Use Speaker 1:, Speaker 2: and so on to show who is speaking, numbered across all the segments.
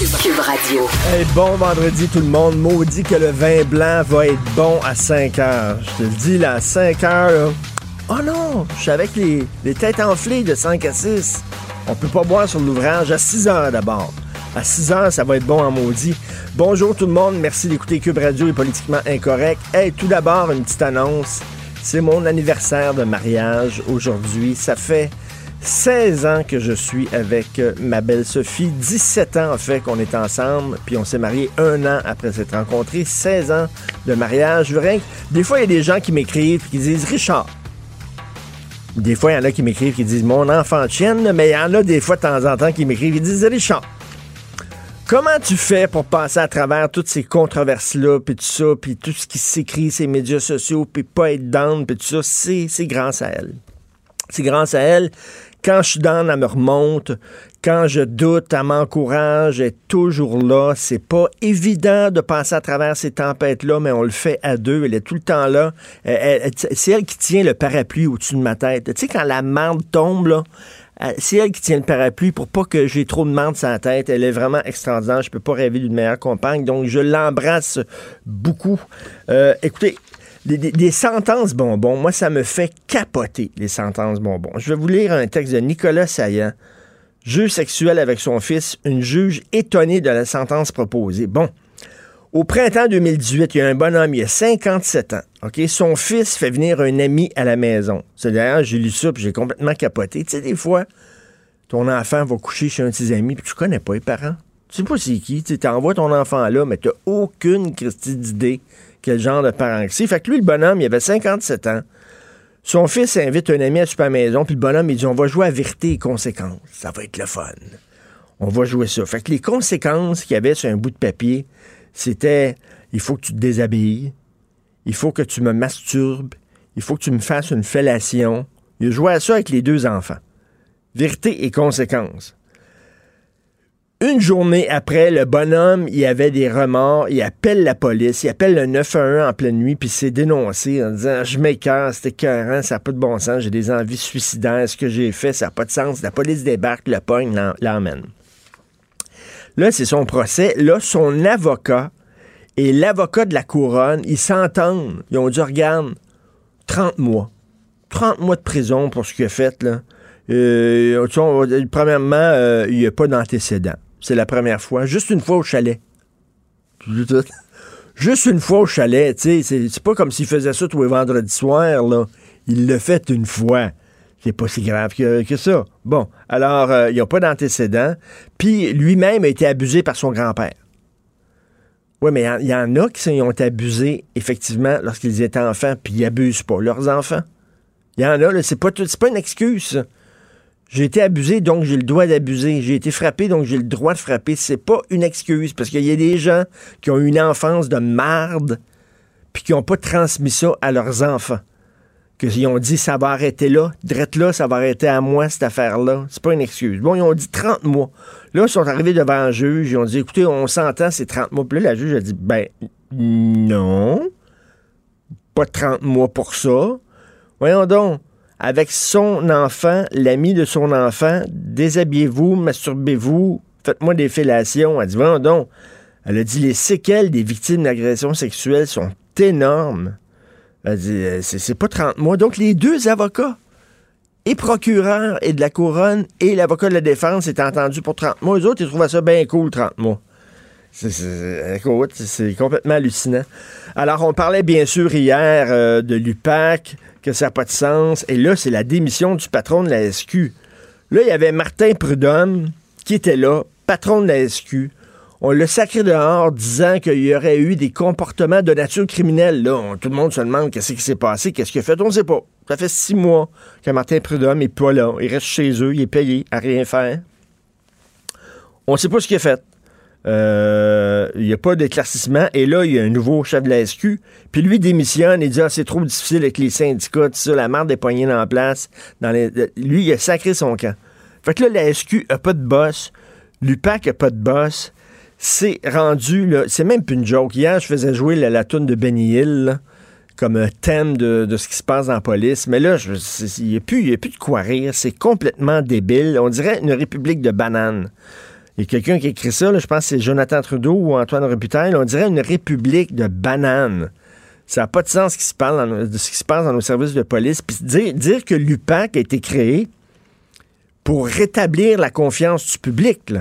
Speaker 1: Cube Radio.
Speaker 2: Hey, bon vendredi tout le monde. Maudit que le vin blanc va être bon à 5 heures. Je te le dis, là, à 5 heures. Oh non, je suis avec les, les têtes enflées de 5 à 6. On peut pas boire sur l'ouvrage à 6 heures d'abord. À 6 heures, ça va être bon en maudit. Bonjour tout le monde, merci d'écouter Cube Radio et Politiquement Incorrect. Hey, tout d'abord, une petite annonce. C'est mon anniversaire de mariage aujourd'hui. Ça fait 16 ans que je suis avec euh, ma belle Sophie. 17 ans, en fait, qu'on est ensemble. Puis on s'est mariés un an après s'être rencontrés. 16 ans de mariage. Des fois, il y a des gens qui m'écrivent et qui disent Richard. Des fois, il y en a qui m'écrivent qui disent mon enfant là, mais il y en a des fois de temps en temps qui m'écrivent et disent Richard. Comment tu fais pour passer à travers toutes ces controverses-là, puis tout ça, puis tout ce qui s'écrit, ces médias sociaux, puis pas être down, puis tout ça, c'est grâce à elle. C'est grâce à elle. Quand je suis down, elle me remonte. Quand je doute, elle m'encourage. Elle est toujours là. C'est pas évident de passer à travers ces tempêtes-là, mais on le fait à deux. Elle est tout le temps là. C'est elle qui tient le parapluie au-dessus de ma tête. Tu sais, quand la marde tombe, là, c'est elle qui tient le parapluie pour pas que j'ai trop de marde sur la tête. Elle est vraiment extraordinaire. Je peux pas rêver d'une meilleure compagne. Donc, je l'embrasse beaucoup. Euh, écoutez, des, sentences bonbons, moi, ça me fait capoter, les sentences bonbons. Je vais vous lire un texte de Nicolas Saillant, juge sexuel avec son fils, une juge étonnée de la sentence proposée. Bon. Au printemps 2018, il y a un bonhomme, il a 57 ans. OK? Son fils fait venir un ami à la maison. C'est d'ailleurs, j'ai lu ça, puis j'ai complètement capoté. Tu sais, des fois, ton enfant va coucher chez un de ses amis, puis tu connais pas les parents. Tu sais pas c'est qui. Tu envoies ton enfant là, mais tu aucune d'idée quel genre de parent. Fait que lui, le bonhomme, il avait 57 ans. Son fils invite un ami à super maison, puis le bonhomme, il dit On va jouer à vérité et conséquences. Ça va être le fun. On va jouer ça. Fait que les conséquences qu'il y avait sur un bout de papier, c'était il faut que tu te déshabilles, il faut que tu me masturbes, il faut que tu me fasses une fellation. Il joué à ça avec les deux enfants. Vérité et conséquences. Une journée après, le bonhomme, il avait des remords, il appelle la police, il appelle le 911 en pleine nuit, puis s'est dénoncé en disant Je m'écœure, c'était écœurant, ça n'a pas de bon sens, j'ai des envies suicidaires, ce que j'ai fait, ça n'a pas de sens. La police débarque, le pogne, l'emmène. Là, c'est son procès. Là, son avocat et l'avocat de la couronne, ils s'entendent. Ils ont dit Regarde, 30 mois. 30 mois de prison pour ce qu'il a fait, là. Euh, premièrement, euh, il n'y a pas d'antécédent. C'est la première fois. Juste une fois au chalet. Juste une fois au chalet, tu sais. C'est pas comme s'il faisait ça tous les vendredis soirs, là. Il l'a fait une fois. C'est pas si grave que, ça. Bon, alors, euh, il n'y a pas d'antécédent. Puis, lui-même a été abusé par son grand-père. Oui, mais il y en- a qui ont été abusés, effectivement, lorsqu'ils étaient enfants, puis ils abusent pas leurs enfants. Il y en a, là, c'est pas, pas une excuse. J'ai été abusé, donc j'ai le droit d'abuser. J'ai été frappé, donc j'ai le droit de frapper. C'est pas une excuse, parce qu'il y a des gens qui ont eu une enfance de marde, puis qui n'ont pas transmis ça à leurs enfants. Qu'ils ont dit, ça va arrêter là, drette là, ça va arrêter à moi, cette affaire-là. C'est pas une excuse. Bon, ils ont dit 30 mois. Là, ils sont arrivés devant un juge, ils ont dit, écoutez, on s'entend, c'est 30 mois. Puis là, la juge a dit, ben, non, pas 30 mois pour ça. Voyons donc, avec son enfant, l'ami de son enfant, déshabillez-vous, masturbez-vous, faites-moi des fellations. Elle dit, voyons donc. Elle a dit, les séquelles des victimes d'agressions sexuelles sont énormes. Elle dit, euh, c'est pas 30 mois. Donc, les deux avocats, et procureur et de la couronne, et l'avocat de la défense, étaient entendus pour 30 mois. Les autres, ils trouvaient ça bien cool, 30 mois. C'est- complètement hallucinant. Alors, on parlait bien sûr hier euh, de l'UPAC, que ça n'a pas de sens. Et là, c'est la démission du patron de la SQ. Là, il y avait Martin Prudhomme qui était là, patron de la SQ. On l'a sacré dehors disant qu'il y aurait eu des comportements de nature criminelle. Là, tout le monde se demande qu'est-ce qui s'est passé, qu'est-ce qu'il a fait. On ne sait pas. Ça fait six mois que Martin Prudhomme n'est pas là. Il reste chez eux, il est payé à rien faire. On ne sait pas ce qu'il a fait. Euh, il n'y a pas d'éclaircissement. Et là, il y a un nouveau chef de la SQ. Puis lui démissionne et dit ah, c'est trop difficile avec les syndicats, tout la marde des poignées en place. Dans les... Lui, il a sacré son camp. Fait que là, la SQ n'a pas de boss. L'UPAC n'a pas de boss. C'est rendu, c'est même plus une joke. Hier, je faisais jouer la, la toune de Benny Hill, comme un thème de, de, ce qui se passe dans la police. Mais là, il n'y a, a, plus de quoi rire. C'est complètement débile. On dirait une république de bananes. Il y a quelqu'un qui écrit ça, je pense que c'est Jonathan Trudeau ou Antoine Robitaille. On dirait une république de bananes. Ça n'a pas de sens de ce qui se passe dans nos services de police. Puis dire, dire que l'UPAC a été créé pour rétablir la confiance du public.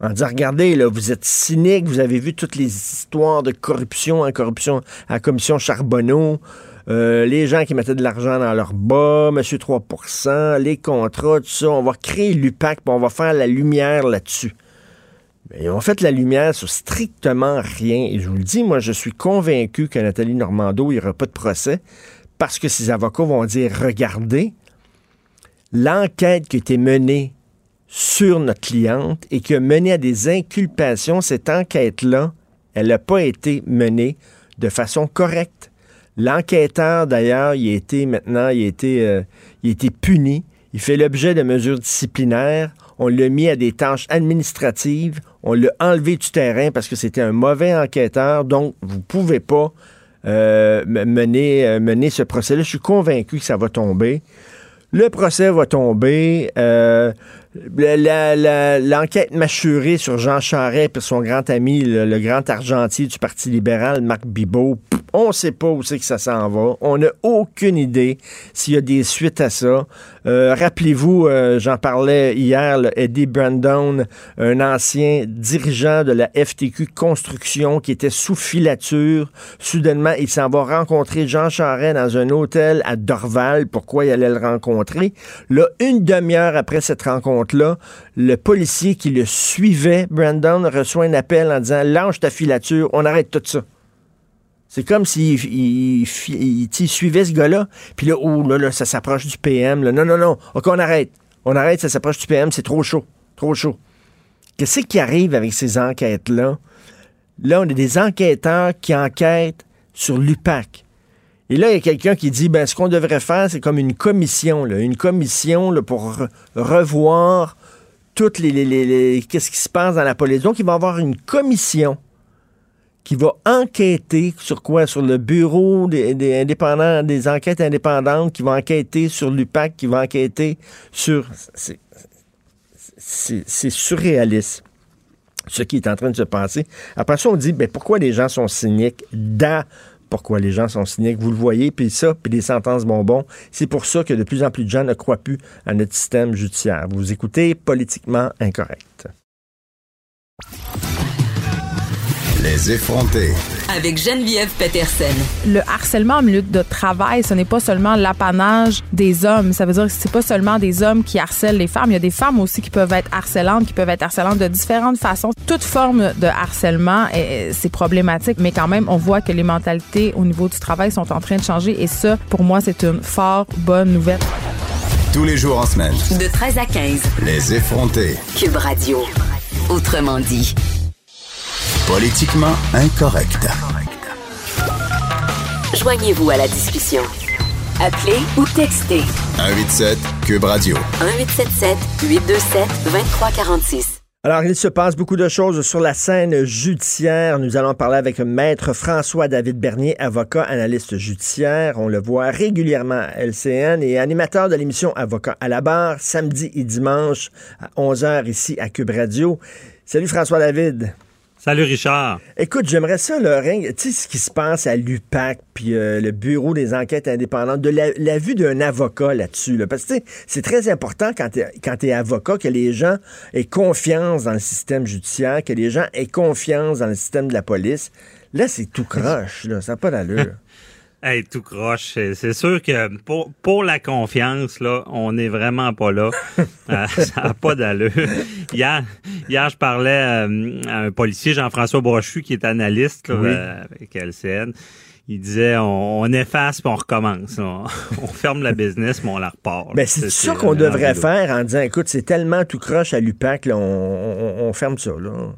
Speaker 2: En disant, regardez, vous êtes cynique, vous avez vu toutes les histoires de corruption en corruption à commission Charbonneau, euh, les gens qui mettaient de l'argent dans leur bas, Monsieur 3% les contrats, tout ça. On va créer l'UPAC, puis on va faire la lumière là-dessus. Mais ils ont fait la lumière sur strictement rien. Et je vous le dis, moi, je suis convaincu que Nathalie Normando, il n'y aura pas de procès parce que ses avocats vont dire, regardez, l'enquête qui a été menée sur notre cliente et qui a mené à des inculpations, cette enquête-là, elle n'a pas été menée de façon correcte. L'enquêteur, d'ailleurs, il a été maintenant, il a été, euh, il a été puni. Il fait l'objet de mesures disciplinaires. On l'a mis à des tâches administratives. On l'a enlevé du terrain parce que c'était un mauvais enquêteur. Donc, vous ne pouvez pas euh, mener, euh, mener ce procès-là. Je suis convaincu que ça va tomber. Le procès va tomber. L'enquête mâchurée sur Jean Charest et son grand ami, le, grand argentier du Parti libéral, Marc Bibot, on ne sait pas où c'est que ça s'en va. On n'a aucune idée s'il y a des suites à ça. Euh, rappelez-vous, euh, j'en parlais hier, Eddie Brandon, un ancien dirigeant de la FTQ Construction qui était sous filature. Soudainement, il s'en va rencontrer Jean Charest dans un hôtel à Dorval. Pourquoi il allait le rencontrer? Là, une demi-heure après cette le policier qui le suivait, Brandon, reçoit un appel en disant Lâche ta filature, on arrête tout ça. C'est comme s'il il, il, suivait ce gars-là. Puis là, oh, là, là, ça s'approche du PM. Non, non, non. OK, on arrête. On arrête, ça s'approche du PM. C'est trop chaud. Trop chaud. Qu'est-ce qui arrive avec ces enquêtes-là? Là, on a des enquêteurs qui enquêtent sur l'UPAC. Et là, il y a quelqu'un qui dit, ben, ce qu'on devrait faire, c'est comme une commission, une commission pour revoir toutes les, les, les qu'est-ce qui se passe dans la police. Donc, il va y avoir une commission qui va enquêter sur quoi? Sur le bureau des, indépendants, des enquêtes indépendantes, qui va enquêter sur l'UPAC, qui va enquêter sur... C'est surréaliste ce qui est en train de se passer. Après ça, on dit, ben, pourquoi les gens sont cyniques? Da, pourquoi les gens sont cyniques. Vous le voyez, puis ça, puis les sentences bonbons. C'est pour ça que de plus en plus de gens ne croient plus à notre système judiciaire. Vous écoutez politiquement incorrect.
Speaker 1: Les effronter. Avec Geneviève Peterson.
Speaker 3: Le harcèlement en milieu de travail, ce n'est pas seulement l'apanage des hommes. Ça veut dire que c'est pas seulement des hommes qui harcèlent les femmes. Il y a des femmes aussi qui peuvent être harcelantes, qui peuvent être harcelantes de différentes façons. Toute forme de harcèlement, c'est problématique, mais quand même, on voit que les mentalités au niveau du travail sont en train de changer et ça, pour moi, c'est une fort bonne nouvelle.
Speaker 4: Tous les jours en semaine.
Speaker 1: De 13 à 15.
Speaker 4: Les effronter.
Speaker 1: Cube Radio. Autrement dit.
Speaker 4: Politiquement incorrect.
Speaker 1: Joignez-vous à la discussion. Appelez ou textez.
Speaker 4: 187 Cube Radio.
Speaker 1: 1877 827 2346.
Speaker 2: Alors, il se passe beaucoup de choses sur la scène judiciaire. Nous allons parler avec Maître François-David Bernier, avocat, analyste judiciaire. On le voit régulièrement à LCN et animateur de l'émission Avocat à la barre, samedi et dimanche à 11h ici à Cube Radio. Salut François-David.
Speaker 5: Salut Richard.
Speaker 2: Écoute, j'aimerais ça, Lorraine, tu sais ce qui se passe à l'UPAC, puis euh, le Bureau des enquêtes indépendantes, de la, vue d'un avocat là-dessus. parce que c'est très important quand tu es, es, avocat que les gens aient confiance dans le système judiciaire, que les gens aient confiance dans le système de la police. Là, c'est tout croche, là, ça n'a pas d'allure.
Speaker 5: Hey, tout croche. C'est sûr que pour, pour la confiance, là, on n'est vraiment pas là. Euh, ça n'a pas d'allure. Hier, hier, je parlais euh, à un policier, Jean-François Brochu, qui est analyste euh, avec LCN. Il disait on, efface puis on recommence. On, ferme la business, mais on la repart.
Speaker 2: Ben, c'est ça qu'on devrait faire en disant écoute, c'est tellement tout croche à l'UPAC, on, on, ferme ça. Là.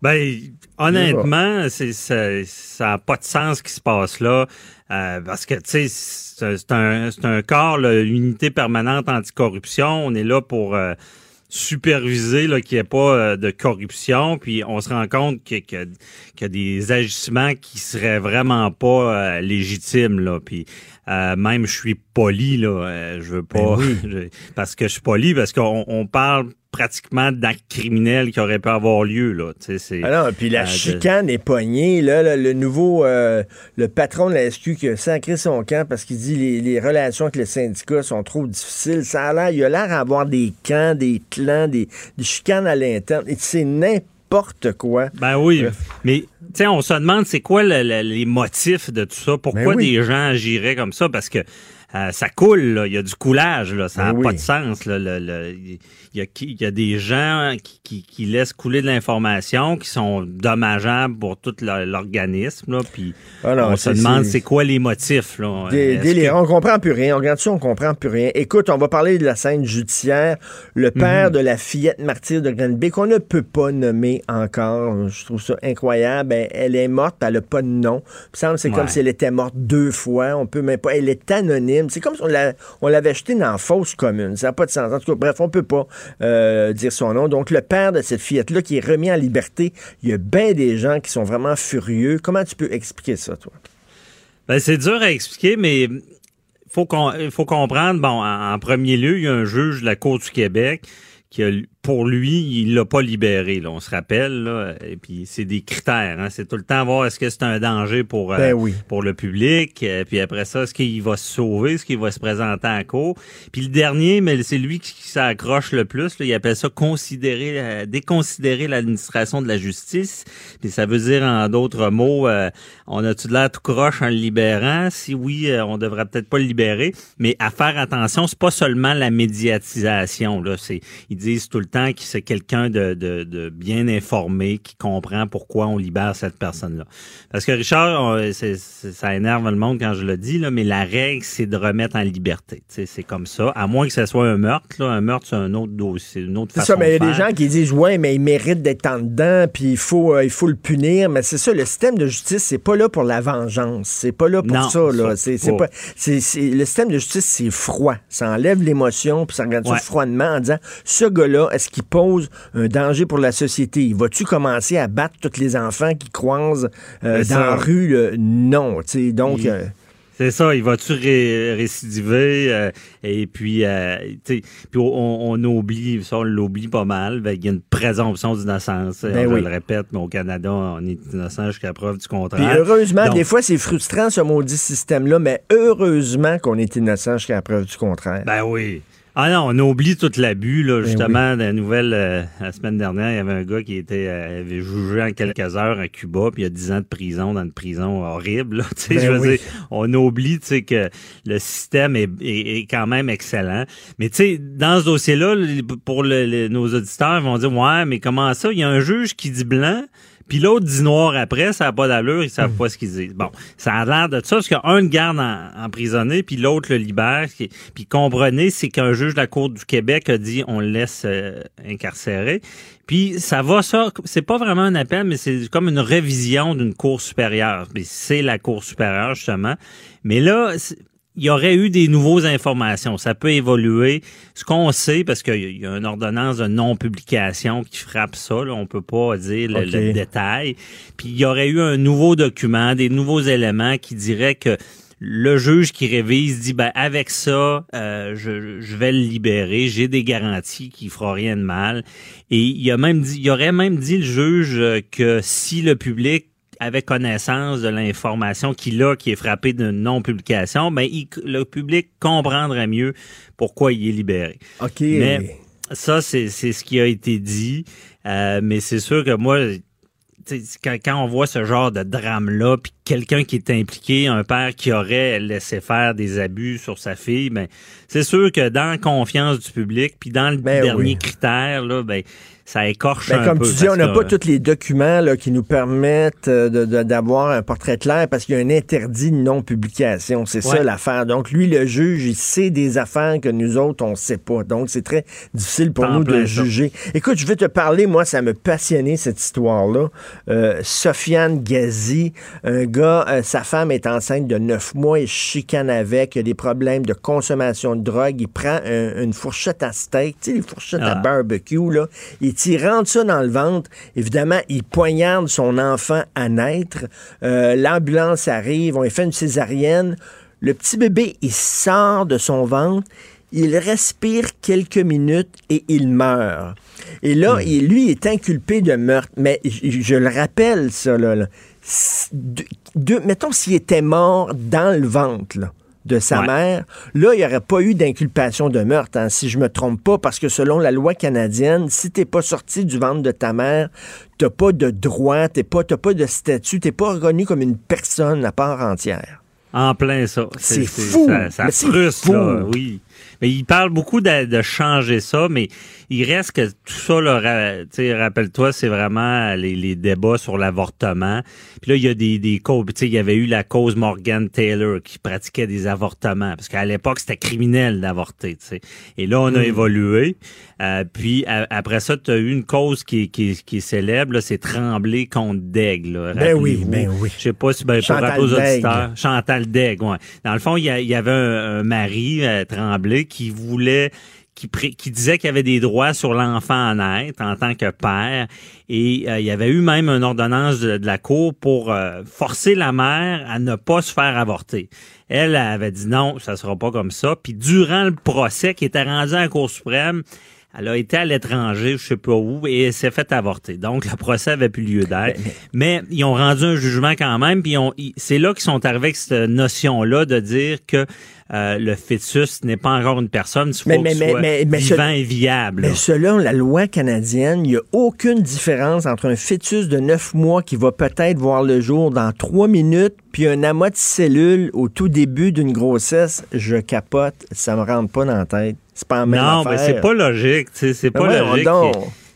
Speaker 5: Ben, honnêtement, c'est ça n'a pas de sens ce qui se passe là. Euh, parce que, tu sais, c'est un, un corps, l'unité permanente anticorruption. On est là pour euh, superviser qu'il n'y ait pas euh, de corruption. Puis on se rend compte qu'il y, a des agissements qui seraient vraiment pas légitimes. Là. Puis même je suis poli, là. je veux pas.
Speaker 2: Ben
Speaker 5: parce que je suis poli, parce qu'on on parle pratiquement d'actes criminels qui auraient pu avoir lieu. Là. C'est,
Speaker 2: Alors, ah puis la
Speaker 5: euh,
Speaker 2: chicane est poignée. Là, le nouveau, euh, le patron de la SQ qui a sacré son camp parce qu'il dit les, les relations avec les syndicats sont trop difficiles. Ça a l'air, il a l'air d'avoir des camps, des clans, des, chicanes à l'interne. Et c'est n'importe quoi.
Speaker 5: Ben oui, mais on se demande c'est quoi les motifs de tout ça. Pourquoi
Speaker 2: ben
Speaker 5: des gens agiraient comme ça? Parce que euh, ça coule, là. il y a du coulage, là. ça n'a
Speaker 2: Ben
Speaker 5: pas de sens. Là. Le- le- y a, il y a des gens qui, qui, qui laissent couler de l'information, qui sont dommageables pour tout l'organisme. Là, puis
Speaker 2: Ah
Speaker 5: on se demande
Speaker 2: c'est-
Speaker 5: quoi les motifs. Là.
Speaker 2: Des,
Speaker 5: que-
Speaker 2: On comprend plus rien. On regarde ça, on comprend plus rien. Écoute, on va parler de la scène judiciaire. Le
Speaker 5: Mhm.
Speaker 2: père de la fillette martyre de Granby, qu'on ne peut pas nommer encore. Je trouve ça incroyable. Elle, elle est morte, puis elle n'a pas de nom. Il me c'est comme si elle était morte deux fois. On peut même pas. Elle est anonyme. C'est comme si on l'avait jetée dans la fosse commune. Ça n'a pas de sens. En tout cas, bref, on peut pas euh, dire son nom. Donc, le père de cette fillette-là qui est remis en liberté, il y a bien des gens qui sont vraiment furieux. Comment tu peux expliquer ça, toi?
Speaker 5: Ben, c'est dur à expliquer, mais faut faut comprendre. Bon, en premier lieu, il y a un juge de la Cour du Québec qui a, pour lui, il l'a pas libéré. Là, on se rappelle. Là, et puis c'est des critères. Hein, c'est tout le temps voir est-ce que c'est un danger pour euh,
Speaker 2: Ben oui.
Speaker 5: pour le public. euh, puis après ça, est-ce qu'il va se sauver, est-ce qu'il va se présenter en cour. Puis le dernier, mais c'est lui qui, qui s'accroche le plus. Là, il appelle ça considérer, euh, déconsidérer l'administration de la justice. Puis ça veut dire en d'autres mots, euh, on a-tu de l'air tout croche en le libérant? Si oui, euh, on devrait peut-être pas le libérer. Mais à faire attention, c'est pas seulement la médiatisation. Là, c'est ils disent tout le temps que c'est quelqu'un de, de, de bien informé qui comprend pourquoi on libère cette personne-là. Parce que Richard, on- ça énerve le monde quand je le dis, là, mais la règle, c'est de remettre en liberté. C'est comme ça. À moins que ce soit un meurtre. Là. Un meurtre, c'est un autre dossier, une autre façon
Speaker 2: ça, mais il y a
Speaker 5: de
Speaker 2: des gens qui disent ouais, mais il mérite d'être en dedans, puis il faut, euh, il faut le punir. Mais c'est ça, le système de justice, c'est pas là pour la vengeance. C'est pas là pour
Speaker 5: Non,
Speaker 2: ça. Là.
Speaker 5: ça,
Speaker 2: C'est, c'est
Speaker 5: pas.
Speaker 2: le système de justice, c'est froid. Ça enlève l'émotion, puis ça regarde ça
Speaker 5: Ouais.
Speaker 2: froidement en disant ce gars-là, est-ce qu'il pose un danger pour la société Il va-tu commencer à battre tous les enfants qui croisent euh, dans la rue là? Non. tu Donc.
Speaker 5: Il-
Speaker 2: euh,
Speaker 5: C'est ça, il va-tu ré- récidiver? euh, et puis, euh, on, on oublie, ça, on l'oublie pas mal. ben, Il y a une présomption d'innocence.
Speaker 2: Ben
Speaker 5: je
Speaker 2: oui.
Speaker 5: le répète, mais au Canada, on est innocent jusqu'à preuve du contraire.
Speaker 2: Puis heureusement,
Speaker 5: Donc,
Speaker 2: des fois, c'est frustrant ce maudit système-là, mais heureusement qu'on est innocent jusqu'à preuve du contraire.
Speaker 5: Ben oui. Ah non, on oublie tout l'abus, là,
Speaker 2: Ben
Speaker 5: justement, la nouvelle, euh, la semaine dernière, il y avait un gars qui était euh, avait jugé en quelques heures à Cuba, puis il y a 10 ans de prison dans une prison horrible. là. Tu sais,
Speaker 2: Ben
Speaker 5: je veux
Speaker 2: oui.
Speaker 5: dire, on oublie tu sais, que le système est, est- est quand même excellent. Mais tu sais, dans ce dossier-là, pour le- le- nos auditeurs, ils vont dire, ouais, mais comment ça? Il y a un juge qui dit blanc, puis l'autre dit noir après, ça n'a pas d'allure, ils savent pas ce qu'ils disent. Bon, ça a l'air de ça, parce qu'un le garde en, emprisonné, puis l'autre le libère. Puis comprenez, c'est qu'un juge de la Cour du Québec a dit on le laisse euh, incarcérer. Puis ça va ça, c'est pas vraiment un appel, mais c'est comme une révision d'une cour supérieure. C'est la Cour supérieure, justement. Mais là, il y aurait eu des nouvelles informations. Ça peut évoluer. Ce qu'on sait, parce qu'il y a- une ordonnance de non-publication qui frappe ça, là, on peut pas dire le, détail. Puis il y aurait eu un nouveau document, des nouveaux éléments qui diraient que le juge qui révise dit ben avec ça euh, je, je vais le libérer j'ai des garanties qu'il fera rien de mal et il a même dit il aurait même dit le juge euh, que si le public avait connaissance de l'information qu'il a, qui est frappée de non-publication, ben, il- le public comprendrait mieux pourquoi il est libéré.
Speaker 2: OK.
Speaker 5: Mais ça, c'est c'est ce qui a été dit. Euh, mais c'est sûr que moi, quand, quand on voit ce genre de drame-là, puis quelqu'un qui est impliqué, un père qui aurait laissé faire des abus sur sa fille, ben, c'est sûr que dans la confiance du public, puis dans le
Speaker 2: Ben
Speaker 5: dernier
Speaker 2: oui.
Speaker 5: critère, là, ben, ça écorche
Speaker 2: Ben,
Speaker 5: un
Speaker 2: comme
Speaker 5: peu.
Speaker 2: tu dis, on n'a pas tous les documents là, qui nous permettent euh, d'avoir un portrait clair parce qu'il y a un interdit de non-publication. C'est ça
Speaker 5: Ouais.
Speaker 2: l'affaire. Donc, lui, le juge, il sait des affaires que nous autres, on ne sait pas. Donc, c'est très difficile pour nous de
Speaker 5: ça.
Speaker 2: juger. Écoute, je vais te parler, moi, ça me passionnait cette histoire-là. Euh, Sofiane Gazi, un gars, euh, sa femme est enceinte de neuf mois, il chicane avec, il a des problèmes de consommation de drogue, il prend un- une fourchette à steak, tu sais, les fourchettes à
Speaker 5: Ah.
Speaker 2: barbecue, là. Il t'y rentre ça dans le ventre. Évidemment, il poignarde son enfant à naître. Euh, L'ambulance arrive, on lui fait une césarienne. Le petit bébé, il sort de son ventre. Il respire quelques minutes et il meurt. Et là, il- lui est inculpé de meurtre. Mais je, je le rappelle, ça, là. deux- mettons s'il était mort dans le ventre, là, de sa
Speaker 5: Ouais.
Speaker 2: mère, là, il n'y aurait pas eu d'inculpation de meurtre, hein, si je me trompe pas, parce que selon la loi canadienne, si t'es pas sorti du ventre de ta mère, t'as pas de droit, t'es pas, t'as pas de statut, t'es pas reconnu comme une personne à part entière.
Speaker 5: En plein ça.
Speaker 2: C'est fou.
Speaker 5: Ça, ça frustre,
Speaker 2: fou.
Speaker 5: là, oui. Mais il parle beaucoup de, de changer ça, mais il reste que tout ça, là, ra- tu sais, rappelle-toi, c'est vraiment les, les débats sur l'avortement. Puis là, il y a des, des causes. Tu sais, il y avait eu la cause Morgan Taylor qui pratiquait des avortements, parce qu'à l'époque, c'était criminel d'avorter, tu sais. Et là, on a évolué. Euh, puis après ça, tu as eu une cause qui, est- qui, qui est célèbre, là, c'est Tremblay contre Daigle.
Speaker 2: Ben oui, ben oui.
Speaker 5: Je sais pas si ben, pour
Speaker 2: Chantal
Speaker 5: rappeler aux auditeurs. Chantal Daigle, ouais. Dans le fond, il y, a- il y avait un, un mari, euh, Tremblay, qui voulait qui, disait qu'il y avait des droits sur l'enfant à naître en tant que père. Et euh, il y avait eu même une ordonnance de, de la Cour pour euh, forcer la mère à ne pas se faire avorter. Elle avait dit non, ça sera pas comme ça. Puis durant le procès qui était rendu à la Cour suprême, elle a été à l'étranger, je sais pas où, et elle s'est fait avorter. Donc, le procès avait plus lieu d'être. Mais ils ont rendu un jugement quand même, puis c'est là qu'ils sont arrivés avec cette notion-là de dire que euh, le fœtus n'est pas encore une personne, il faut
Speaker 2: Mais- mais-
Speaker 5: soit
Speaker 2: mais- mais ce-
Speaker 5: vivant et viable. là.
Speaker 2: Mais selon la loi canadienne, il n'y a aucune différence entre un fœtus de 9 mois qui va peut-être voir le jour dans 3 minutes, puis un amas de cellules au tout début d'une grossesse. Je capote, ça me rentre pas dans la tête. C'est pas la même
Speaker 5: non,
Speaker 2: affaire.
Speaker 5: mais c'est pas logique, tu sais, c'est
Speaker 2: Ben
Speaker 5: pas logique.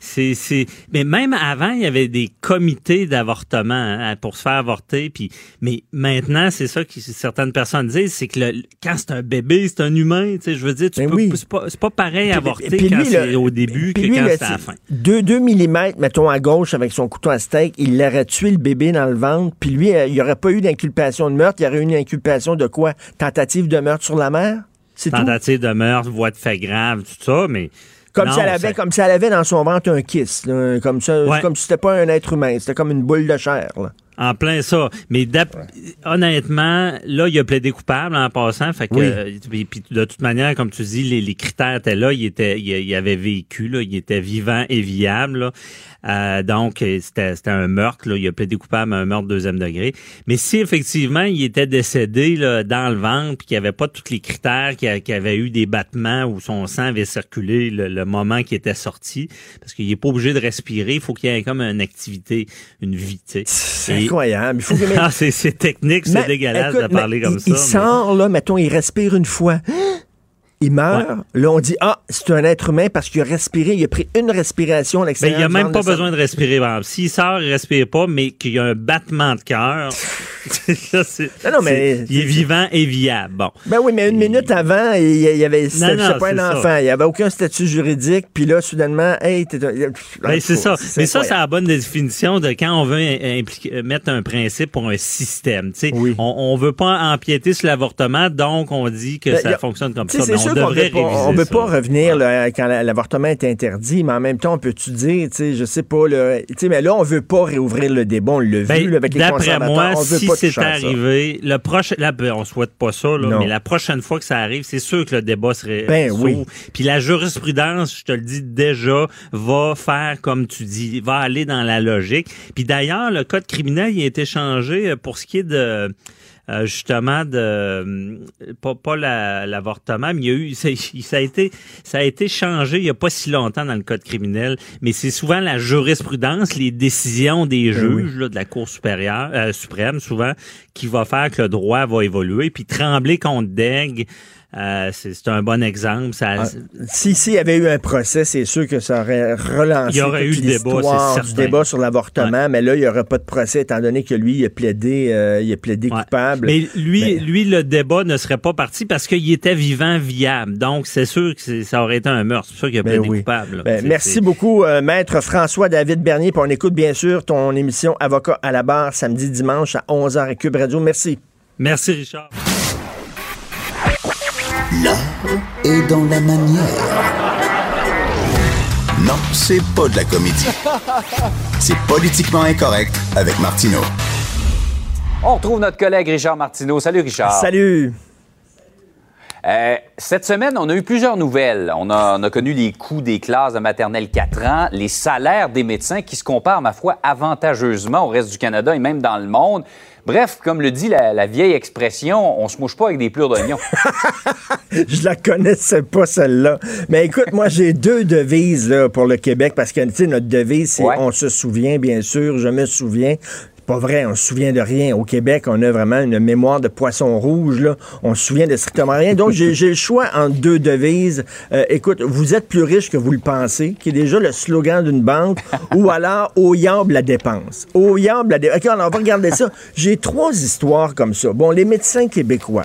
Speaker 5: C'est, c'est, mais même avant, il y avait des comités d'avortement hein, pour se faire avorter. Puis, mais maintenant, c'est ça que certaines personnes disent, c'est que le- quand c'est un bébé, c'est un humain. Tu sais, je veux dire, tu
Speaker 2: Ben
Speaker 5: peux,
Speaker 2: oui.
Speaker 5: c'est pas, c'est pas pareil à avorter
Speaker 2: Puis
Speaker 5: quand
Speaker 2: lui,
Speaker 5: c'est au début que
Speaker 2: puis lui,
Speaker 5: quand c'est à la fin.
Speaker 2: 2 mm, mettons, à gauche avec son couteau à steak, il l'aurait tué le bébé dans le ventre, puis lui, euh, il n'y aurait pas eu d'inculpation de meurtre, il y aurait eu une inculpation de quoi? Tentative de meurtre sur la mère? C'est tout?
Speaker 5: Tentative de meurtre, voie de fait grave, tout ça, mais
Speaker 2: Comme
Speaker 5: non,
Speaker 2: si elle avait, comme si elle avait dans son ventre un kiss, là, comme ça,
Speaker 5: Ouais.
Speaker 2: comme si c'était pas un être humain, c'était comme une boule de chair. là.
Speaker 5: En plein ça. Mais honnêtement, là, il a plaidé coupable en passant. Fait que,
Speaker 2: Oui.
Speaker 5: euh, puis, puis de toute manière, comme tu dis, les, les critères étaient là. Il était, il, il avait vécu, là, il était vivant et viable. là. Euh, donc, euh, c'était un meurtre. Là. Il a plaidé coupable à un meurtre deuxième degré. Mais si effectivement il était décédé là, dans le ventre, puis qu'il n'y avait pas tous les critères, qu'il y avait eu des battements où son sang avait circulé le, le moment qu'il était sorti, parce qu'il n'est pas obligé de respirer, il faut qu'il y ait comme une activité, une vie.
Speaker 2: C'est
Speaker 5: Et-
Speaker 2: incroyable. Il faut que
Speaker 5: ah, c'est technique, c'est dégueulasse
Speaker 2: écoute,
Speaker 5: de parler comme
Speaker 2: il,
Speaker 5: ça.
Speaker 2: Il
Speaker 5: mais-
Speaker 2: sort, là, mettons, il respire une fois. Il meurt. Là, on dit, ah, c'est un être humain parce qu'il a respiré, il a pris une respiration à l'extérieur.
Speaker 5: il n'y a
Speaker 2: du
Speaker 5: même pas besoin de respirer. S'il sort, il respire pas, mais qu'il y a un battement de cœur,
Speaker 2: Non, non, mais-
Speaker 5: il est vivant et viable. Bon.
Speaker 2: Ben oui, mais une minute avant, il y il avait, c'était pas un
Speaker 5: c'est ça.
Speaker 2: enfant. Il n'y avait aucun statut juridique. Puis là, soudainement, hey, t'es un-
Speaker 5: Ben, c'est ça. Mais ça, c'est la bonne définition de quand on veut impliquer- mettre un principe pour un système.
Speaker 2: Oui.
Speaker 5: on, on veut pas empiéter sur l'avortement, donc on dit que
Speaker 2: Ben,
Speaker 5: ça
Speaker 2: a-
Speaker 5: fonctionne comme ça.
Speaker 2: Sûr qu'on
Speaker 5: devrait
Speaker 2: veut pas, revenir là, quand la- l'avortement est interdit, mais en même temps, on peut-tu dire, tu sais, je sais pas, là, mais là, on veut pas réouvrir le débat, on l'a
Speaker 5: Ben,
Speaker 2: vu là, avec les
Speaker 5: D'après
Speaker 2: conservateurs,
Speaker 5: moi,
Speaker 2: on veut
Speaker 5: si
Speaker 2: pas
Speaker 5: c'est
Speaker 2: ça.
Speaker 5: arrivé, le prochain, là, ben, on souhaite pas ça, là, mais la prochaine fois que ça arrive, c'est sûr que le débat serait
Speaker 2: Ben oui.
Speaker 5: Puis la jurisprudence, je te le dis déjà, va faire comme tu dis, va aller dans la logique. Puis d'ailleurs, le code criminel, il a été changé euh, pour ce qui est de euh, justement de euh, pas, pas la- l'avortement, mais il y a eu ça, ça a été ça a été changé il y a pas si longtemps dans le code criminel, mais c'est souvent la jurisprudence, les décisions des
Speaker 2: Ben oui.
Speaker 5: juges là, de la Cour supérieure euh, suprême souvent qui va faire que le droit va évoluer. Puis Tremblay contre Daigle Euh, c'est un bon exemple. Ça,
Speaker 2: ah, si s'il y avait eu un procès, c'est sûr que ça aurait relancé
Speaker 5: il y aurait eu le débat,
Speaker 2: du débat sur l'avortement, mais là, il n'y aurait pas de procès étant donné que lui, il a plaidé, euh, il a plaidé coupable.
Speaker 5: Mais lui, lui, le débat ne serait pas parti parce qu'il était vivant, viable. Donc, c'est sûr que ça aurait été un meurtre. C'est sûr qu'il a ben plaidé coupable.
Speaker 2: Ben, merci beaucoup, euh, maître François-David Bernier. Puis on écoute bien sûr ton émission Avocat à la barre samedi, dimanche à 11h à Cube Radio. Merci.
Speaker 5: Merci, Richard.
Speaker 4: L'art est dans la manière. Non, c'est pas de la comédie. C'est politiquement incorrect avec Martineau.
Speaker 6: On retrouve notre collègue Richard Martineau. Salut, Richard.
Speaker 2: Salut.
Speaker 6: Euh, cette semaine, on a eu plusieurs nouvelles. On a, on a, connu les coûts des classes de maternelle 4 ans, les salaires des médecins qui se comparent, ma foi, avantageusement au reste du Canada et même dans le monde. Bref, comme le dit la, vieille expression, on se mouche pas avec des plures d'oignons.
Speaker 2: Je la connaissais pas, celle-là. Mais écoute, moi, j'ai deux devises là, pour le Québec parce que, tu sais, notre devise, c'est on se souvient, bien sûr, je me souviens pas vrai, on se souvient de rien. Au Québec, on a vraiment une mémoire de poisson rouge. Là. On se souvient de strictement rien. Donc, j'ai le choix entre deux devises. Euh, écoute, vous êtes plus riche que vous le pensez, qui est déjà le slogan d'une banque, ou alors au yamble la dépense. Au yamble la dépense. OK, alors on va regarder ça. J'ai trois histoires comme ça. Bon, les médecins québécois.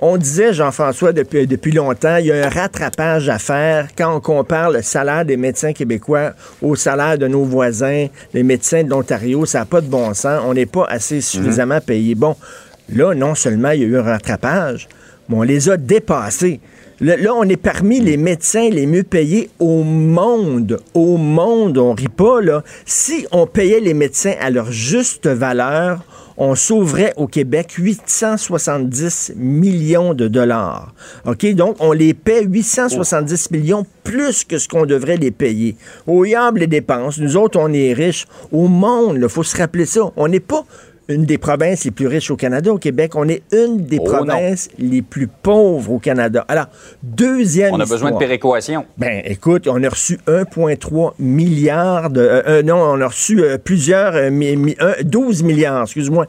Speaker 2: On disait, Jean-François, depuis, depuis longtemps, il y a un rattrapage à faire quand on compare le salaire des médecins québécois au salaire de nos voisins, les médecins de l'Ontario. Ça n'a pas de bon sens. On n'est pas assez suffisamment payés. Bon, là, non seulement il y a eu un rattrapage, mais on les a dépassés. Là, on est parmi les médecins les mieux payés au monde. Au monde, on rit pas, là. Si on payait les médecins à leur juste valeur, on sauverait au Québec 870 millions de dollars. OK? Donc, on les paie 870 millions plus que ce qu'on devrait les payer. Au yamble les dépenses. Nous autres, on est riches. Au monde, il faut se rappeler ça. On n'est pas une des provinces les plus riches au Canada, au Québec. On est une des oh, provinces les plus pauvres au Canada. Alors, deuxième
Speaker 6: On a besoin de péréquation.
Speaker 2: Ben, écoute, on a reçu 1,3 milliard de... Euh, euh, non, on a reçu euh, plusieurs... 12 milliards, excuse-moi.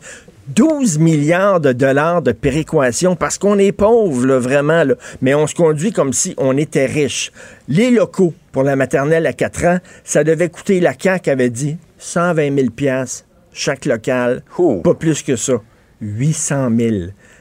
Speaker 2: 12 milliards de dollars de péréquation parce qu'on est pauvre, là, vraiment. Là. Mais on se conduit comme si on était riche. Les locaux pour la maternelle à 4 ans, ça devait coûter, la CAQ avait dit, 120 000 chaque local. Pas plus que ça. 800 000.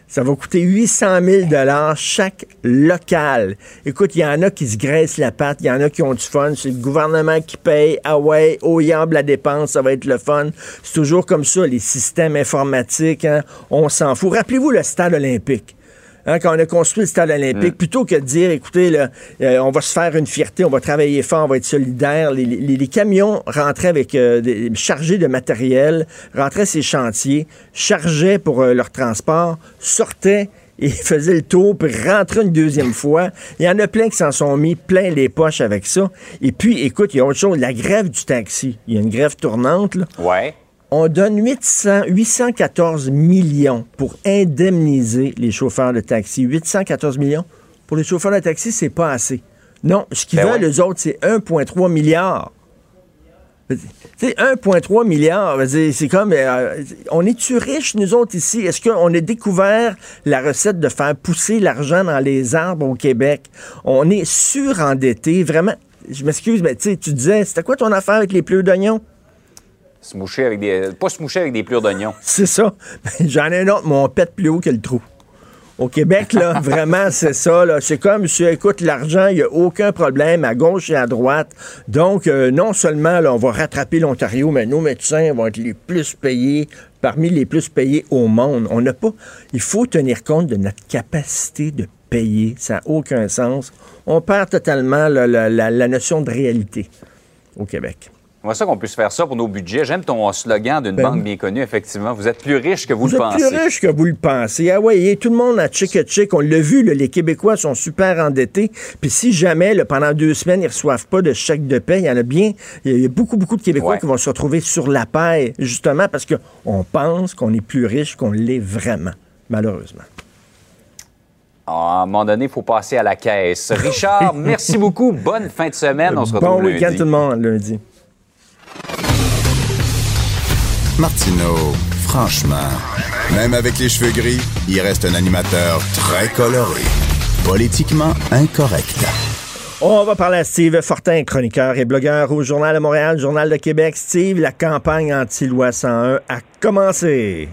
Speaker 2: Ça va coûter 800 000 chaque local. Écoute, il y en a qui se graissent la patte, il y en a qui ont du fun. C'est le gouvernement qui paye. Ah ouais, au la dépense, ça va être le fun. C'est toujours comme ça, les systèmes informatiques. Hein. On s'en fout. Rappelez-vous le stade olympique. Hein, quand on a construit le stade olympique, plutôt que de dire, écoutez, là, euh, on va se faire une fierté, on va travailler fort, on va être solidaire, les, camions rentraient avec euh, chargés de matériel, rentraient ces chantiers, chargeaient pour euh, leur transport, sortaient et faisaient le tour, puis rentraient une deuxième fois. Il y en a plein qui s'en sont mis plein les poches avec ça. Et puis, écoute, il y a autre chose, la grève du taxi. Il y a une grève tournante. Là.
Speaker 6: Ouais
Speaker 2: on donne 800, 814 millions pour indemniser les chauffeurs de taxi. 814 millions? Pour les chauffeurs de taxi, c'est pas assez. Non, ce qu'ils ben veulent, les autres, c'est 1,3 milliard. C'est 1,3 milliard, c'est comme, euh, on est-tu riche, nous autres, ici? Est-ce qu'on a découvert la recette de faire pousser l'argent dans les arbres au Québec? On est surendetté, vraiment. Je m'excuse, mais tu disais, c'était quoi ton affaire avec les pleurs d'oignons?
Speaker 6: Se moucher avec des. Pas se moucher avec des plures d'oignons.
Speaker 2: C'est ça. J'en ai un autre, mon pète plus haut que le trou. Au Québec, là, vraiment, c'est ça. C'est comme, si écoute, l'argent, il n'y a aucun problème à gauche et à droite. Donc, euh, non seulement, là, on va rattraper l'Ontario, mais nos médecins vont être les plus payés, parmi les plus payés au monde. On n'a pas... Il faut tenir compte de notre capacité de payer. Ça n'a aucun sens. On perd totalement la notion de réalité au Québec.
Speaker 6: Moi, ça qu'on puisse faire ça pour nos budgets. J'aime ton slogan d'une ben banque bien connue, effectivement. Vous êtes plus riche que vous,
Speaker 2: le
Speaker 6: pensez.
Speaker 2: Vous êtes plus riche que vous le pensez. Ah oui, tout le monde a chick chick. On l'a vu, les Québécois sont super endettés. Puis si jamais, pendant deux semaines, ils ne reçoivent pas de chèque de paie, il y en a bien, il y a beaucoup, beaucoup de Québécois qui vont se retrouver sur la paille, justement parce qu'on pense qu'on est plus riche qu'on l'est vraiment, malheureusement.
Speaker 6: Ah, à un moment donné, il faut passer à la caisse. Richard, merci beaucoup. Bonne fin de semaine. On se retrouve
Speaker 2: Bon week-end tout le monde, lundi.
Speaker 4: Martineau, franchement, même avec les cheveux gris, il reste un animateur très coloré, Politiquement incorrect.
Speaker 2: On va parler à Steve Fortin, chroniqueur et blogueur au Journal de Montréal, Journal de Québec. Steve, la campagne anti-loi 101 a commencé.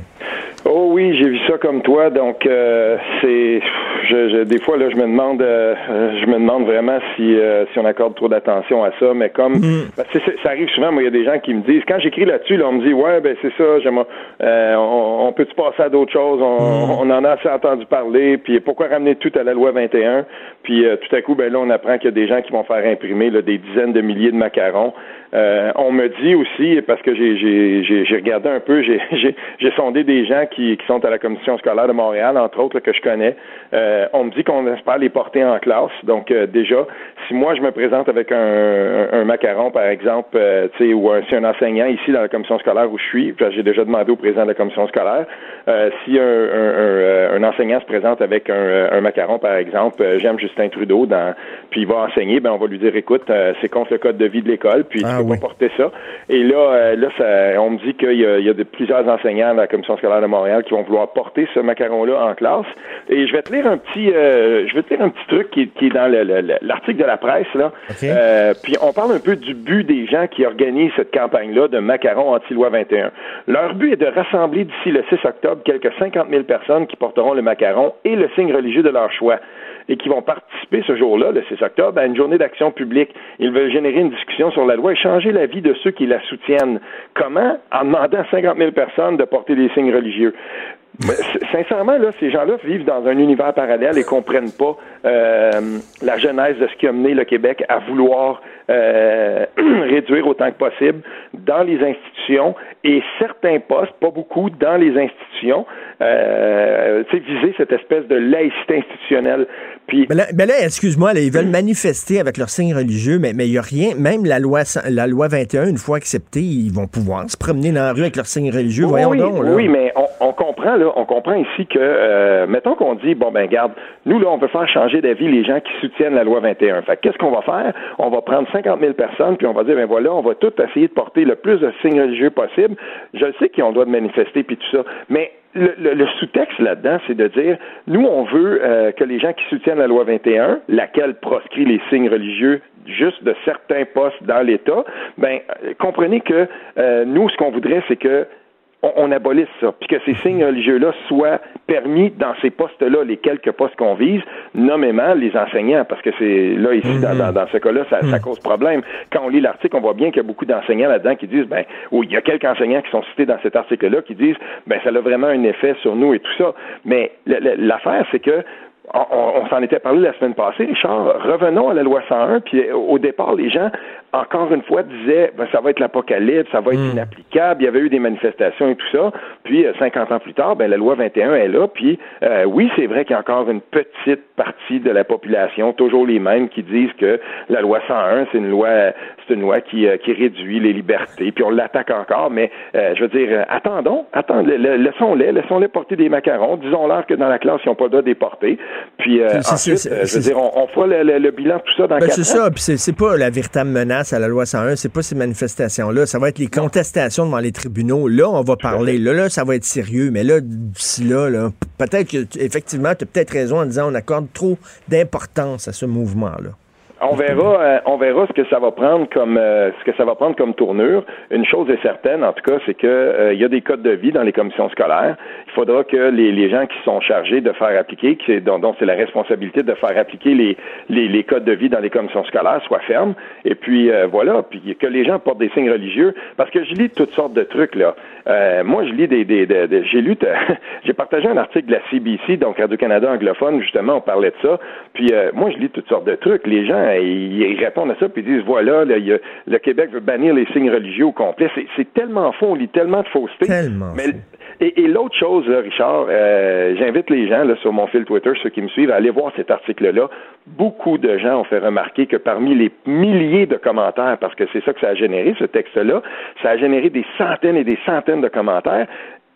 Speaker 7: Oh oui, j'ai vu ça comme toi. Donc euh, c'est, je, des fois là, je me demande, euh, je me demande vraiment si euh, si on accorde trop d'attention à ça. Mais comme mm. ben, ça arrive souvent, moi il y a des gens qui me disent, quand j'écris là-dessus, là, on me dit ouais ben c'est ça, on, on peut-tu passer à d'autres choses? On, mm. on, en a assez entendu parler. Puis pourquoi ramener tout à la loi 21 Puis tout à coup, ben là on apprend qu'il y a des gens qui vont faire imprimer là, des dizaines de milliers de macarons. Euh, on me dit aussi, parce que j'ai regardé un peu, j'ai sondé des gens qui, qui, sont à la commission scolaire de Montréal, entre autres, que je connais. Euh, on me dit qu'on espère les porter en classe. Donc euh, déjà, si moi je me présente avec un, un, macaron, par exemple, ou un, si un enseignant ici dans la commission scolaire où je suis, j'ai déjà demandé au président de la commission scolaire, si un, un, enseignant se présente avec un, macaron, par exemple, j'aime Justin Trudeau, dans, puis il va enseigner, ben on va lui dire, écoute, c'est contre le code de vie de l'école, puis ah, oui. ça. Et là, euh, là ça, on me dit qu'il y a, il y a de, plusieurs enseignants de la Commission scolaire de Montréal qui vont vouloir porter ce macaron-là en classe. Et je vais te lire un petit, euh, je vais te lire un petit truc qui, qui est dans l'article de la presse là. Euh, puis on parle un peu du but des gens qui organisent cette campagne-là de macaron anti-loi 21. Leur but est de rassembler d'ici le 6 octobre quelques 50 000 personnes qui porteront le macaron et le signe religieux de leur choix et qui vont participer ce jour-là, le 6 octobre, à une journée d'action publique. Ils veulent générer une discussion sur la loi et changer la vie de ceux qui la soutiennent. Comment? En demandant à 50 000 personnes de porter des signes religieux. Sincèrement, là, ces gens-là vivent dans un univers parallèle et comprennent pas euh, la genèse de ce qui a mené le Québec à vouloir euh, réduire autant que possible dans les institutions et certains postes, pas beaucoup, dans les institutions, euh, viser cette espèce de laïcité institutionnelle.
Speaker 2: Puis, mais là, excuse-moi, ils veulent manifester avec leur signe religieux, mais il n'y a rien, même la loi, la loi 21, une fois acceptée, ils vont pouvoir se promener dans la rue avec leur signe religieux. Voyons
Speaker 7: oui,
Speaker 2: donc.
Speaker 7: Oui, mais on, comprend, là, on comprend ici que, euh, mettons qu'on dit, bon, ben, garde, nous, là, on veut faire changer d'avis les gens qui soutiennent la loi 21. Fait qu'est-ce qu'on va faire? On va prendre 50 000 personnes, puis on va dire, ben voilà, on va tout essayer de porter le plus de signes religieux possible. Je sais qu'ils ont le droit de manifester, puis tout ça, mais le, sous-texte là-dedans, c'est de dire, nous, on veut euh, que les gens qui soutiennent la loi 21, laquelle proscrit les signes religieux juste de certains postes dans l'État, ben euh, comprenez que euh, nous, ce qu'on voudrait, c'est que on, abolisse ça, puis que ces signes religieux-là soient permis dans ces postes-là, les quelques postes qu'on vise, nommément les enseignants, parce que c'est là, ici, dans, mhm. ce cas-là, ça, mhm. cause problème. Quand on lit l'article, on voit bien qu'il y a beaucoup d'enseignants là-dedans qui disent, ben, ou il y a quelques enseignants qui sont cités dans cet article-là qui disent, ben, ça a vraiment un effet sur nous et tout ça. Mais l'affaire, c'est que on, s'en était parlé la semaine passée, Richard. Revenons à la loi 101. Puis au départ, les gens, encore une fois, disaient ben, ça va être l'apocalypse, ça va être hmm. inapplicable. Il y avait eu des manifestations et tout ça. Puis 50 euh, ans plus tard, ben, la loi 21 est là. Puis euh, oui, c'est vrai qu'il y a encore une petite partie de la population, toujours les mêmes, qui disent que la loi 101, c'est une loi, c'est une loi qui, euh, qui réduit les libertés. Puis on l'attaque encore. Mais je veux dire, attendons, attendons, laissons-les, laissons-les porter des macarons. Disons-leur que dans la classe, ils n'ont pas le droit de les porter. Puis euh, ensuite, je veux dire, on, fera le, bilan tout ça dans ben,
Speaker 2: C'est ça, puis c'est pas la véritable menace à la loi 101, c'est pas ces manifestations-là, ça va être les contestations devant les tribunaux. Là, on va parler, là, là, ça va être sérieux, mais là, d'ici là, là peut-être que, effectivement, tu as peut-être raison en disant on accorde trop d'importance à ce mouvement-là.
Speaker 7: On verra, euh, on verra ce que ça va prendre comme euh, ce que ça va prendre comme tournure. Une chose est certaine, en tout cas, c'est que euh, il y a des codes de vie dans les commissions scolaires. Il faudra que les, les gens qui sont chargés de faire appliquer, qui dont, dont c'est la responsabilité de faire appliquer les, les, les, codes de vie dans les commissions scolaires, soient fermes. Et puis voilà, puis que les gens portent des signes religieux, parce que je lis toutes sortes de trucs là. moi, je lis des, des, des, j'ai lu, j'ai partagé un article de la CBC, donc Radio Canada anglophone, justement, on parlait de ça. Puis moi, je lis toutes sortes de trucs. Les gens ils, répondent à ça, puis ils disent, voilà, le Québec veut bannir les signes religieux au complet. C'est tellement faux, on lit tellement de fausseté.
Speaker 2: Tellement
Speaker 7: Et, l'autre chose, Richard, euh, j'invite les gens là, sur mon fil Twitter, ceux qui me suivent, à aller voir cet article-là. Beaucoup de gens ont fait remarquer que parmi les milliers de commentaires, parce que c'est ça que ça a généré, ce texte-là, ça a généré des centaines et des centaines de commentaires.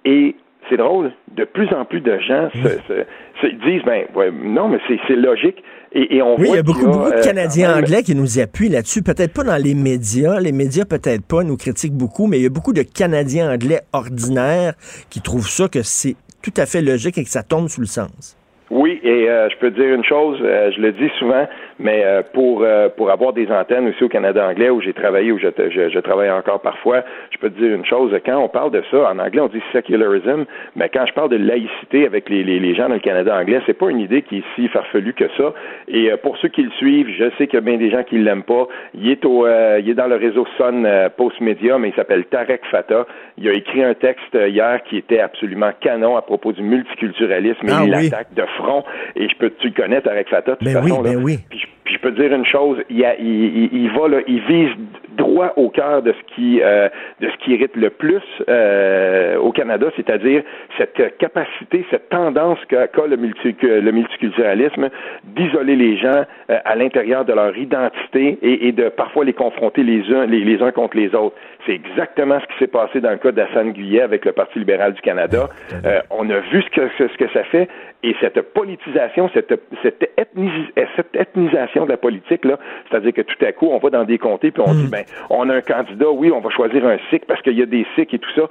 Speaker 7: Et c'est drôle, de plus en plus de gens se, disent, ben, non, mais c'est logique. Et, on
Speaker 2: oui, il y a beaucoup, beaucoup de euh, Canadiens anglais qui nous appuient là-dessus. Peut-être pas dans les médias. Les médias, peut-être pas, nous critiquent beaucoup, mais il y a beaucoup de Canadiens anglais ordinaires qui trouvent ça que c'est tout à fait logique et que ça tombe sous le sens.
Speaker 7: Oui, et euh, je peux te dire une chose, euh, je le dis souvent, mais euh, pour pour avoir des antennes aussi au Canada anglais où j'ai travaillé, où je, je, je, travaille encore parfois, je peux te dire une chose, quand on parle de ça, en anglais on dit secularism, mais quand je parle de laïcité avec les, les, les gens dans le Canada anglais, c'est pas une idée qui est si farfelue que ça. Et pour ceux qui le suivent, je sais qu'il y a bien des gens qui l'aiment pas. Il est au il est dans le réseau Sun Post Media, mais il s'appelle Tarek Fata. Il a écrit un texte hier qui était absolument canon à propos du multiculturalisme et
Speaker 2: Ah
Speaker 7: il
Speaker 2: oui.
Speaker 7: l'attaque de front. Et je peux, tu le connais, Tarek Fata, de toute
Speaker 2: Ben oui,
Speaker 7: façon, là?
Speaker 2: ben oui.
Speaker 7: Puis, je- puis je peux te dire une chose, il, y a- il, il- il va, là, il vise droit au cœur de ce qui, euh, de ce qui irrite le plus euh, au Canada, c'est-à-dire cette capacité, cette tendance qu'a le, multi- le multiculturalisme d'isoler les gens euh, à l'intérieur de leur identité et, et de parfois les confronter les uns, les, les uns contre les autres. C'est exactement ce qui s'est passé dans le cas d'Assane Guyet avec le Parti libéral du Canada. Euh, on a vu ce que, ce que ça fait et cette politisation, cette, cette, ethnis- euh, cette ethnisation de la politique, là, c'est-à-dire que tout à coup, on va dans des comtés puis on dit, ben, on a un candidat, oui, on va choisir un Sikh parce qu'il y a des Sikhs et tout ça.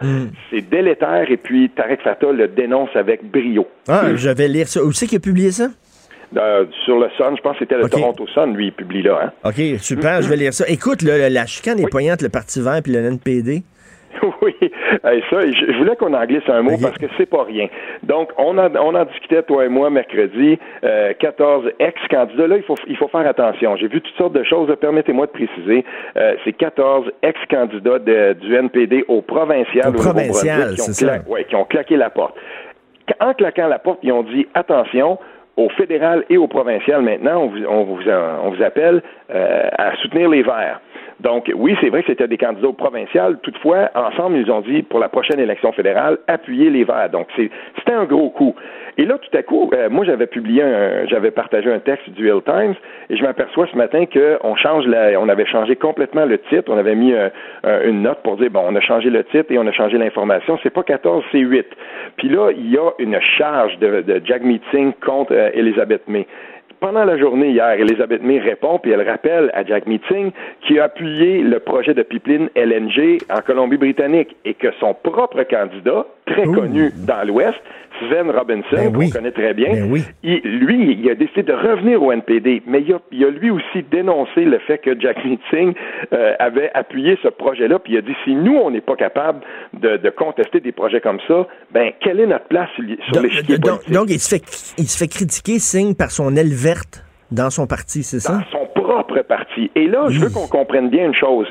Speaker 7: C'est délétère et puis Tarek Fatah le dénonce avec brio.
Speaker 2: Ah, je vais lire ça. Où c'est qu'il a publié ça?
Speaker 7: Euh, sur le Sun, je pense que c'était le. Toronto Sun, lui, il publie là. Hein?
Speaker 2: OK, super, je vais lire ça. Écoute, là, la chicane est poignante, le Parti vert puis le NPD.
Speaker 7: Oui, ça, je, voulais qu'on en glisse un mot parce que c'est pas rien. Donc, on, a, on en discutait, toi et moi, mercredi, euh, 14 ex-candidats. Là, il faut, il faut faire attention. J'ai vu toutes sortes de choses. Permettez-moi de préciser. Euh, c'est 14 ex-candidats du NPD au provincial.
Speaker 2: Au provincial,
Speaker 7: qui ont
Speaker 2: c'est ça.
Speaker 7: cla- ouais, qui ont claqué la porte. En claquant la porte, ils ont dit, attention, au fédéral et au provincial maintenant, on vous, on vous, on vous appelle euh, à soutenir les Verts. Donc, oui, c'est vrai que c'était des candidats au provincial. Toutefois, ensemble, ils ont dit, pour la prochaine élection fédérale, appuyez les Verts. Donc, c'était un gros coup. Et là, tout à coup, euh, moi, j'avais publié j'avais partagé un texte du Hill Times et je m'aperçois ce matin qu'on change la, on avait changé complètement le titre. On avait mis euh, euh, une note pour dire, bon, on a changé le titre et on a changé l'information. C'est pas 14, c'est 8. Puis là, il y a une charge de, de Jack Meeting contre euh, Elizabeth May. Pendant la journée hier, Elisabeth May répond, puis elle rappelle à Jack Meeting qui a appuyé le projet de pipeline LNG en Colombie-Britannique et que son propre candidat, très connu dans l'Ouest, Sven Robinson,
Speaker 2: Ben
Speaker 7: qu'on
Speaker 2: oui.
Speaker 7: connaît très bien,
Speaker 2: Ben oui.
Speaker 7: il- lui, il a décidé de revenir au NPD, mais il a, il a lui aussi dénoncé le fait que Jack Meeting euh, avait appuyé ce projet-là, puis il a dit si nous, on n'est pas capable de, de contester des projets comme ça, ben quelle est notre place sur,
Speaker 2: Donc,
Speaker 7: l'échiquier
Speaker 2: donc-
Speaker 7: politique?
Speaker 2: donc, il, se fait, il se fait critiquer, signe par son aile verte dans son parti, c'est ça?
Speaker 7: dans son propre parti. Et là, je veux qu'on comprenne bien une chose.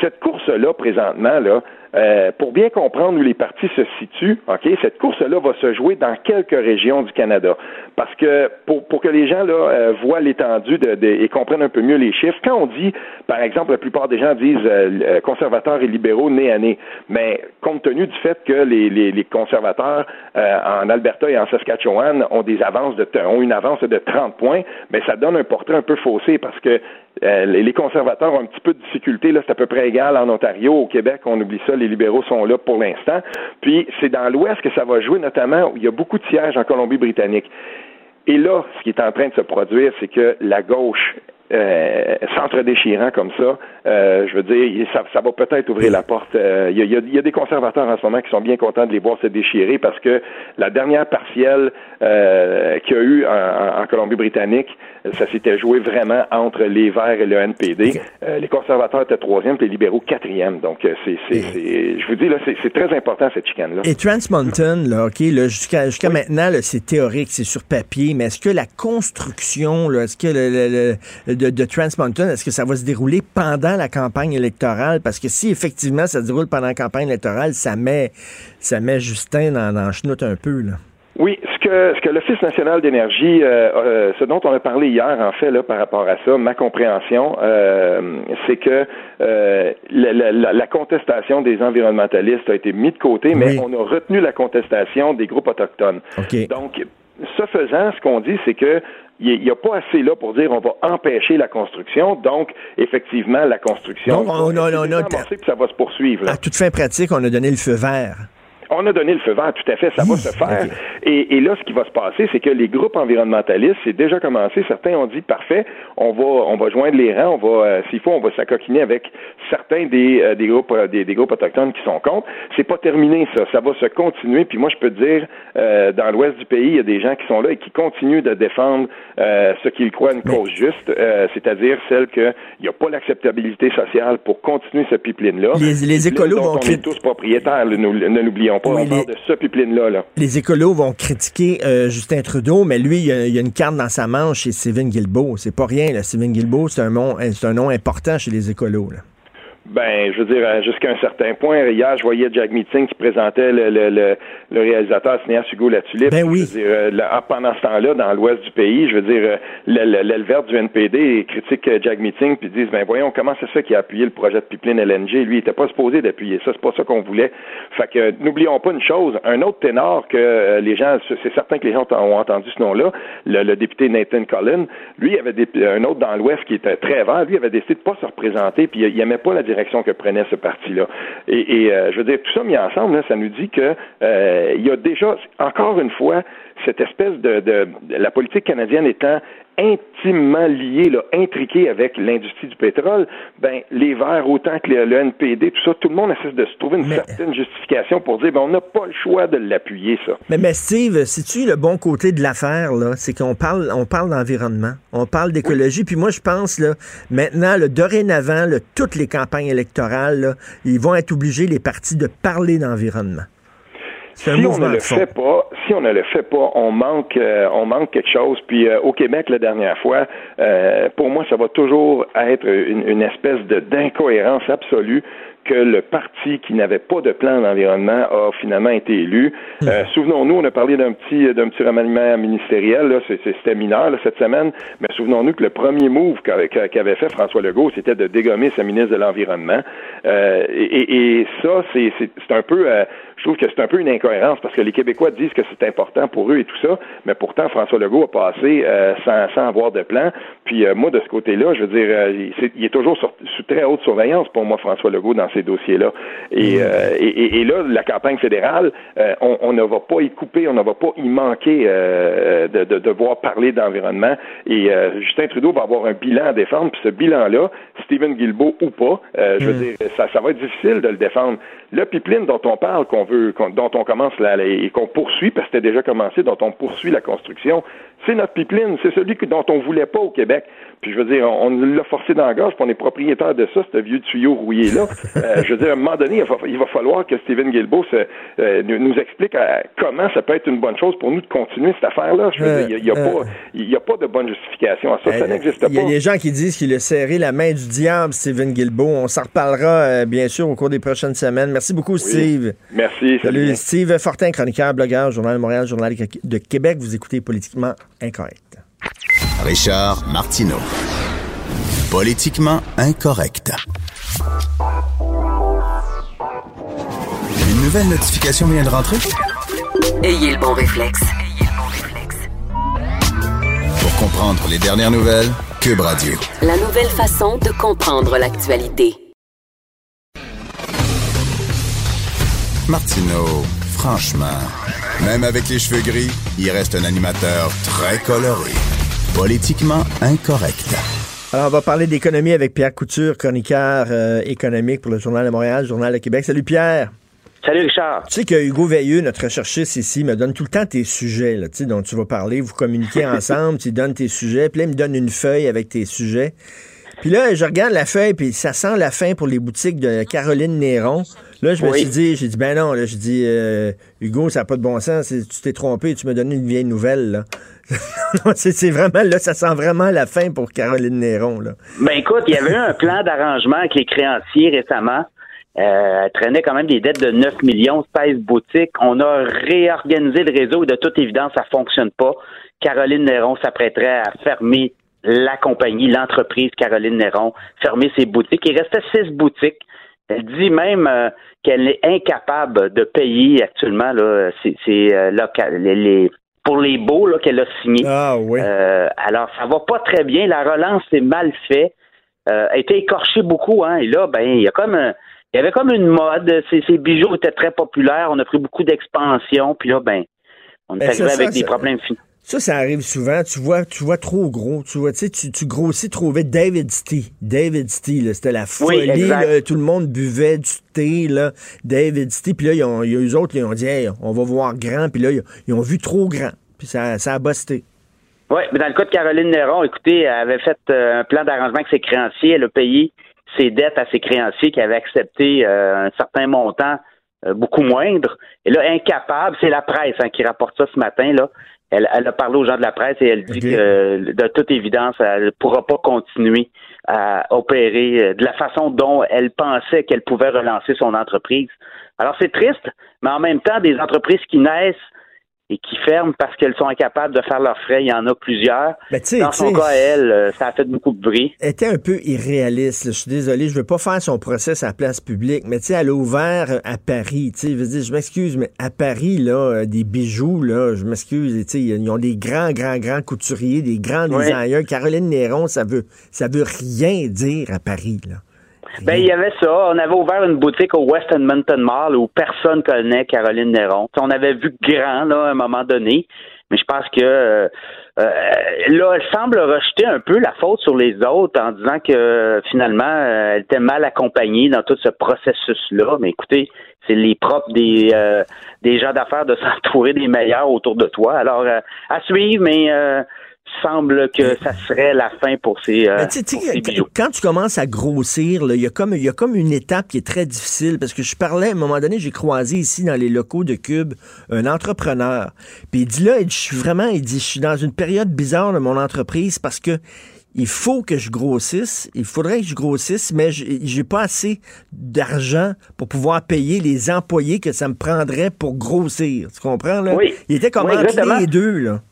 Speaker 7: Cette course-là, présentement, là, euh, pour bien comprendre où les partis se situent, ok, cette course-là va se jouer dans quelques régions du Canada. Parce que pour, pour que les gens là euh, voient l'étendue de, de- et comprennent un peu mieux les chiffres, quand on dit, par exemple, la plupart des gens disent euh, euh, conservateurs et libéraux nez à nez, mais compte tenu du fait que les, les, les conservateurs euh, en Alberta et en Saskatchewan ont des avances de ont une avance de 30 points, mais ça donne un portrait un peu faussé parce que euh, les conservateurs ont un petit peu de difficulté. Là, c'est à peu près égal en Ontario. Au Québec, on oublie ça. Les libéraux sont là pour l'instant. Puis, c'est dans l'Ouest que ça va jouer, notamment où il y a beaucoup de sièges en Colombie-Britannique. Et là, ce qui est en train de se produire, c'est que la gauche, euh, s'entre-déchirant comme ça, euh, je veux dire, ça, ça va peut-être ouvrir la porte. Euh, Il y, a, y y des conservateurs en ce moment qui sont bien contents de les voir se déchirer parce que la dernière partielle euh, qu'il y a eu en, Colombie-Britannique, ça s'était joué vraiment entre les Verts et le NPD. Les conservateurs étaient troisième, puis les libéraux quatrième. Donc, c'est, je vous dis là, c'est, très important cette chicane-là.
Speaker 2: Et Trans Mountain, là, OK, là, jusqu'à maintenant, c'est théorique, c'est sur papier, mais est-ce que la construction, est-ce que le, le- le- de, de Trans Mountain, est-ce que ça va se dérouler pendant la campagne électorale? Parce que si effectivement ça se déroule pendant la campagne électorale, ça met, ça met Justin dans, dans le chenoute un peu, là.
Speaker 7: Oui, ce que, ce que l'Office national d'énergie, euh, euh, ce dont on a parlé hier, en fait, là, par rapport à ça, ma compréhension, euh, c'est que la, la- la- la contestation des environnementalistes a été mise de côté, mais
Speaker 2: Oui.
Speaker 7: on a retenu la contestation des groupes autochtones. Donc, ce faisant, ce qu'on dit, c'est que il n'y a pas assez là pour dire on va empêcher la construction. Donc, effectivement, la construction.
Speaker 2: Donc, on on a- on a-
Speaker 7: ça va se poursuivre. là.
Speaker 2: À toute fin pratique, on a donné le feu vert.
Speaker 7: On a donné le feu vert, tout à fait, ça va se faire. Et, là, ce qui va se passer, c'est que les groupes environnementalistes, c'est déjà commencé. Certains ont dit parfait, on va on va joindre les rangs, on va s'il faut, on va s'acoquiner avec certains des, des groupes des, des, groupes autochtones qui sont contre. C'est pas terminé ça, ça va se continuer. Puis moi, je peux te dire, dans l'ouest du pays, il y a des gens qui sont là et qui continuent de défendre ce qu'ils croient une cause juste, c'est-à-dire celle qu'il n'y a pas l'acceptabilité sociale pour continuer ce pipeline-là.
Speaker 2: Les, les écolos vont...
Speaker 7: On est tous propriétaires, ne l'oublions pas. on parle de ce pipeline-là.
Speaker 2: Les écolos vont critiquer euh, Justin Trudeau, mais lui, il a, a, une carte dans sa manche chez Steven Guilbeault. C'est pas rien, là. Steven Guilbeault, c'est un, nom, un nom important chez les écolos. Là.
Speaker 7: Ben, je veux dire, jusqu'à un certain point. Hier, je voyais Jack Meeting qui présentait le, le, le, le réalisateur cinéaste Hugo Latulippe.
Speaker 2: Ben oui.
Speaker 7: Je veux dire, euh, là, pendant ce temps-là, dans l'ouest du pays, je veux dire, euh, l'aile verte du NPD critique euh, Jack Meeting puis disent, ben voyons, comment c'est ça qui a appuyé le projet de pipeline LNG? Lui, il était pas supposé d'appuyer ça. C'est pas ça qu'on voulait. Fait que, n'oublions pas une chose. Un autre ténor que les gens, c'est certain que les gens ont entendu ce nom-là, le, député Nathan Collin, lui, il avait des, un autre dans l'ouest qui était très vert. Lui, il avait décidé de pas se représenter puis il, il aimait pas la direction que prenait ce parti-là. Et, euh, je veux dire, tout ça mis ensemble, ça nous dit que euh, il y a déjà, encore une fois, cette espèce de, de, la politique canadienne étant intimement liée, là, intriquée avec l'industrie du pétrole, ben les Verts autant que le, NPD, tout ça, tout le monde essaie de se trouver une certaine justification pour dire ben on n'a pas le choix de l'appuyer ça.
Speaker 2: Mais, mais Steve, si tu le bon côté de l'affaire là, c'est qu'on parle on parle d'environnement, on parle d'écologie, puis moi je pense là maintenant le dorénavant, toutes les campagnes électorales, ils vont être obligés les partis de parler d'environnement
Speaker 7: si on ne le fait pas, si on ne le fait pas, on manque, euh, on manque quelque chose. Puis euh, au Québec la dernière fois, euh, pour moi, ça va toujours être une, une espèce de d'incohérence absolue que le parti qui n'avait pas de plan d'environnement a finalement été élu. Hmm. Euh, souvenons-nous, on a parlé d'un petit d'un petit remaniement ministériel, là, c'était mineur cette semaine, mais souvenons-nous que le premier move qu'avait fait François Legault, c'était de dégommer sa ministre de l'Environnement. Euh, et, et, ça, c'est un peu, euh, je trouve que c'est un peu une incohérence parce que les Québécois disent que c'est important pour eux et tout ça, mais pourtant François Legault a passé sans, sans avoir de plan. Puis moi, de ce côté-là, je veux dire, il est, toujours sous très haute surveillance pour moi, François Legault, dans ces dossiers-là. Mmh. Euh, et, et, là, la campagne fédérale, euh, on, ne va pas y couper, on ne va pas y manquer euh, de, de, devoir parler d'environnement. Et Justin Trudeau va avoir un bilan à défendre, puis ce bilan-là, Stephen Guilbeault ou pas, je veux mmh. dire, ça, ça va être difficile de le défendre. Le pipeline dont on parle, qu'on veut, dont on commence là, et qu'on poursuit, parce que c'était déjà commencé, dont on poursuit la construction, c'est notre pipeline, c'est celui dont on voulait pas au Québec. Puis je veux dire, on, l'a forcé dans la gorge, puis on est propriétaire de ça, ce vieux tuyau rouillé-là. Euh, je veux dire, à un moment donné, il va, falloir que Stephen Guilbeault euh, nous explique euh, comment ça peut être une bonne chose pour nous de continuer cette affaire-là. Je veux dire, il n'y a, a, pas de bonne justification à ça, ça n'existe pas.
Speaker 2: Il y a des gens qui disent qu'il a serré la main du diable, Stephen Guilbeault. On s'en reparlera, bien sûr, au cours des prochaines semaines. Merci beaucoup, Steve.
Speaker 7: Merci.
Speaker 2: Salut. Steve Fortin, chroniqueur, blogueur, Journal de Montréal, Journal de Québec. Vous écoutez Politiquement Incorrect.
Speaker 4: Richard Martineau. Politiquement incorrect. Une nouvelle notification vient de rentrer?
Speaker 1: Ayez le bon réflexe.
Speaker 4: Pour comprendre les dernières nouvelles, Cube Radio.
Speaker 1: La nouvelle façon de comprendre l'actualité.
Speaker 4: Martineau, franchement, même avec les cheveux gris, il reste un animateur très coloré. Politiquement incorrect.
Speaker 2: Alors, on va parler d'économie avec Pierre Couture, chroniqueur euh, économique pour le Journal de Montréal, Journal de Québec. Salut Pierre.
Speaker 8: Salut Richard.
Speaker 2: Tu sais que Hugo Veilleux, notre recherchiste ici, me donne tout le temps tes sujets là, dont tu vas parler. Vous communiquez ensemble, tu donnes tes sujets. Puis là, il me donne une feuille avec tes sujets. Puis là, je regarde la feuille, puis ça sent la fin pour les boutiques de Caroline Néron. Là, je me suis dit, j'ai dit, ben non, là, je dis, euh, Hugo, ça n'a pas de bon sens, tu t'es trompé, tu me donnes une vieille nouvelle, là. c'est vraiment, là, ça sent vraiment la fin pour Caroline Néron, là.
Speaker 8: Ben écoute, il y avait eu un plan d'arrangement avec les créanciers récemment. Euh, elle traînait quand même des dettes de 9 millions, 16 boutiques. On a réorganisé le réseau et de toute évidence, ça fonctionne pas. Caroline Néron s'apprêterait à fermer la compagnie, l'entreprise Caroline Néron, fermer ses boutiques. Il restait six boutiques. Elle dit même euh, qu'elle est incapable de payer actuellement là, c'est, euh, les, pour les baux qu'elle a signés.
Speaker 2: Ah oui.
Speaker 8: Euh, alors, ça va pas très bien. La relance est mal faite. A été écorchée beaucoup, hein. Et là, ben, il y a comme il y avait comme une mode. Ces, ces, bijoux étaient très populaires. On a pris beaucoup d'expansion. Puis là, ben, On est
Speaker 2: Ben,
Speaker 8: arrivé avec
Speaker 2: ça,
Speaker 8: des
Speaker 2: ça-
Speaker 8: problèmes financiers.
Speaker 2: Ça, ça arrive souvent. Tu vois, tu vois trop gros. Tu vois, tu sais, tu, grossis trop vite. David Stee. David là, c'était la
Speaker 8: Oui,
Speaker 2: folie.
Speaker 8: exact.
Speaker 2: là. tout le monde buvait du thé, là. David Stee. Puis là, ils ont, il y a eux autres, ils ont dit, hey, on va voir grand. Puis là, ils, ils ont vu trop grand. Puis ça, ça a busté.
Speaker 8: Oui, mais dans le cas de Caroline Néron, écoutez, elle avait fait euh, un plan d'arrangement avec ses créanciers. Elle a payé ses dettes à ses créanciers qui avaient accepté euh, un certain montant euh, beaucoup moindre. Et là, incapable, c'est la presse hein, qui rapporte ça ce matin. Là. Elle, elle a parlé aux gens de la presse et elle dit que, euh, de toute évidence, elle ne pourra pas continuer à opérer euh, de la façon dont elle pensait qu'elle pouvait relancer son entreprise. Alors, c'est triste, mais en même temps, des entreprises qui naissent et qui ferment parce qu'elles sont incapables de faire leurs frais, il y en a plusieurs.
Speaker 2: Ben, tu sais,
Speaker 8: Dans son cas, elle, euh, ça a fait beaucoup de bruit.
Speaker 2: elle était un peu irréaliste. là. Je suis désolé, je veux pas faire son procès à la place publique, mais tu sais, elle a ouvert euh, à Paris. Tu sais, je veux dire, je m'excuse, mais à Paris, là, euh, des bijoux, là, je m'excuse, tu sais, ils ont des grands, grands, grands couturiers, des grands
Speaker 8: Oui.
Speaker 2: designers. Caroline Néron, ça veut, ça veut rien dire à Paris, là.
Speaker 8: Ben, il y avait ça. On avait ouvert une boutique au West Edmonton Mall où personne connaît Caroline Néron. On avait vu grand, là, à un moment donné. Mais je pense que euh, euh, là, elle semble rejeter un peu la faute sur les autres en disant que finalement, euh, elle était mal accompagnée dans tout ce processus-là. Mais écoutez, c'est les propres des, euh, des gens d'affaires de s'entourer des meilleurs autour de toi. Alors, euh, à suivre, mais euh, semble que ça serait la fin pour ces, euh,
Speaker 2: Mais tu sais, tu
Speaker 8: pour
Speaker 2: sais,
Speaker 8: ces bijoux.
Speaker 2: quand tu commences à grossir, il y, a comme- y a comme une étape qui est très difficile parce que je parlais, à un moment donné, j'ai croisé ici dans les locaux de Cube un entrepreneur. Puis il dit là, je suis vraiment, il dit, je suis dans une période bizarre de mon entreprise parce que il faut que je grossisse, il faudrait que je grossisse, mais j'ai pas assez d'argent pour pouvoir payer les employés que ça me prendrait pour grossir. Tu comprends, là?
Speaker 8: Oui.
Speaker 2: Il était comme
Speaker 8: Oui,
Speaker 2: entre les deux, là.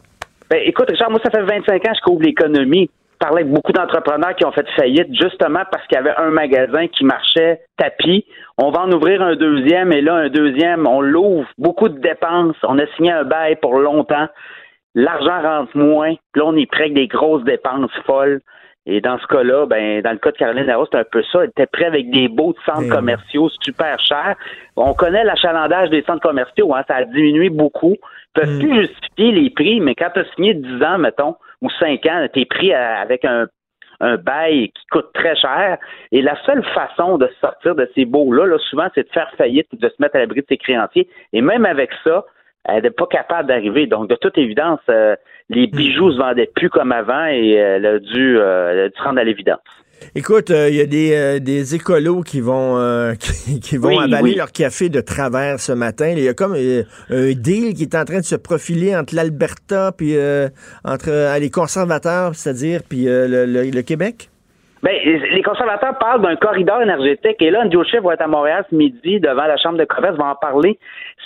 Speaker 8: Ben, écoute, Richard, moi, ça fait 25 ans que je couvre l'économie. Je parlais avec beaucoup d'entrepreneurs qui ont fait faillite justement parce qu'il y avait un magasin qui marchait tapis. On va en ouvrir un deuxième et là, un deuxième, on l'ouvre. Beaucoup de dépenses. On a signé un bail pour longtemps. L'argent rentre moins. Puis là, on est prêt avec des grosses dépenses folles. Et dans ce cas-là, ben, dans le cas de Caroline Larose, c'est un peu ça. Elle était prête avec des beaux centres
Speaker 2: oui.
Speaker 8: commerciaux super chers. On connaît l'achalandage des centres commerciaux, hein, ça a diminué beaucoup. Peuvent
Speaker 2: Mm.
Speaker 8: plus justifier les prix, mais quand tu as signé 10 ans, mettons, ou 5 ans, t'es pris à- avec un, un bail qui coûte très cher. Et la seule façon de sortir de ces baux-là, là, souvent, c'est de faire faillite ou de se mettre à l'abri de ses créanciers. Et même avec ça, elle n'est pas capable d'arriver. Donc, de toute évidence, euh, les bijoux se vendaient plus comme avant et euh, elle a dû, euh, elle a dû se rendre à l'évidence.
Speaker 2: Écoute, euh, il y a des, euh, des écolos qui vont euh, qui, qui vont
Speaker 8: Oui,
Speaker 2: avaler
Speaker 8: oui.
Speaker 2: leur café de travers ce matin. Il y a comme euh, un deal qui est en train de se profiler entre l'Alberta puis euh, entre euh, les conservateurs, c'est-à-dire puis euh, le, le- le Québec?
Speaker 8: Ben, les conservateurs parlent d'un corridor énergétique et là, Andrew Scheer va être à Montréal ce midi devant la Chambre de commerce, va en parler.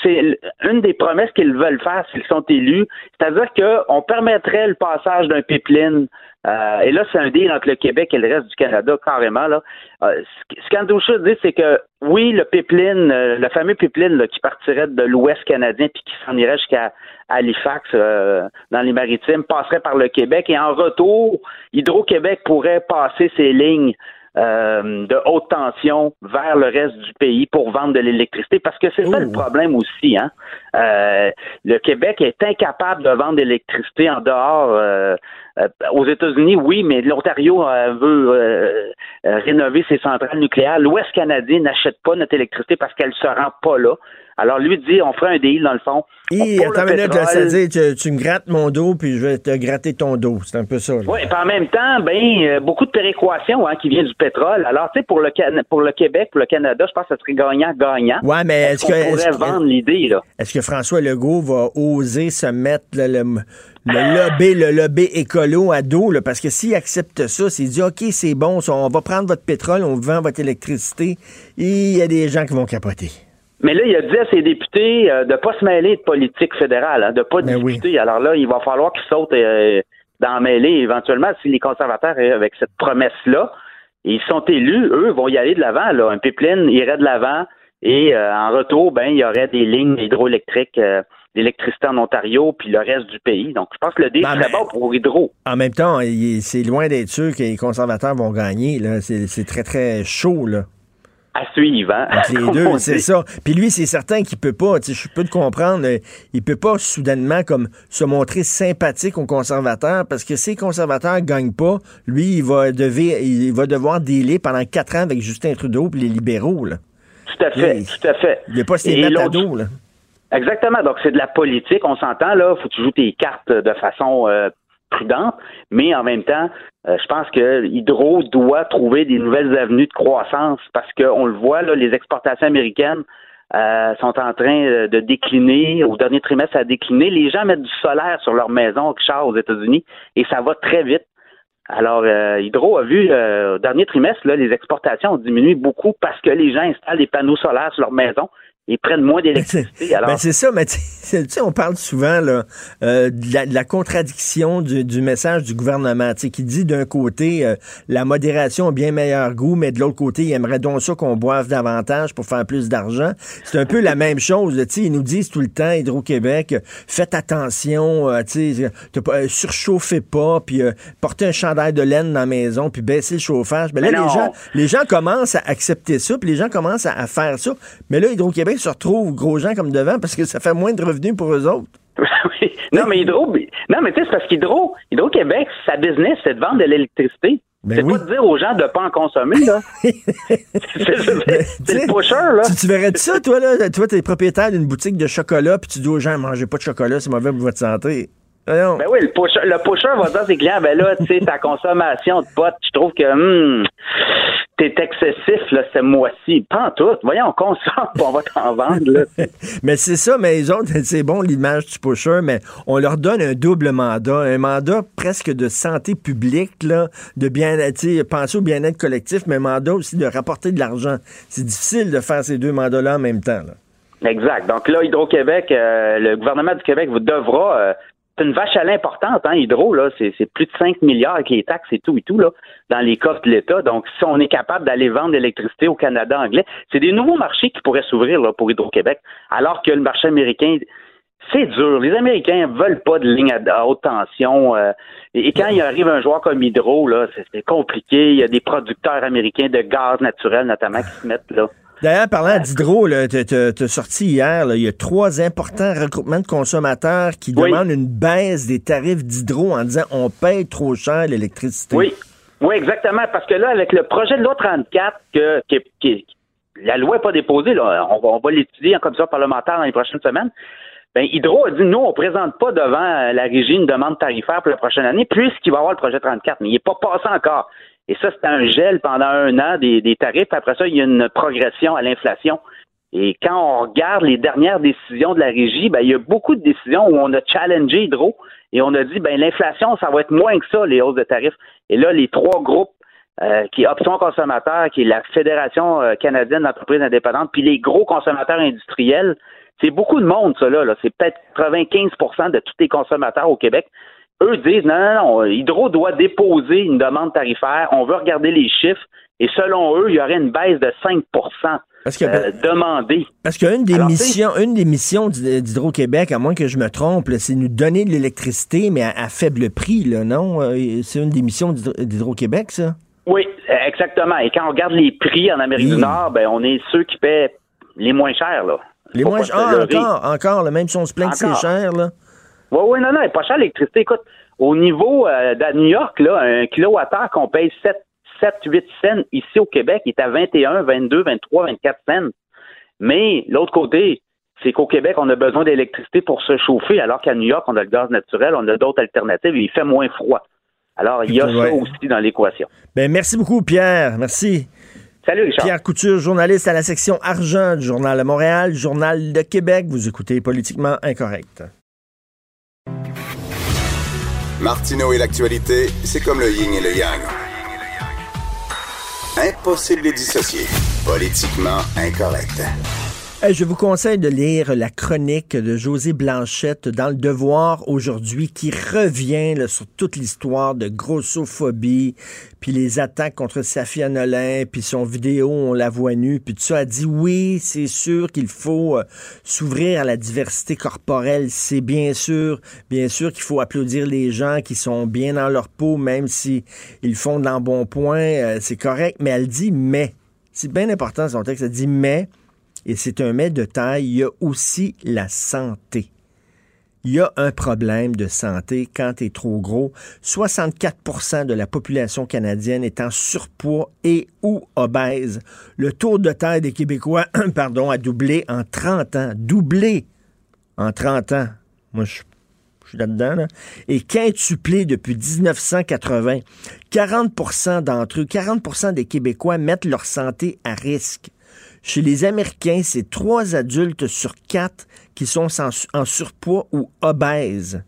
Speaker 8: C'est une des promesses qu'ils veulent faire s'ils sont élus, c'est-à-dire qu'on permettrait le passage d'un pipeline. Euh, et là, c'est un deal entre le Québec et le reste du Canada, carrément. Là. Euh, ce qu- ce qu'Andrew Scheer dit, c'est que oui, le pipeline, euh, le fameux pipeline là, qui partirait de l'Ouest canadien puis qui s'en irait jusqu'à Halifax, euh, dans les maritimes, passerait par le Québec et en retour, Hydro-Québec pourrait passer ses lignes euh, de haute tension vers le reste du pays pour vendre de l'électricité parce que c'est ça le
Speaker 2: Ouh.
Speaker 8: problème aussi. Hein? Euh, le Québec est incapable de vendre de l'électricité en dehors. euh, euh, aux États-Unis, oui, mais l'Ontario euh, veut euh, rénover ses centrales nucléaires. L'Ouest canadien n'achète pas notre électricité parce qu'elle se rend pas là. Alors lui dit, on ferait un deal dans le fond.
Speaker 2: Et
Speaker 8: le
Speaker 2: attends une minute, c'est-à-dire tu, tu me grattes mon dos puis je vais te gratter ton dos. C'est un peu ça.
Speaker 8: Oui, puis en même temps, ben euh, beaucoup de péréquation hein, qui vient du pétrole. Alors, tu sais, pour le pour le Québec, pour le Canada, je pense que ça serait gagnant-gagnant.
Speaker 2: Ouais, mais est-ce
Speaker 8: qu'on
Speaker 2: que
Speaker 8: pourrait
Speaker 2: que-
Speaker 8: vendre l'idée là?
Speaker 2: Est-ce que François Legault va oser se mettre là, le, le lobby, le lobby écolo à dos? là? parce que s'il accepte ça, s'il dit OK, c'est bon, on va prendre votre pétrole, on vend votre électricité, et il y a des gens qui vont capoter.
Speaker 8: Mais là, il a dit à ses députés euh, de pas se mêler de politique fédérale, hein, de pas
Speaker 2: Ben oui.
Speaker 8: discuter. Alors là, il va falloir qu'ils sautent euh, la mêlée éventuellement si les conservateurs euh, avec cette promesse-là. Ils sont élus, eux vont y aller de l'avant. Là. Un pipeline irait de l'avant et euh, en retour, ben il y aurait des lignes hydroélectriques euh, d'électricité en Ontario puis le reste du pays. Donc, je pense que le serait
Speaker 2: mais-
Speaker 8: bon pour Hydro.
Speaker 2: En même temps, c'est loin d'être sûr que les conservateurs vont gagner. là. C'est c'est très, très chaud. Là.
Speaker 8: À suivre. Hein?
Speaker 2: les deux, c'est ça. Puis lui, c'est certain qu'il peut pas, je peux te comprendre, euh, il peut pas soudainement comme se montrer sympathique aux conservateurs parce que si les conservateurs gagnent pas, lui, il va, devoir, il va devoir dealer pendant quatre ans avec Justin Trudeau et les libéraux. Là.
Speaker 8: Tout à fait, tout à fait.
Speaker 2: Il n'est pas si mettre là.
Speaker 8: Exactement. Donc, c'est de la politique. On s'entend, là. Faut que tu joues tes cartes de façon euh, prudente. Mais en même temps, euh, je pense que Hydro doit trouver des nouvelles avenues de croissance parce qu'on le voit, les exportations américaines euh, sont en train de décliner. Au dernier trimestre, ça a décliné. Les gens mettent du solaire sur leur maison, aux États-Unis, et ça va très vite. Alors, Hydro a vu au dernier trimestre, là, les exportations ont diminué beaucoup parce que les gens installent des panneaux solaires sur leur maison ils prennent moins d'électricité.
Speaker 2: Ben c'est ça, mais tu sais, on parle souvent là, euh, de, la, contradiction du, message du gouvernement, qui dit d'un côté euh, la modération a bien meilleur goût, mais de l'autre côté, il aimerait donc ça qu'on boive davantage pour faire plus d'argent. C'est un peu la même chose. Ils nous disent tout le temps, Hydro-Québec, faites attention, euh, euh, surchauffez pas, puis portez un chandail de laine dans la maison, puis baissez le chauffage. Ben là, les gens, les gens commencent à accepter ça, puis les gens commencent à faire ça. Mais là, Hydro-Québec se retrouvent gros gens comme devant parce que ça fait moins de revenus pour eux autres.
Speaker 8: oui. Non, mais Hydro, non, mais tu sais, c'est parce qu'Hydro, Hydro-Québec, sa business, c'est de vendre de l'électricité. Ben c'est pas de dire aux gens de pas en consommer, là. c'est le pusher, là.
Speaker 2: Tu, verrais de ça, toi, là? Toi, t'es propriétaire d'une boutique de chocolat, puis tu dis aux gens, mangez pas de chocolat, c'est mauvais pour votre santé.
Speaker 8: Ben oui, le pusher, le pusher va dire à ses clients, ben là, tu sais, ta consommation de potes, je trouve que, hum, t'es excessif, là, ce mois-ci. Pas en tout. Voyons, on consomme, on va t'en vendre, là.
Speaker 2: mais c'est ça, mais les autres, c'est bon, l'image du pusher, mais on leur donne un double mandat, un mandat presque de santé publique, là, de bien-être, penser au bien-être collectif, mais un mandat aussi de rapporter de l'argent. C'est difficile de faire ces deux mandats-là en même temps, là.
Speaker 8: Exact. Donc là, Hydro-Québec, euh, le gouvernement du Québec vous devra euh, c'est une vache à l'importante, hein, Hydro, là. C'est, plus de 5 milliards avec les taxes et tout et tout, là, dans les coffres de l'État. Donc, si on est capable d'aller vendre l'électricité au Canada anglais, c'est des nouveaux marchés qui pourraient s'ouvrir, pour Hydro-Québec. Alors que le marché américain, c'est dur. Les Américains veulent pas de ligne à, haute tension. Euh, et, quand il arrive un joueur comme Hydro, là, c'est, compliqué. Il y a des producteurs américains de gaz naturel, notamment, qui se mettent là.
Speaker 2: D'ailleurs, parlant d'hydro, tu as sorti hier, il y a trois importants regroupements de consommateurs qui demandent une baisse des tarifs d'hydro en disant on paye trop cher l'électricité.
Speaker 8: Oui. Oui, exactement. Parce que là, avec le projet de loi 34, que, la loi n'est pas déposée, là, on va, l'étudier en commission parlementaire dans les prochaines semaines. Ben, Hydro a dit, nous, on ne présente pas devant la régie une demande tarifaire pour la prochaine année, puisqu'il va y avoir le projet 34, mais il n'est pas passé encore. Et ça, c'est un gel pendant un an des, tarifs. Après ça, il y a une progression à l'inflation. Et quand on regarde les dernières décisions de la régie, ben, il y a beaucoup de décisions où on a challengé Hydro et on a dit ben l'inflation, ça va être moins que ça, les hausses de tarifs. Et là, les trois groupes euh, qui est Option Consommateur, qui est la Fédération euh, canadienne d'entreprises indépendantes, puis les gros consommateurs industriels, c'est beaucoup de monde, ça là. là. C'est peut-être 95% de tous les consommateurs au Québec eux disent non, non, non, Hydro doit déposer une demande tarifaire, on veut regarder les chiffres, et selon eux, il y aurait une baisse de 5 parce que, euh, demandée.
Speaker 2: Parce qu'une des missions, une des missions d'Hydro-Québec, à moins que je me trompe, c'est nous donner de l'électricité, mais à, faible prix, là, non? Euh, c'est une des missions d'Hydro-Québec, ça?
Speaker 8: Oui, exactement. Et quand on regarde les prix en Amérique du Nord, ben, on est ceux qui paient les moins chers, là.
Speaker 2: Les moins chers? Ah, encore, encore, même si on se plaint que c'est cher, là.
Speaker 8: Oui, oui, non, non, elle pas cher l'électricité. Écoute, au niveau euh, de New York, là, un kilowattheure qu'on paye 7, 7, 8 cents ici au Québec est à 21, 22, 23, 24 cents. Mais l'autre côté, c'est qu'au Québec, on a besoin d'électricité pour se chauffer, alors qu'à New York, on a le gaz naturel, on a d'autres alternatives et il fait moins froid. Alors, il y a ça aussi dans l'équation.
Speaker 2: Ben, merci beaucoup, Pierre. Merci.
Speaker 8: Salut, Richard.
Speaker 2: Pierre Couture, journaliste à la section argent du Journal de Montréal, Journal de Québec. Vous écoutez Politiquement Incorrect.
Speaker 4: Martineau et l'actualité, c'est comme le yin et le yang. Impossible de dissocier. Politiquement incorrect.
Speaker 2: Je vous conseille de lire la chronique de José Blanchette dans Le Devoir aujourd'hui qui revient sur toute l'histoire de grossophobie, puis les attaques contre Safia Nolin, puis son vidéo, on la voit nue, puis tout ça. A dit oui, c'est sûr qu'il faut euh, s'ouvrir à la diversité corporelle, c'est bien sûr, bien sûr qu'il faut applaudir les gens qui sont bien dans leur peau, même si ils font de l'embonpoint, euh, c'est correct, mais elle dit mais C'est bien important son texte. Ça dit mais, et c'est un mais de taille, il y a aussi la santé. Il y a un problème de santé quand tu es trop gros. 64% de la population canadienne est en surpoids et ou obèse. Le taux de taille des Québécois pardon, a doublé en 30 ans. Doublé en 30 ans. Moi, je je suis là-dedans, là, et quintuplé depuis 1980. 40 d'entre eux, 40 des Québécois mettent leur santé à risque. Chez les Américains, c'est trois adultes sur quatre qui sont en, surpoids ou obèses.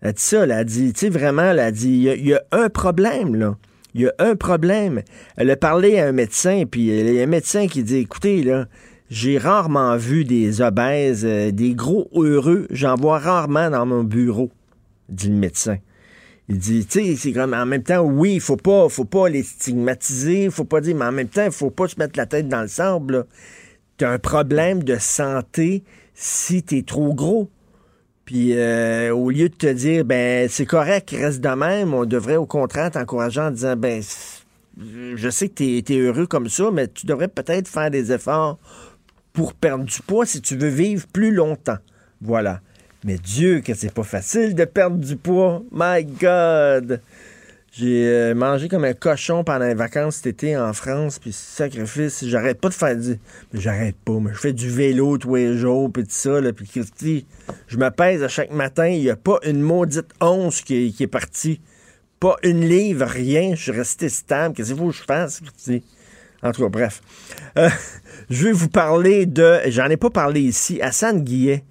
Speaker 2: Elle dit ça, elle a dit, tu sais, vraiment, elle a dit, il y, a un problème, là. Il y a un problème. Elle a parlé à un médecin, puis il y a un médecin qui dit, écoutez, là, j'ai rarement vu des obèses, euh, des gros heureux. J'en vois rarement dans mon bureau, dit le médecin. Il dit, tu sais, c'est comme en même temps, oui, il faut pas, faut pas les stigmatiser, faut pas dire, mais en même temps, il faut pas se mettre la tête dans le sable. Tu as un problème de santé si tu es trop gros. Puis euh, au lieu de te dire, ben c'est correct, reste de même, on devrait au contraire t'encourager en disant, ben je sais que tu es, heureux comme ça, mais tu devrais peut-être faire des efforts pour perdre du poids si tu veux vivre plus longtemps. Voilà. Mais Dieu, que c'est pas facile de perdre du poids. My God! J'ai euh, mangé comme un cochon pendant les vacances cet été en France, puis sacrifice, j'arrête pas de faire du... J'arrête pas, mais je fais du vélo tous les jours, puis tout ça, puis Christy, je me pèse à chaque matin, il y a pas une maudite once qui, est partie. Pas une livre, rien, je suis resté stable. Qu'est-ce qu'il faut que je fasse, Christy? En tout cas, bref. Euh, je vais vous parler de, j'en ai pas parlé ici, Hassan Guillet,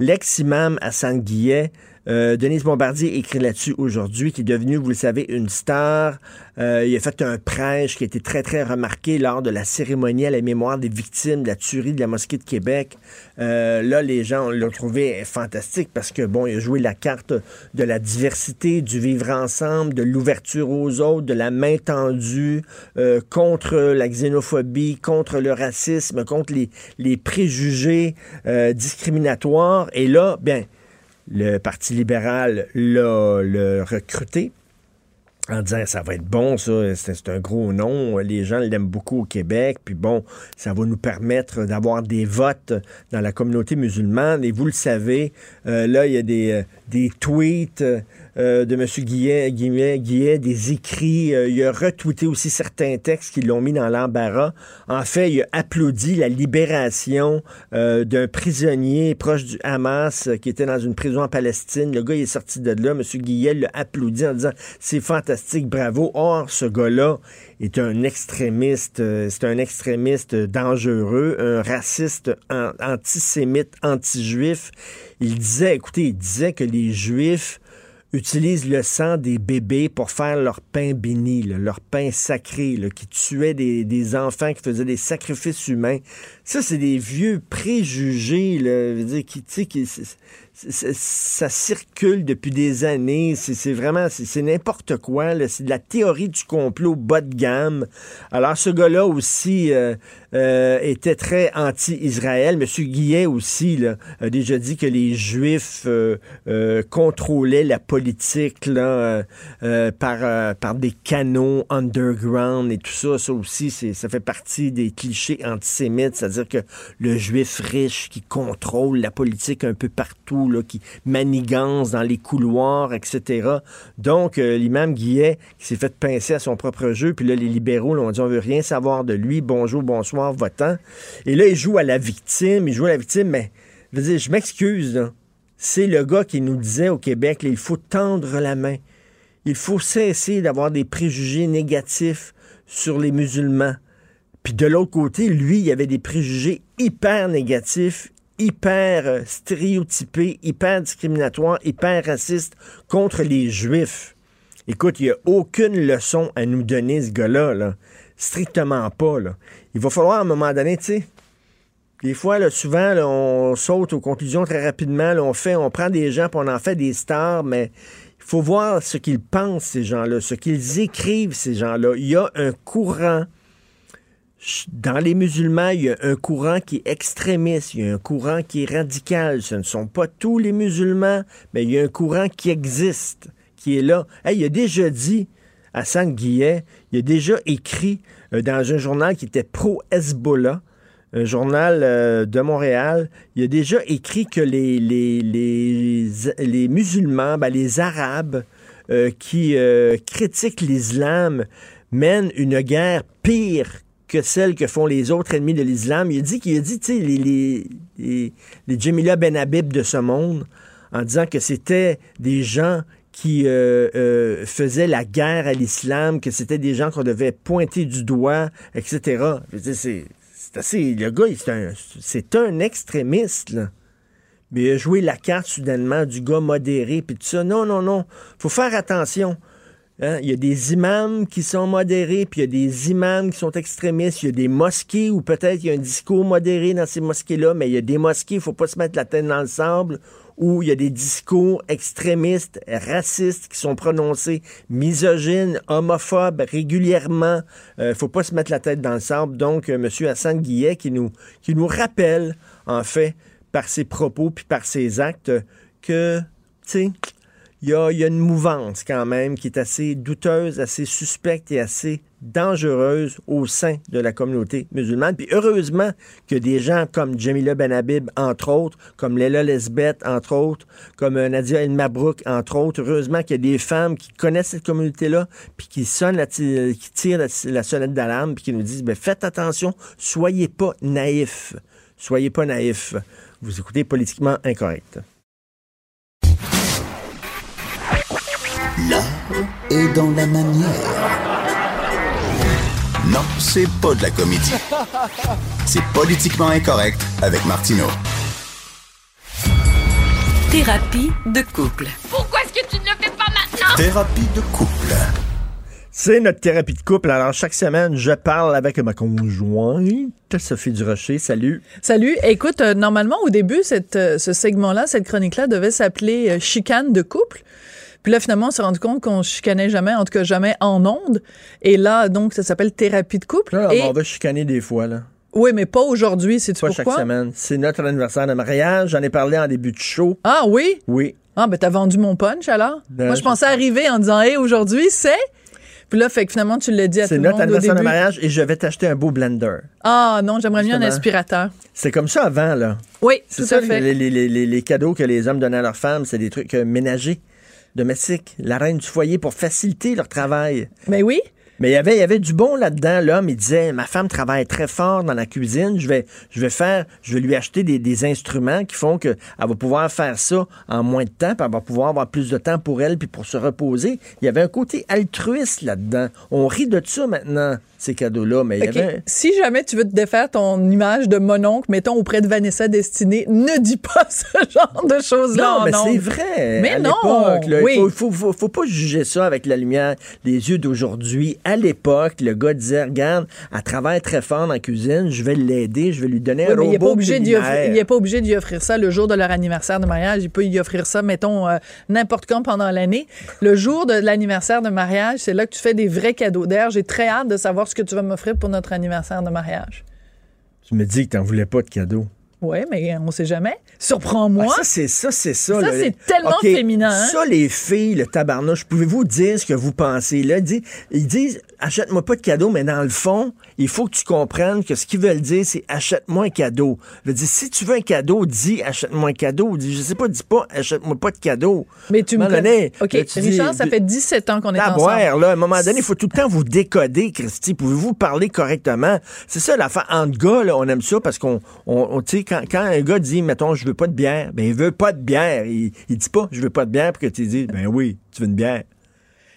Speaker 2: l'ex-imam Hassan Guillet, euh, Denise Bombardier écrit là-dessus aujourd'hui, qui est devenu, vous le savez, une star. Euh, il a fait un prêche qui a été très, très remarqué lors de la cérémonie à la mémoire des victimes de la tuerie de la mosquée de Québec. Euh, là, les gens l'ont trouvé fantastique parce que, bon, il a joué la carte de la diversité, du vivre ensemble, de l'ouverture aux autres, de la main tendue contre la xénophobie, contre le racisme, contre les préjugés discriminatoires. Et là, bien, le Parti libéral l'a recruté en disant ça va être bon, ça, c'est un gros nom, les gens l'aiment beaucoup au Québec, puis bon, ça va nous permettre d'avoir des votes dans la communauté musulmane. Et vous le savez, euh, là, il y a des, euh, des tweets euh, de M. Guillet, des écrits. Euh, il a retweeté aussi certains textes qui l'ont mis dans l'embarras. En fait, il a applaudi la libération euh, d'un prisonnier proche du Hamas qui était dans une prison en Palestine. Le gars il est sorti de là. M. Guillet l'a applaudi en disant c'est fantastique, bravo. Or, ce gars-là est un extrémiste, c'est un extrémiste dangereux, un raciste antisémite, anti-juif. Il disait, écoutez, il disait que les Juifs utilisent le sang des bébés pour faire leur pain béni, leur pain sacré, qui tuait des, enfants, qui faisaient des sacrifices humains. Ça, c'est des vieux préjugés, qui, ça circule depuis des années. C'est vraiment, c'est n'importe quoi. C'est de la théorie du complot bas de gamme. Alors, ce gars-là aussi euh, euh, était très anti-Israël. Monsieur Guillet aussi a déjà dit que les Juifs euh, contrôlaient la politique par des canaux underground et tout ça. Ça aussi, ça fait partie des clichés antisémites. C'est-à-dire que le Juif riche qui contrôle la politique un peu partout qui manigance dans les couloirs, etc. Donc, euh, l'imam Guillet, s'est fait pincer à son propre jeu, puis là, les libéraux l'ont dit, on veut rien savoir de lui, bonjour, bonsoir, votant. Et là, il joue à la victime, il joue à la victime, mais je dire, je m'excuse, c'est le gars qui nous disait au Québec, il faut tendre la main. Il faut cesser d'avoir des préjugés négatifs sur les musulmans. Puis de l'autre côté, lui, il avait des préjugés hyper négatifs, hyper euh, stéréotypé, hyper discriminatoire, hyper raciste contre les Juifs. Écoute, il n'y a aucune leçon à nous donner, ce gars-là. Là. Strictement pas. Il va falloir à un moment donné, tu sais, des fois, là, souvent, on saute aux conclusions très rapidement. on fait, on prend des gens, puis on en fait des stars, mais il faut voir ce qu'ils pensent, ces gens-là, ce qu'ils écrivent, ces gens-là. Il y a un courant dans les musulmans, il y a un courant qui est extrémiste, il y a un courant qui est radical. Ce ne sont pas tous les musulmans, mais il y a un courant qui existe, qui est là. il a déjà dit, Hassan Guillet, il a déjà écrit euh, dans un journal qui était pro-Hezbollah, un journal euh, de Montréal. Il a déjà écrit que les, les, les, les musulmans, ben, les Arabes euh, qui critiquent l'islam mènent une guerre pire que celle que font les autres ennemis de l'islam. Il dit qu'il a dit, tu les, les, les, Ben Habib de ce monde, en disant que c'était des gens qui euh, euh, faisaient la guerre à l'islam, que c'était des gens qu'on devait pointer du doigt, etc. C'est, assez. Le gars, c'est un, c'est un extrémiste, là. Mais il a joué la carte soudainement du gars modéré, puis tout ça. Non, non, non. faut faire attention. Hein, Il y a des imams qui sont modérés, puis il y a des imams qui sont extrémistes. Il y a des mosquées où peut-être il y a un discours modéré dans ces mosquées-là, mais il y a des mosquées, il ne faut pas se mettre la tête dans le sable, où il y a des discours extrémistes, racistes qui sont prononcés, misogynes, homophobes régulièrement. Il ne faut pas se mettre la tête dans le sable. Donc, euh, M. Hassan Guillet qui nous, qui nous rappelle, en fait, par ses propos puis par ses actes, que, tu sais, il y a, une mouvance quand même qui est assez douteuse, assez suspecte et assez dangereuse au sein de la communauté musulmane. Puis heureusement que des gens comme Jamila Benhabib, entre autres, comme Léla Lesbeth, entre autres, comme euh, Nadia El Mabrouk, entre autres, heureusement qu'il y a des femmes qui connaissent cette communauté-là, puis qui sonnent la, ti- qui tirent la, la sonnette d'alarme, puis qui nous disent, ben, faites attention, soyez pas naïfs. Soyez pas naïfs. Vous écoutez politiquement incorrect.
Speaker 4: L'art est dans la manière. Non, c'est pas de la comédie. C'est politiquement incorrect avec Martineau.
Speaker 1: Thérapie de couple.
Speaker 9: Pourquoi est-ce que tu ne le fais pas maintenant?
Speaker 4: Thérapie de couple.
Speaker 2: C'est notre thérapie de couple. Alors, chaque semaine, je parle avec ma conjointe, Sophie Durocher. Salut.
Speaker 10: Salut. Écoute, euh, normalement, au début, cette, euh, ce segment-là, cette chronique-là devait s'appeler euh, Chicane de couple. Puis là, finalement, on s'est rendu compte qu'on chicanait jamais, en tout cas jamais en ondes. Et là, donc, ça s'appelle thérapie de couple.
Speaker 2: Là,
Speaker 10: Et-
Speaker 2: on va chicaner des fois, là.
Speaker 10: Oui, mais pas aujourd'hui, c'est
Speaker 2: Pas
Speaker 10: pourquoi?
Speaker 2: chaque semaine. C'est notre anniversaire de mariage. J'en ai parlé en début de show.
Speaker 10: Ah oui?
Speaker 2: Oui.
Speaker 10: Ah, ben t'as vendu mon punch alors? Moi, je pensais arriver en disant, hey, aujourd'hui, c'est? Puis là, fait que finalement, tu l'as dit à tout
Speaker 2: C'est
Speaker 10: le
Speaker 2: notre
Speaker 10: monde au
Speaker 2: anniversaire de mariage et je vais t'acheter un beau blender.
Speaker 10: Ah non, j'aimerais mieux un aspirateur.
Speaker 2: C'est comme ça avant, là.
Speaker 10: Oui,
Speaker 2: C'est
Speaker 10: tout
Speaker 2: ça,
Speaker 10: à fait.
Speaker 2: les, les- les- les- les cadeaux que les hommes donnaient à leurs femmes, c'est des trucs euh, ménagers, domestiques, la reine du foyer pour faciliter leur travail.
Speaker 10: Mais oui.
Speaker 2: Mais il y avait, il y avait du bon là-dedans. L'homme, il disait, ma femme travaille très fort dans la cuisine. Je vais, je vais faire, je vais lui acheter des, des instruments qui font qu'elle va pouvoir faire ça en moins de temps, puis elle va pouvoir avoir plus de temps pour elle, puis pour se reposer. Il y avait un côté altruiste là-dedans. On rit de ça maintenant, ces cadeaux-là, mais il y avait...
Speaker 10: Si jamais tu veux te défaire ton image de mononcle, mettons auprès de Vanessa Destinée, ne dis pas ce genre de choses-là.
Speaker 2: Non, mais c'est vrai.
Speaker 10: Mais
Speaker 2: À
Speaker 10: non,
Speaker 2: là,
Speaker 10: oui.
Speaker 2: Il faut, faut, faut, faut pas juger ça avec la lumière des yeux d'aujourd'hui. À l'époque, le gars disait, regarde, elle travaille très fort dans la cuisine, je vais l'aider, je vais lui donner
Speaker 10: Oui,
Speaker 2: un
Speaker 10: mais il n'est pas,
Speaker 2: robot
Speaker 10: il est pas obligé d'y offrir ça le jour de leur anniversaire de mariage. Il peut y offrir ça, mettons, euh, n'importe quand pendant l'année. Le jour de l'anniversaire de mariage, c'est là que tu fais des vrais cadeaux. D'ailleurs, j'ai très hâte de savoir ce que tu vas m'offrir pour notre anniversaire de mariage.
Speaker 2: Tu me dis que t'en voulais pas de cadeau.
Speaker 10: Oui, mais on sait jamais. Surprends-moi.
Speaker 2: Ah, ça, c'est ça, c'est ça.
Speaker 10: Ça, c'est tellement féminin, hein?
Speaker 2: Ça, les filles, le tabarnouche, pouvez-vous dire ce que vous pensez? Là, ils disent achète-moi pas de cadeau, mais dans le fond, il faut que tu comprennes que ce qu'ils veulent dire, c'est achète-moi un cadeau. Je veux dire, si tu veux un cadeau, dis achète-moi un cadeau. Dis, je sais pas, dis pas achète-moi pas de cadeau.
Speaker 10: Mais tu me
Speaker 2: donné,
Speaker 10: OK,
Speaker 2: là, tu dis-
Speaker 10: Richard, ça fait 17 ans qu'on est
Speaker 2: à
Speaker 10: ensemble.
Speaker 2: boire, là. À un moment donné, il faut tout le temps vous décoder, Christy. Pouvez-vous parler correctement? C'est ça, l'affaire. Entre gars, là, on aime ça parce qu'on, on, on- tu sais, quand, quand un gars dit, mettons, je veux pas de bière, ben, il veut pas de bière. Il, il dit pas, je veux pas de bière pour que tu dises, ben oui, tu veux une bière.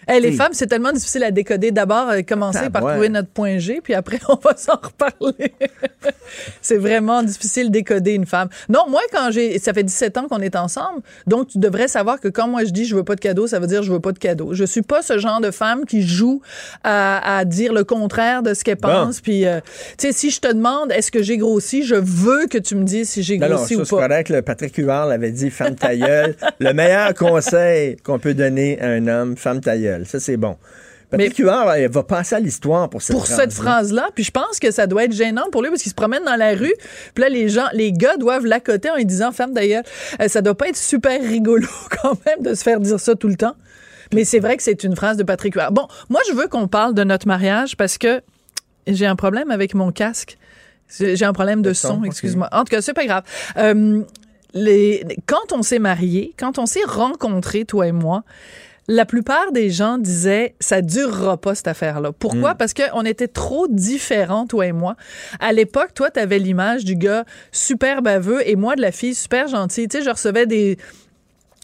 Speaker 10: Hey, les femmes, c'est tellement difficile à décoder. D'abord, euh, commencer
Speaker 2: Ah,
Speaker 10: par
Speaker 2: ouais.
Speaker 10: trouver notre point G, puis après, on va s'en reparler. c'est vraiment difficile décoder une femme. Non, moi, quand j'ai. Ça fait 17 ans qu'on est ensemble, donc tu devrais savoir que quand moi je dis je veux pas de cadeau, ça veut dire je veux pas de cadeau. Je suis pas ce genre de femme qui joue à, à dire le contraire de ce qu'elle
Speaker 2: Bon.
Speaker 10: pense. Puis, euh, tu sais, si je te demande est-ce que j'ai grossi, je veux que tu me dises si j'ai
Speaker 2: Non, non,
Speaker 10: grossi
Speaker 2: ça,
Speaker 10: ou
Speaker 2: c'est
Speaker 10: pas.
Speaker 2: correct. Le Patrick Huard l'avait dit, femme ta gueule. le meilleur conseil qu'on peut donner à un homme, femme ta gueule. Ça, c'est bon. Patrick Huard, il va passer à l'histoire pour cette
Speaker 10: pour cette phrase-là. Puis je pense que ça doit être gênant pour lui parce qu'il se promène dans la rue. Puis là, les gens, les gars doivent l'accoter en lui disant femme d'ailleurs. Euh, ça doit pas être super rigolo quand même de se faire dire ça tout le temps. Mais c'est vrai que c'est une phrase de Patrick Huard. Bon, moi, je veux qu'on parle de notre mariage parce que J'ai un problème avec mon casque. J'ai un problème de
Speaker 2: son,
Speaker 10: excuse-moi. En tout cas, c'est pas grave. Euh, les, quand on s'est mariés, quand on s'est rencontrés, toi et moi, la plupart des gens disaient ça durera pas cette affaire-là. Pourquoi? Parce que on était trop différents toi et moi. À l'époque, toi tu avais l'image du gars super baveux et moi de la fille super gentille. Tu sais, je recevais des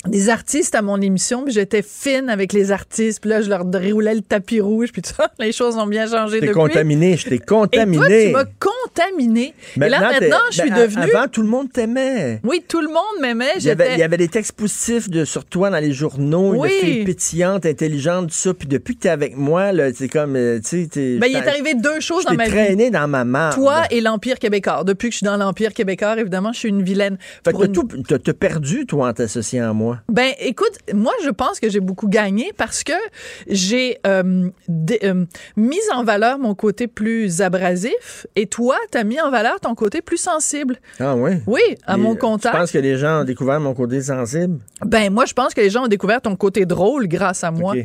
Speaker 10: des artistes à mon émission, puis j'étais fine avec les artistes, puis là je leur déroulais le tapis rouge, puis tout ça. Les choses ont bien changé
Speaker 2: T'es
Speaker 10: depuis.
Speaker 2: contaminé, je t'ai
Speaker 10: Et toi,
Speaker 2: contaminé.
Speaker 10: tu m'as contaminé. Et là, maintenant, je suis
Speaker 2: ben,
Speaker 10: devenue...
Speaker 2: Avant, tout le monde t'aimait.
Speaker 10: Oui, tout le monde m'aimait.
Speaker 2: Il y, avait,
Speaker 10: J'étais...
Speaker 2: il y avait des textes positifs de, sur toi dans les journaux,
Speaker 10: Oui.
Speaker 2: une fille pétillante, intelligente, tout ça. Puis depuis que t'es avec moi, là, c'est comme, euh, tu sais,
Speaker 10: Ben, il est
Speaker 2: je t'ai-
Speaker 10: arrivé deux choses
Speaker 2: je
Speaker 10: dans
Speaker 2: t'ai
Speaker 10: ma vie.
Speaker 2: traîné dans ma marde.
Speaker 10: Toi et l'Empire québécois. Depuis que je suis dans l'Empire québécois, évidemment, je suis une vilaine.
Speaker 2: Fait que
Speaker 10: une-
Speaker 2: t'as tout- t'as perdu, toi, en t'associant à moi.
Speaker 10: Ben, écoute, moi, je pense que j'ai beaucoup gagné parce que j'ai euh, euh, mis en valeur mon côté plus abrasif et toi, t'as mis en valeur ton côté plus sensible.
Speaker 2: Ah oui?
Speaker 10: Oui, à
Speaker 2: Et,
Speaker 10: mon
Speaker 2: euh,
Speaker 10: contact.
Speaker 2: Tu penses que les gens ont découvert mon côté sensible?
Speaker 10: Ben, moi, je pense que les gens ont découvert ton côté drôle grâce à moi.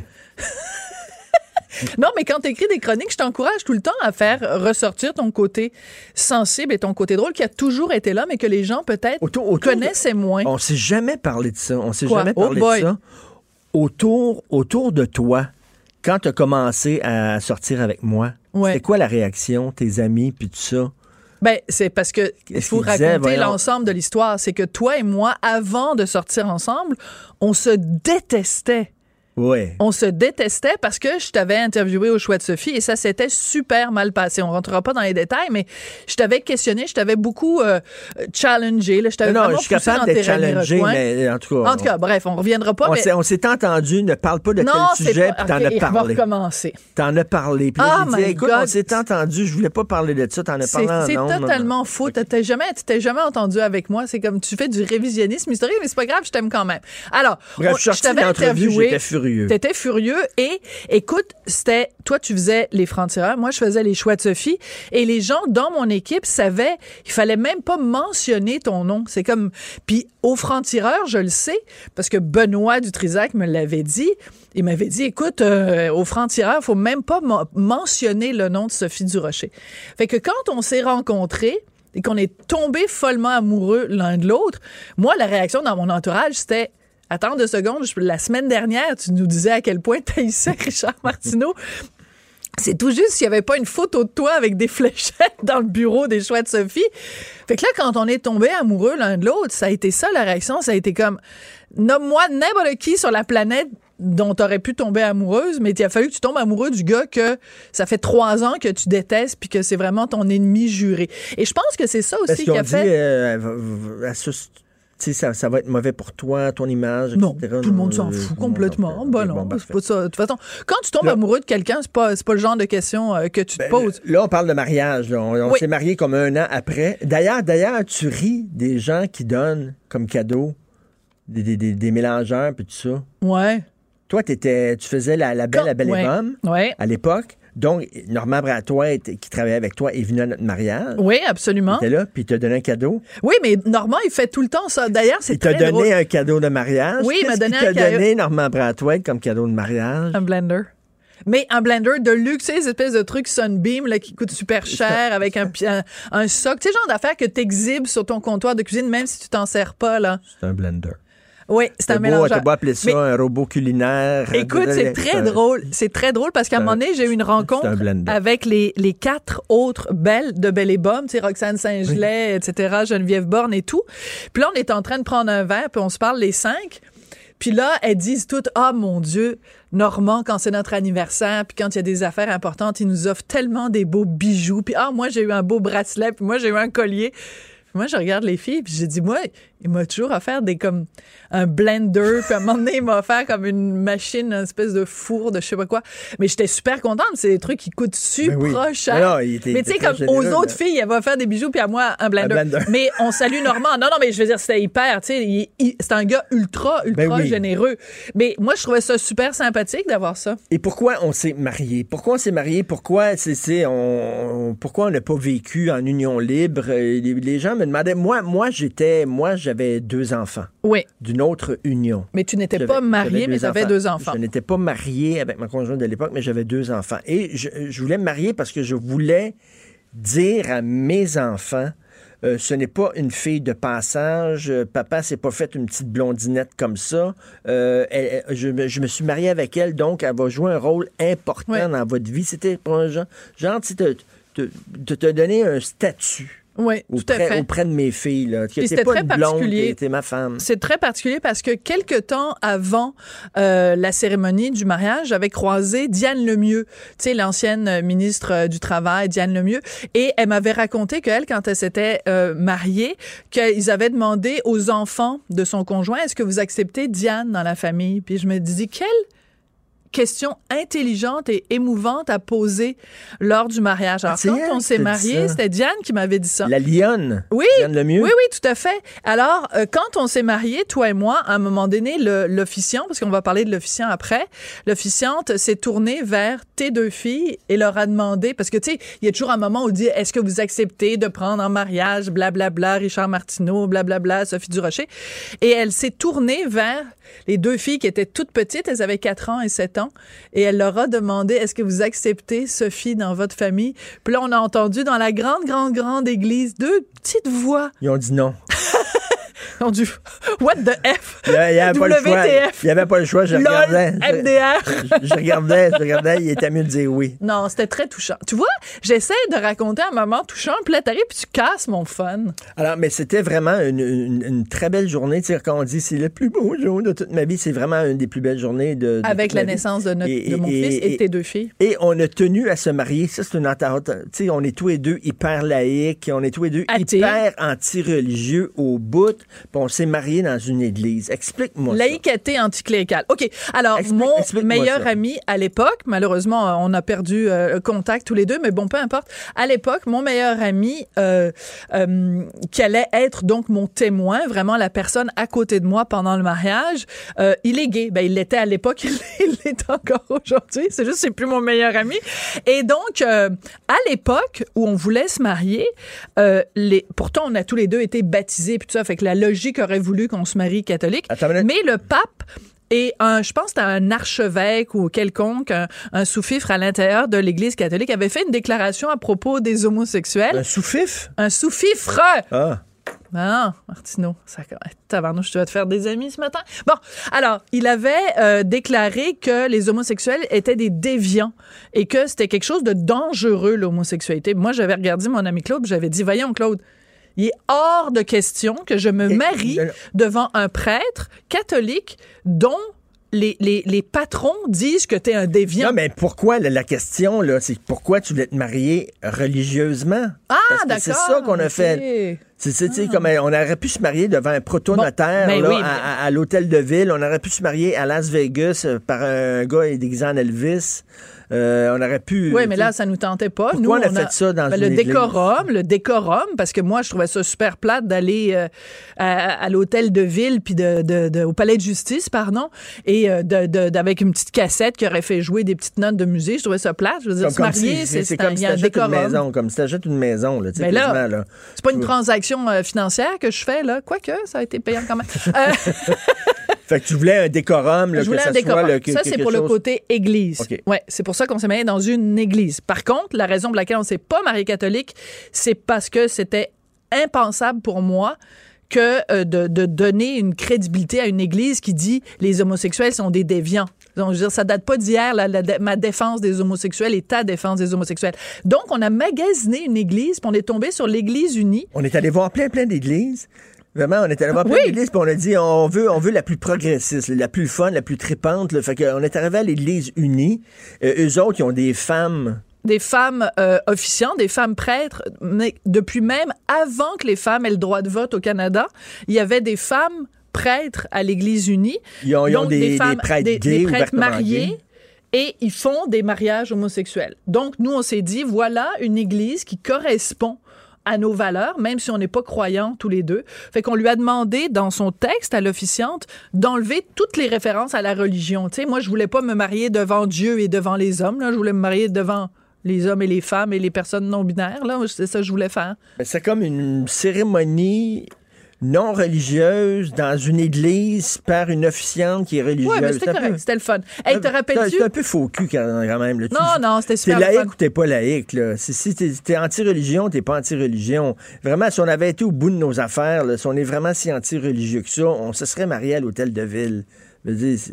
Speaker 10: Non, mais quand tu écris des chroniques, je t'encourage tout le temps à faire ressortir ton côté sensible et ton côté drôle qui a toujours été là, mais que les gens peut-être
Speaker 2: de-
Speaker 10: connaissaient moins.
Speaker 2: On s'est jamais parlé de ça. On s'est jamais
Speaker 10: Oh
Speaker 2: parlé de ça. Autour, autour de toi, quand tu as commencé à sortir avec moi,
Speaker 10: Ouais.
Speaker 2: c'était quoi la réaction, tes amis, puis tout ça?
Speaker 10: Ben, c'est parce que il
Speaker 2: Qu'est-ce
Speaker 10: faut
Speaker 2: qu'il disait,
Speaker 10: raconter l'ensemble de l'histoire. C'est que toi et moi, avant de sortir ensemble, on se détestait.
Speaker 2: Oui.
Speaker 10: On se détestait parce que je t'avais interviewé au choix de Sophie et ça s'était super mal passé. On rentrera pas dans les détails, mais je t'avais questionné, je t'avais beaucoup euh, challengé. Là, je t'avais
Speaker 2: Non, je suis capable
Speaker 10: tes
Speaker 2: challengé,
Speaker 10: recoins.
Speaker 2: mais en tout cas.
Speaker 10: En tout cas, bref, on reviendra pas.
Speaker 2: on
Speaker 10: mais...
Speaker 2: s'est- on entendu, ne parle pas de
Speaker 10: non,
Speaker 2: sujet,
Speaker 10: pas...
Speaker 2: puis t'en
Speaker 10: OK,
Speaker 2: as
Speaker 10: on va
Speaker 2: parlé.
Speaker 10: recommencer.
Speaker 2: T'en as parlé. Puis
Speaker 10: Ah,
Speaker 2: j'ai dit, écoute,
Speaker 10: God.
Speaker 2: on s'est entendu, je voulais pas parler de ça, t'en as
Speaker 10: C'est
Speaker 2: parlé en
Speaker 10: c'est totalement faux. T'as- T'as jamais, tu t'es jamais entendu avec moi. C'est comme tu fais du révisionnisme historique, mais c'est pas grave, je t'aime quand même. Alors,
Speaker 2: Bref,
Speaker 10: on-
Speaker 2: je
Speaker 10: t'avais
Speaker 2: de
Speaker 10: interviewé,
Speaker 2: j'étais furieux.
Speaker 10: T'étais furieux et écoute, c'était toi tu faisais les francs-tireurs, moi je faisais les choix de Sophie et les gens dans mon équipe savaient, il fallait même pas mentionner ton nom. C'est comme puis aux francs-tireurs, je le sais parce que Benoît Dutrisac me l'avait dit. Il m'avait dit écoute euh, aux francs-tireurs, faut même pas men- mentionner le nom de Sophie Durocher. Fait que quand on s'est rencontrés et qu'on est tombés follement amoureux l'un de l'autre, moi la réaction dans mon entourage c'était Attends deux secondes, la semaine dernière, tu nous disais à quel point tu haïssais Richard Martineau. C'est tout juste s'il n'y avait pas une photo de toi avec des fléchettes dans le bureau des choix de Sophie. Fait que là, quand on est tombé amoureux l'un de l'autre, ça a été ça la réaction. Ça a été comme, nomme-moi n'importe qui sur la planète dont tu aurais pu tomber amoureuse, mais il a fallu que tu tombes amoureux du gars que ça fait trois ans que tu détestes puis que c'est vraiment ton ennemi juré. Et je pense que c'est ça aussi qui a
Speaker 2: dit,
Speaker 10: fait...
Speaker 2: euh, à ce- ça, ça va être mauvais pour toi, ton image,
Speaker 10: Non,
Speaker 2: etc.
Speaker 10: tout le monde s'en
Speaker 2: euh,
Speaker 10: fout complètement.
Speaker 2: Ok,
Speaker 10: non, c'est pas ça. De toute façon, quand tu tombes
Speaker 2: Là-
Speaker 10: amoureux de quelqu'un, c'est pas, pas le genre de question euh, que tu te
Speaker 2: Ben,
Speaker 10: poses.
Speaker 2: Là, on parle de mariage. là. On, on
Speaker 10: Oui.
Speaker 2: s'est mariés comme un an après. D'ailleurs, d'ailleurs, tu ris des gens qui donnent comme cadeau des, des, des, des mélangeurs puis tout ça.
Speaker 10: Ouais.
Speaker 2: Toi, t'étais, tu faisais la, la belle,
Speaker 10: Quand-
Speaker 2: la belle
Speaker 10: ouais.
Speaker 2: et
Speaker 10: Ouais.
Speaker 2: à l'époque. Donc, Normand Bratois, était- qui travaillait avec toi, est venu à notre mariage.
Speaker 10: Oui, absolument.
Speaker 2: Il était là, puis il t'a donné un cadeau.
Speaker 10: Oui, mais Normand, il fait tout le temps ça. D'ailleurs, c'est
Speaker 2: Il t'a
Speaker 10: très
Speaker 2: donné
Speaker 10: drôle.
Speaker 2: un cadeau de mariage.
Speaker 10: Oui, il m'a donné un
Speaker 2: t'a
Speaker 10: cadeau.
Speaker 2: donné, Normand Bratois, comme cadeau de mariage?
Speaker 10: Un blender. Mais un blender de luxe, ces espèces de trucs Sunbeam là, qui coûtent super cher avec un, un, un soc. Tu sais, genre d'affaires que tu exhibes sur ton comptoir de cuisine, même si tu t'en sers pas, là.
Speaker 2: C'est un blender.
Speaker 10: Oui, c'est un
Speaker 2: beau,
Speaker 10: mélange.
Speaker 2: beau appeler ça
Speaker 10: Mais-
Speaker 2: un robot culinaire.
Speaker 10: Écoute, c'est très drôle. C'est très drôle parce qu'à un moment donné, j'ai eu une rencontre
Speaker 2: un
Speaker 10: avec les, les quatre autres belles de Belle et Bomme, tu sais, Roxane Saint-Gelais, etc., Geneviève Borne et tout. Puis là, on est en train de prendre un verre, puis on se parle les cinq. Puis là, elles disent toutes, ah mon Dieu, Normand, quand c'est notre anniversaire, puis quand il y a des affaires importantes, il nous offre tellement des beaux bijoux. Puis ah, moi, j'ai eu un beau bracelet, puis moi, j'ai eu un collier. Puis moi, je regarde les filles, puis j'ai dit, moi, il m'a toujours offert des comme un blender, puis à un moment donné, il m'a offert comme une machine, une espèce de four de je sais pas quoi. Mais j'étais super contente, c'est des trucs qui coûtent super
Speaker 2: Ben oui.
Speaker 10: cher.
Speaker 2: Il était-
Speaker 10: mais tu sais, comme aux autres
Speaker 2: là.
Speaker 10: filles, elle va faire des bijoux, puis à moi, un blender.
Speaker 2: Un blender.
Speaker 10: Mais on salue Normand. Non, non, mais je veux dire, c'était hyper, tu sais, c'est un gars ultra, ultra
Speaker 2: Ben oui.
Speaker 10: généreux. Mais moi, je trouvais ça super sympathique d'avoir ça.
Speaker 2: Et pourquoi on s'est marié? Pourquoi on s'est marié? Pourquoi c'est, on, pourquoi on n'a pas vécu en union libre? Euh, Les, les gens me demandaient. Moi, moi j'étais, moi, j'avais j'avais deux enfants
Speaker 10: Oui,
Speaker 2: d'une autre union.
Speaker 10: mais tu n'étais pas marié, mais tu avais deux enfants.
Speaker 2: Je n'étais pas marié avec ma conjointe de l'époque, mais j'avais deux enfants. Et je, je voulais me marier parce que je voulais dire à mes enfants, euh, ce n'est pas une fille de passage. Euh, Papa s'est pas fait une petite blondinette comme ça. Euh, elle- elle- je, me- je me suis marié avec elle, donc elle va jouer un rôle important
Speaker 10: Ouais.
Speaker 2: dans votre vie. C'était pour un genre, genre te, te, te- te donner un statut
Speaker 10: Oui, tout à
Speaker 2: auprès,
Speaker 10: fait.
Speaker 2: auprès de mes filles. Là.
Speaker 10: C'était
Speaker 2: pas
Speaker 10: très particulier.
Speaker 2: ma femme.
Speaker 10: C'est très particulier parce que quelques temps avant euh, la cérémonie du mariage, j'avais croisé Diane Lemieux, tu sais, l'ancienne ministre euh, du Travail, Diane Lemieux, et elle m'avait raconté qu'elle, quand elle s'était euh, mariée, qu'ils avaient demandé aux enfants de son conjoint, est-ce que vous acceptez Diane dans la famille? Puis je me disais, quelle question intelligente et émouvante à poser lors du mariage. Alors,
Speaker 2: Ah,
Speaker 10: quand
Speaker 2: elle
Speaker 10: on s'est marié, c'était Diane qui m'avait dit ça.
Speaker 2: La lionne.
Speaker 10: Oui,
Speaker 2: Diane Lemieux.
Speaker 10: oui, oui, tout à fait. Alors, euh, quand on s'est mariés, toi et moi, à un moment donné, l'officiant, parce qu'on va parler de l'officiant après, l'officiante s'est tournée vers tes deux filles et leur a demandé, parce que tu sais, il y a toujours un moment où on dit, est-ce que vous acceptez de prendre en mariage, blablabla, Richard Martineau, blablabla, Sophie Durocher? Et elle s'est tournée vers les deux filles qui étaient toutes petites, elles avaient 4 ans et 7 ans, et elle leur a demandé, est-ce que vous acceptez Sophie dans votre famille? Puis là, on a entendu dans la grande, grande, grande église deux petites voix
Speaker 2: Ils ont dit non.
Speaker 10: ont du What the F?
Speaker 2: Il n'y avait, pas le choix. Il y avait pas le choix. Je regardais.
Speaker 10: MDR.
Speaker 2: Je, regardais, je regardais. Il était mieux de dire oui.
Speaker 10: Non, c'était très touchant. Tu vois, j'essaie de raconter un moment touchant, puis là, t'arrives, puis tu casses mon fun.
Speaker 2: Alors, mais c'était vraiment une, une- une très belle journée. Tu sais, quand on dit c'est le plus beau jour de toute ma vie, c'est vraiment une des plus belles journées de, de
Speaker 10: Avec la naissance de, notre,
Speaker 2: Et-
Speaker 10: de mon
Speaker 2: et-
Speaker 10: fils et de tes deux filles.
Speaker 2: Et on a tenu à se marier. Ça, c'est une entente. Tu sais, on est tous les deux hyper laïcs. On est tous les deux hyper anti-religieux au bout. On s'est mariés dans une église. Explique-moi ça.
Speaker 10: Laïcité anticléricale. OK. Alors,
Speaker 2: Explique-
Speaker 10: mon meilleur
Speaker 2: ça.
Speaker 10: ami à l'époque, malheureusement, on a perdu euh, contact tous les deux, mais bon, peu importe. À l'époque, mon meilleur ami, euh, euh, qui allait être donc mon témoin, vraiment la personne à côté de moi pendant le mariage, il est gay. Ben, il l'était à l'époque, il l'est encore aujourd'hui. C'est juste, c'est plus mon meilleur ami. Et donc, à l'époque où on voulait se marier, les, pourtant, on a tous les deux été baptisés, puis tout ça, fait que la logique aurait voulu qu'on se marie catholique. Mais le pape et un, je pense que un archevêque ou quelconque, un, un sous-fifre à l'intérieur de l'Église catholique, avait fait une déclaration à propos des homosexuels.
Speaker 2: Un sous-fif?
Speaker 10: Un sous-fifre!
Speaker 2: Ah.
Speaker 10: Ah, Martineau, ça, tabarnouche, tu vas te faire des amis ce matin. Bon, alors, il avait euh, déclaré que les homosexuels étaient des déviants et que c'était quelque chose de dangereux, l'homosexualité. Moi, j'avais regardé mon ami Claude, j'avais dit, voyons, Claude, il est hors de question que je me marie devant un prêtre catholique dont les, les, les patrons disent que t'es un déviant.
Speaker 2: Non, mais pourquoi, la, la question, là, c'est pourquoi tu voulais te marier religieusement?
Speaker 10: ah, d'accord.
Speaker 2: c'est ça qu'on a fait. C'est, comme euh, on aurait pu se marier devant un proto-notaire
Speaker 10: Bon, ben oui,
Speaker 2: à,
Speaker 10: mais-
Speaker 2: à- à l'hôtel de ville. On aurait pu se marier à Las Vegas euh, par un gars déguisé en Elvis. Euh, on aurait pu.
Speaker 10: Oui, mais là, ça nous tentait pas.
Speaker 2: Pourquoi
Speaker 10: nous,
Speaker 2: on a fait ça dans
Speaker 10: ben,
Speaker 2: une
Speaker 10: le
Speaker 2: église?
Speaker 10: décorum, le décorum, parce que moi, je trouvais ça super plate d'aller euh, à, à l'hôtel de ville puis de, de- de- au palais de justice, pardon, et euh, d'avec une petite cassette qui aurait fait jouer des petites notes de musée. Je trouvais ça plate. Je veux dire,
Speaker 2: comme,
Speaker 10: se marier, c'est,
Speaker 2: comme si
Speaker 10: un
Speaker 2: t'achètes une
Speaker 10: décorum.
Speaker 2: maison, comme si t'achètes une maison, là, tu sais,
Speaker 10: Ben là. C'est pas une transaction euh, financière que je fais, là. Quoique, ça a été payant quand même. Euh,
Speaker 2: Fait que tu voulais un décorum, là,
Speaker 10: je voulais
Speaker 2: que ça
Speaker 10: un décorum.
Speaker 2: soit que-
Speaker 10: ça, c'est pour le côté église. Ouais, c'est pour ça qu'on s'est marié dans une église. Par contre, la raison pour laquelle on s'est pas marié catholique, c'est parce que c'était impensable pour moi que euh, de, de donner une crédibilité à une église qui dit les homosexuels sont des déviants. Donc, je veux dire, ça date pas d'hier, ma défense des homosexuels et ta défense des homosexuels. Donc, on a magasiné une église, puis on est tombé sur l'Église unie.
Speaker 2: On est allé voir plein, plein d'églises. Vraiment, on est allé voir plein
Speaker 10: Oui.
Speaker 2: d'églises, puis on a dit, on veut, on veut la plus progressiste, la plus fun, la plus tripante. Là. Fait qu'on est arrivé à l'Église unie. Euh, eux autres, ils ont des femmes.
Speaker 10: des femmes euh, officiantes, des femmes prêtres, mais depuis même avant que les femmes aient le droit de vote au Canada, il y avait des femmes prêtres à l'Église unie.
Speaker 2: Ils ont, ils ont
Speaker 10: Donc,
Speaker 2: des, des
Speaker 10: femmes-
Speaker 2: prêtres
Speaker 10: des-
Speaker 2: gays,
Speaker 10: des prêtres mariés.
Speaker 2: gays.
Speaker 10: Et ils font des mariages homosexuels. Donc, nous, on s'est dit, voilà une église qui correspond à nos valeurs, même si on n'est pas croyants tous les deux. Fait qu'on lui a demandé, dans son texte à l'officiante, d'enlever toutes les références à la religion. Tu sais, moi, je voulais pas me marier devant Dieu et devant les hommes. Là. Je voulais me marier devant les hommes et les femmes et les personnes non binaires. Là, c'est ça que je voulais faire.
Speaker 2: Ben, C'est comme une cérémonie non religieuse dans une église par une officiante qui est religieuse.
Speaker 10: Ouais, mais c'était
Speaker 2: peu-.
Speaker 10: C'était le fun. Hey, te rappelles-tu?
Speaker 2: C'est un peu faux cul quand, même. là. Tu-
Speaker 10: Non, non, c'était
Speaker 2: T'es
Speaker 10: super le
Speaker 2: laïque ou t'es pas laïque, là. Si, t'es, t'es anti-religion, t'es pas anti-religion. Vraiment, si on avait été au bout de nos affaires, là, si on est vraiment si anti-religieux que ça, on se serait marié à l'hôtel de ville. Je veux dire, c'est-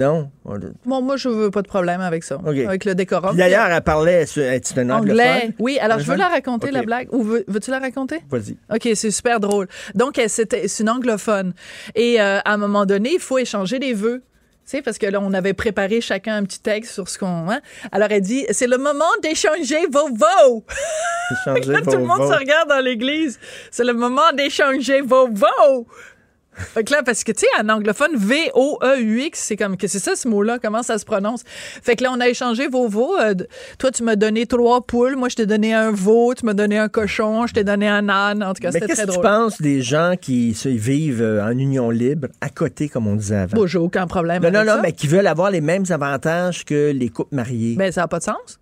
Speaker 2: non? On-
Speaker 10: Bon, moi, je veux pas de problème avec ça. Avec le décorum.
Speaker 2: D'ailleurs, elle parlait tu un
Speaker 10: Anglais.
Speaker 2: anglophone?
Speaker 10: Oui, alors je veux la raconter, la blague. Ou veux- veux-tu la raconter?
Speaker 2: Vas-y.
Speaker 10: OK, c'est super drôle. Donc, elle, c'était- c'est une anglophone. Et euh, à un moment donné, il faut échanger des vœux. Tu parce que là, on avait préparé chacun un petit texte sur ce qu'on. hein. Alors, elle dit c'est le moment d'échanger vos vœux.
Speaker 2: Changer
Speaker 10: Là, tout le monde
Speaker 2: votes.
Speaker 10: se regarde dans l'église. C'est le moment d'échanger vos vœux. Fait que là, parce que, tu sais, en anglophone, V-O-E-U-X, c'est comme, que c'est ça ce mot-là? Comment ça se prononce? Fait que là, on a échangé vos veaux. Euh, toi, tu m'as donné trois poules. Moi, je t'ai donné un veau. Tu m'as donné un cochon. Je t'ai donné un âne. En tout cas,
Speaker 2: Mais
Speaker 10: c'était
Speaker 2: qu'est-ce
Speaker 10: très
Speaker 2: que tu
Speaker 10: drôle.
Speaker 2: penses des gens qui se vivent euh, en union libre, à côté, comme on disait avant?
Speaker 10: Bon, j'ai aucun problème
Speaker 2: non, non, non,
Speaker 10: ça.
Speaker 2: mais qui veulent avoir les mêmes avantages que les couples mariés.
Speaker 10: Ben, ça n'a pas de sens.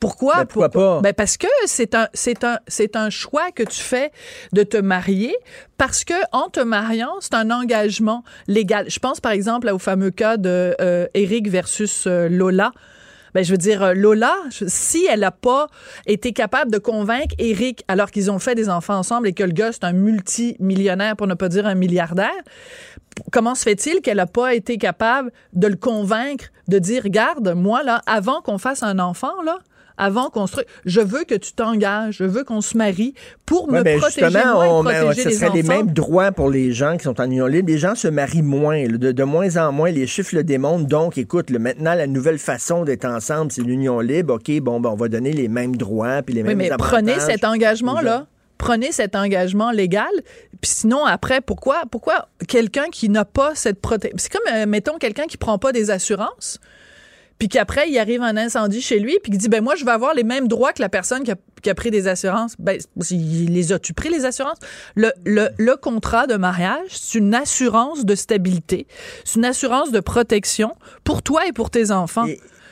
Speaker 10: Pourquoi?
Speaker 2: Ben, pourquoi pas?
Speaker 10: Ben, parce que c'est un, c'est un, c'est un choix que tu fais de te marier parce que en te mariant, c'est un engagement légal. Je pense, par exemple, au fameux cas de euh, Eric versus euh, Lola. Ben, je veux dire, euh, Lola, si elle n'a pas été capable de convaincre Eric, alors qu'ils ont fait des enfants ensemble et que le gars, c'est un multimillionnaire, pour ne pas dire un milliardaire, comment se fait-il qu'elle n'a pas été capable de le convaincre, de dire, regarde, moi, là, avant qu'on fasse un enfant, là, avant qu'on se... Je veux que tu t'engages, je veux qu'on se marie pour
Speaker 2: Ouais,
Speaker 10: me
Speaker 2: ben,
Speaker 10: protéger,
Speaker 2: justement,
Speaker 10: moi, et
Speaker 2: on,
Speaker 10: protéger
Speaker 2: ce
Speaker 10: les
Speaker 2: serait
Speaker 10: enfants.
Speaker 2: les mêmes droits pour les gens qui sont en union libre. Les gens se marient moins, de, de moins en moins. Les chiffres le démontrent. Donc, écoute, là, maintenant, la nouvelle façon d'être ensemble, c'est l'union libre. OK, bon, ben, on va donner les mêmes droits puis les
Speaker 10: Oui,
Speaker 2: mêmes
Speaker 10: mais
Speaker 2: avantages.
Speaker 10: prenez cet engagement-là. Prenez cet engagement légal. Puis sinon, après, pourquoi, pourquoi quelqu'un qui n'a pas cette protection... C'est comme, euh, mettons, quelqu'un qui prend pas des assurances, puis qu'après, il arrive un incendie chez lui, puis qui dit, ben moi, je vais avoir les mêmes droits que la personne qui a, qui a pris des assurances. Ben, les as-tu pris, les assurances? Le, le, le contrat de mariage, c'est une assurance de stabilité. C'est une assurance de protection pour toi et pour tes enfants.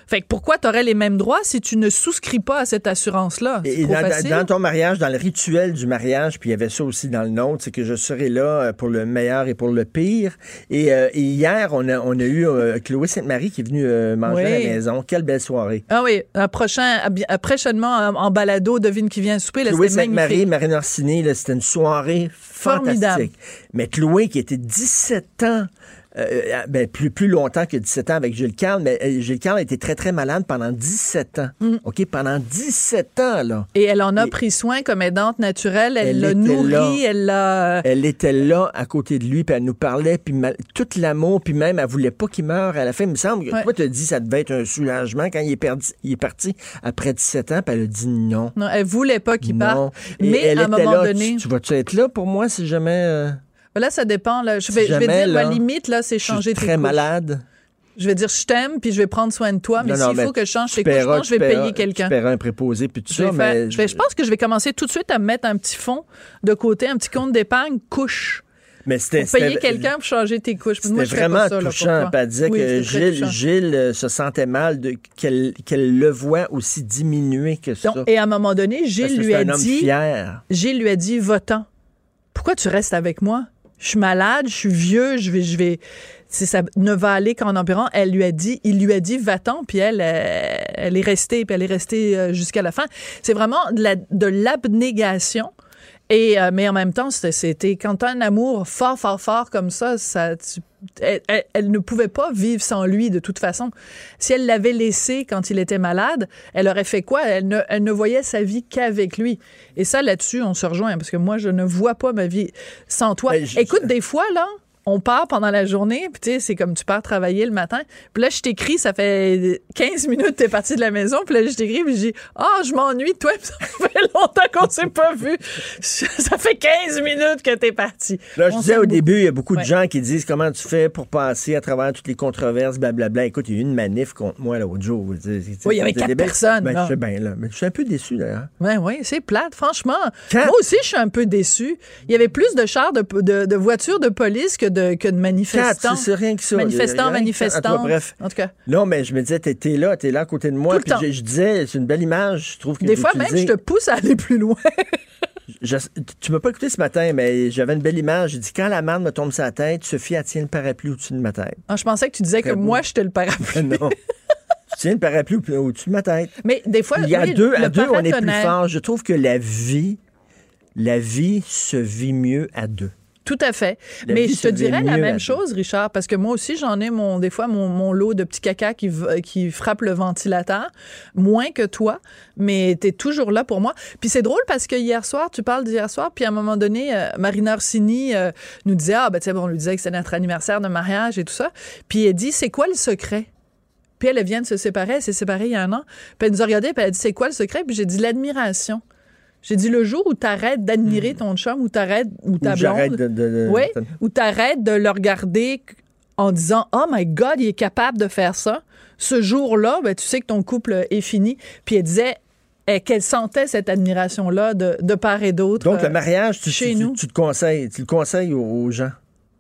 Speaker 10: Fait que pourquoi tu aurais les mêmes droits si tu ne souscris pas à cette assurance-là? C'est
Speaker 2: Et
Speaker 10: trop
Speaker 2: dans, dans-
Speaker 10: facile.
Speaker 2: dans ton mariage, dans le rituel du mariage, puis il y avait ça aussi dans le nôtre, c'est que je serai là euh, pour le meilleur et pour le pire. Et, euh, et hier, on a, on a eu euh, Chloé Sainte-Marie qui est venue euh, manger à la maison. Quelle belle soirée.
Speaker 10: Ah oui, un prochain, à prochainement en, en balado, devine qui vient souper. Là,
Speaker 2: Chloé Sainte-Marie. Marine Orsini, c'était une soirée
Speaker 10: Formidable.
Speaker 2: fantastique. Mais Chloé, qui était 17 ans, euh, ben, plus, plus longtemps que 17 ans avec Gilles Carle, mais euh, Gilles Carle a été très, très malade pendant 17 ans.
Speaker 10: Mm.
Speaker 2: OK, pendant 17 ans, là.
Speaker 10: Et elle en a
Speaker 2: Et-
Speaker 10: pris soin comme aidante naturelle. Elle l'a nourri,
Speaker 2: là.
Speaker 10: elle l'a...
Speaker 2: Elle était là à côté de lui, puis elle nous parlait, puis mal- tout l'amour, puis même, elle voulait pas qu'il meure à la fin. Il me semble que
Speaker 10: Ouais.
Speaker 2: toi, tu as dit que ça devait être un soulagement quand il est, perdu- il est parti après 17 ans, puis elle a dit non.
Speaker 10: Non, elle voulait pas qu'il parte.
Speaker 2: Et
Speaker 10: Mais
Speaker 2: elle
Speaker 10: à un moment
Speaker 2: là.
Speaker 10: donné...
Speaker 2: Tu, tu vas-tu être là pour moi si jamais euh,
Speaker 10: Là, ça dépend. Là. Je
Speaker 2: Si
Speaker 10: vais, je vais dire,
Speaker 2: là,
Speaker 10: ma limite, là, c'est
Speaker 2: je
Speaker 10: changer
Speaker 2: suis
Speaker 10: tes
Speaker 2: très
Speaker 10: couches.
Speaker 2: malade?
Speaker 10: Je vais dire, je t'aime, puis je vais prendre soin de toi. Mais s'il faut que je change tes couches, je pense que je vais payer quelqu'un.
Speaker 2: Tu paieras un préposé, puis tout
Speaker 10: Je,
Speaker 2: ça,
Speaker 10: faire-
Speaker 2: mais...
Speaker 10: je, vais- je pense que je vais commencer tout de suite à me mettre un petit fonds de côté, un petit compte d'épargne, couche.
Speaker 2: mais c'était
Speaker 10: payer quelqu'un pour changer tes couches.
Speaker 2: C'était
Speaker 10: je
Speaker 2: vraiment
Speaker 10: ça, là,
Speaker 2: touchant. puis Elle disait
Speaker 10: Oui,
Speaker 2: que Gilles, euh, se sentait mal qu'elle le voit aussi diminuer que ça.
Speaker 10: Donc, et à un moment donné, Gilles lui a dit. Gilles lui a dit, va-t'en. Pourquoi tu restes avec moi? Je suis malade, je suis vieux, je vais, je vais, c'est ça ne va aller qu'en empirant. Elle lui a dit, il lui a dit, va-t'en, puis elle, elle est restée, puis elle est restée euh, jusqu'à la fin. C'est vraiment de l'abnégation. Et, euh, mais en même temps, c'était- quand t'as un amour fort, fort, fort comme ça, ça tu- elle, elle- elle ne pouvait pas vivre sans lui de toute façon. Si elle l'avait laissé quand il était malade, elle aurait fait quoi? Elle ne, elle ne voyait sa vie qu'avec lui. Et ça, là-dessus, on se rejoint, parce que moi, je ne vois pas ma vie sans toi.
Speaker 2: Ben, je-
Speaker 10: Écoute, des fois, là, on part pendant la journée, puis tu sais, c'est comme tu pars travailler le matin. Puis là, je t'écris, ça fait 15 minutes que t'es parti de la maison, puis là, je t'écris, puis je dis « Ah, je m'ennuie de toi, ça fait longtemps qu'on s'est pas vu. Ça fait 15 minutes que t'es parti. »
Speaker 2: Là, je
Speaker 10: On
Speaker 2: disais au début, il y a beaucoup de gens qui disent comment tu fais pour passer à travers toutes les controverses, blablabla. Écoute, il y a eu une manif contre moi l'autre jour.
Speaker 10: Oui, il y avait quatre personnes,
Speaker 2: Ben, je bien, là. Mais je suis un peu déçu, d'ailleurs.
Speaker 10: Ouais, oui, c'est plate, franchement.
Speaker 2: Quand-
Speaker 10: Moi aussi, je suis un peu déçu. Il y avait plus de chars de, de, de voitures de police que de, que de manifestants.
Speaker 2: c'est rien que ça.
Speaker 10: Manifestants, manifestants.
Speaker 2: bref.
Speaker 10: En tout cas.
Speaker 2: Non, mais je me disais, t'es là, t'es là à côté de moi.
Speaker 10: Tout le
Speaker 2: Puis
Speaker 10: temps.
Speaker 2: je, je disais, c'est une belle image, je trouve que
Speaker 10: Des fois, même, je te pousse à aller plus loin.
Speaker 2: je- tu m'as pas écouté ce matin, mais j'avais une belle image. J'ai dit quand la manne me tombe sur la tête, Sophie, elle tient le parapluie au-dessus de ma tête.
Speaker 10: Ah, je pensais que tu disais
Speaker 2: Très
Speaker 10: que
Speaker 2: beau.
Speaker 10: moi, j'étais le parapluie.
Speaker 2: non. tu tiens le parapluie au- au-dessus de ma tête.
Speaker 10: Mais des fois,
Speaker 2: Il y a
Speaker 10: oui,
Speaker 2: deux, à deux, on est plus fort. Je trouve que la vie, la vie se vit mieux à deux.
Speaker 10: Tout à fait.
Speaker 2: La
Speaker 10: Mais je te dirais la même chose, Richard, parce que moi aussi, j'en ai mon, des fois mon, mon lot de petits caca qui, frappe le ventilateur, moins que toi, mais tu es toujours là pour moi. Puis c'est drôle parce que hier soir, tu parles d'hier soir, puis à un moment donné, euh, Marina Orsini euh, nous disait, ah, ben, tu sais, bon, on lui disait que c'était notre anniversaire de mariage et tout ça. Puis elle dit, c'est quoi le secret? Puis elle, elle vient de se séparer, elle s'est séparée il y a un an. Puis elle nous a regardé, puis elle a dit, c'est quoi le secret? Puis j'ai dit, l'admiration. J'ai dit, le jour où tu arrêtes d'admirer ton chum, ou t'arrêtes, ou ta blonde,
Speaker 2: de- de-
Speaker 10: ou t'arrêtes de le regarder en disant Oh my God, il est capable de faire ça. Ce jour-là, ben, tu sais que ton couple est fini. Puis elle disait eh, qu'elle sentait cette admiration-là de, de part et d'autre.
Speaker 2: Donc,
Speaker 10: euh,
Speaker 2: le mariage, tu,
Speaker 10: chez
Speaker 2: tu-
Speaker 10: nous.
Speaker 2: tu te conseilles, tu le conseilles aux, aux gens?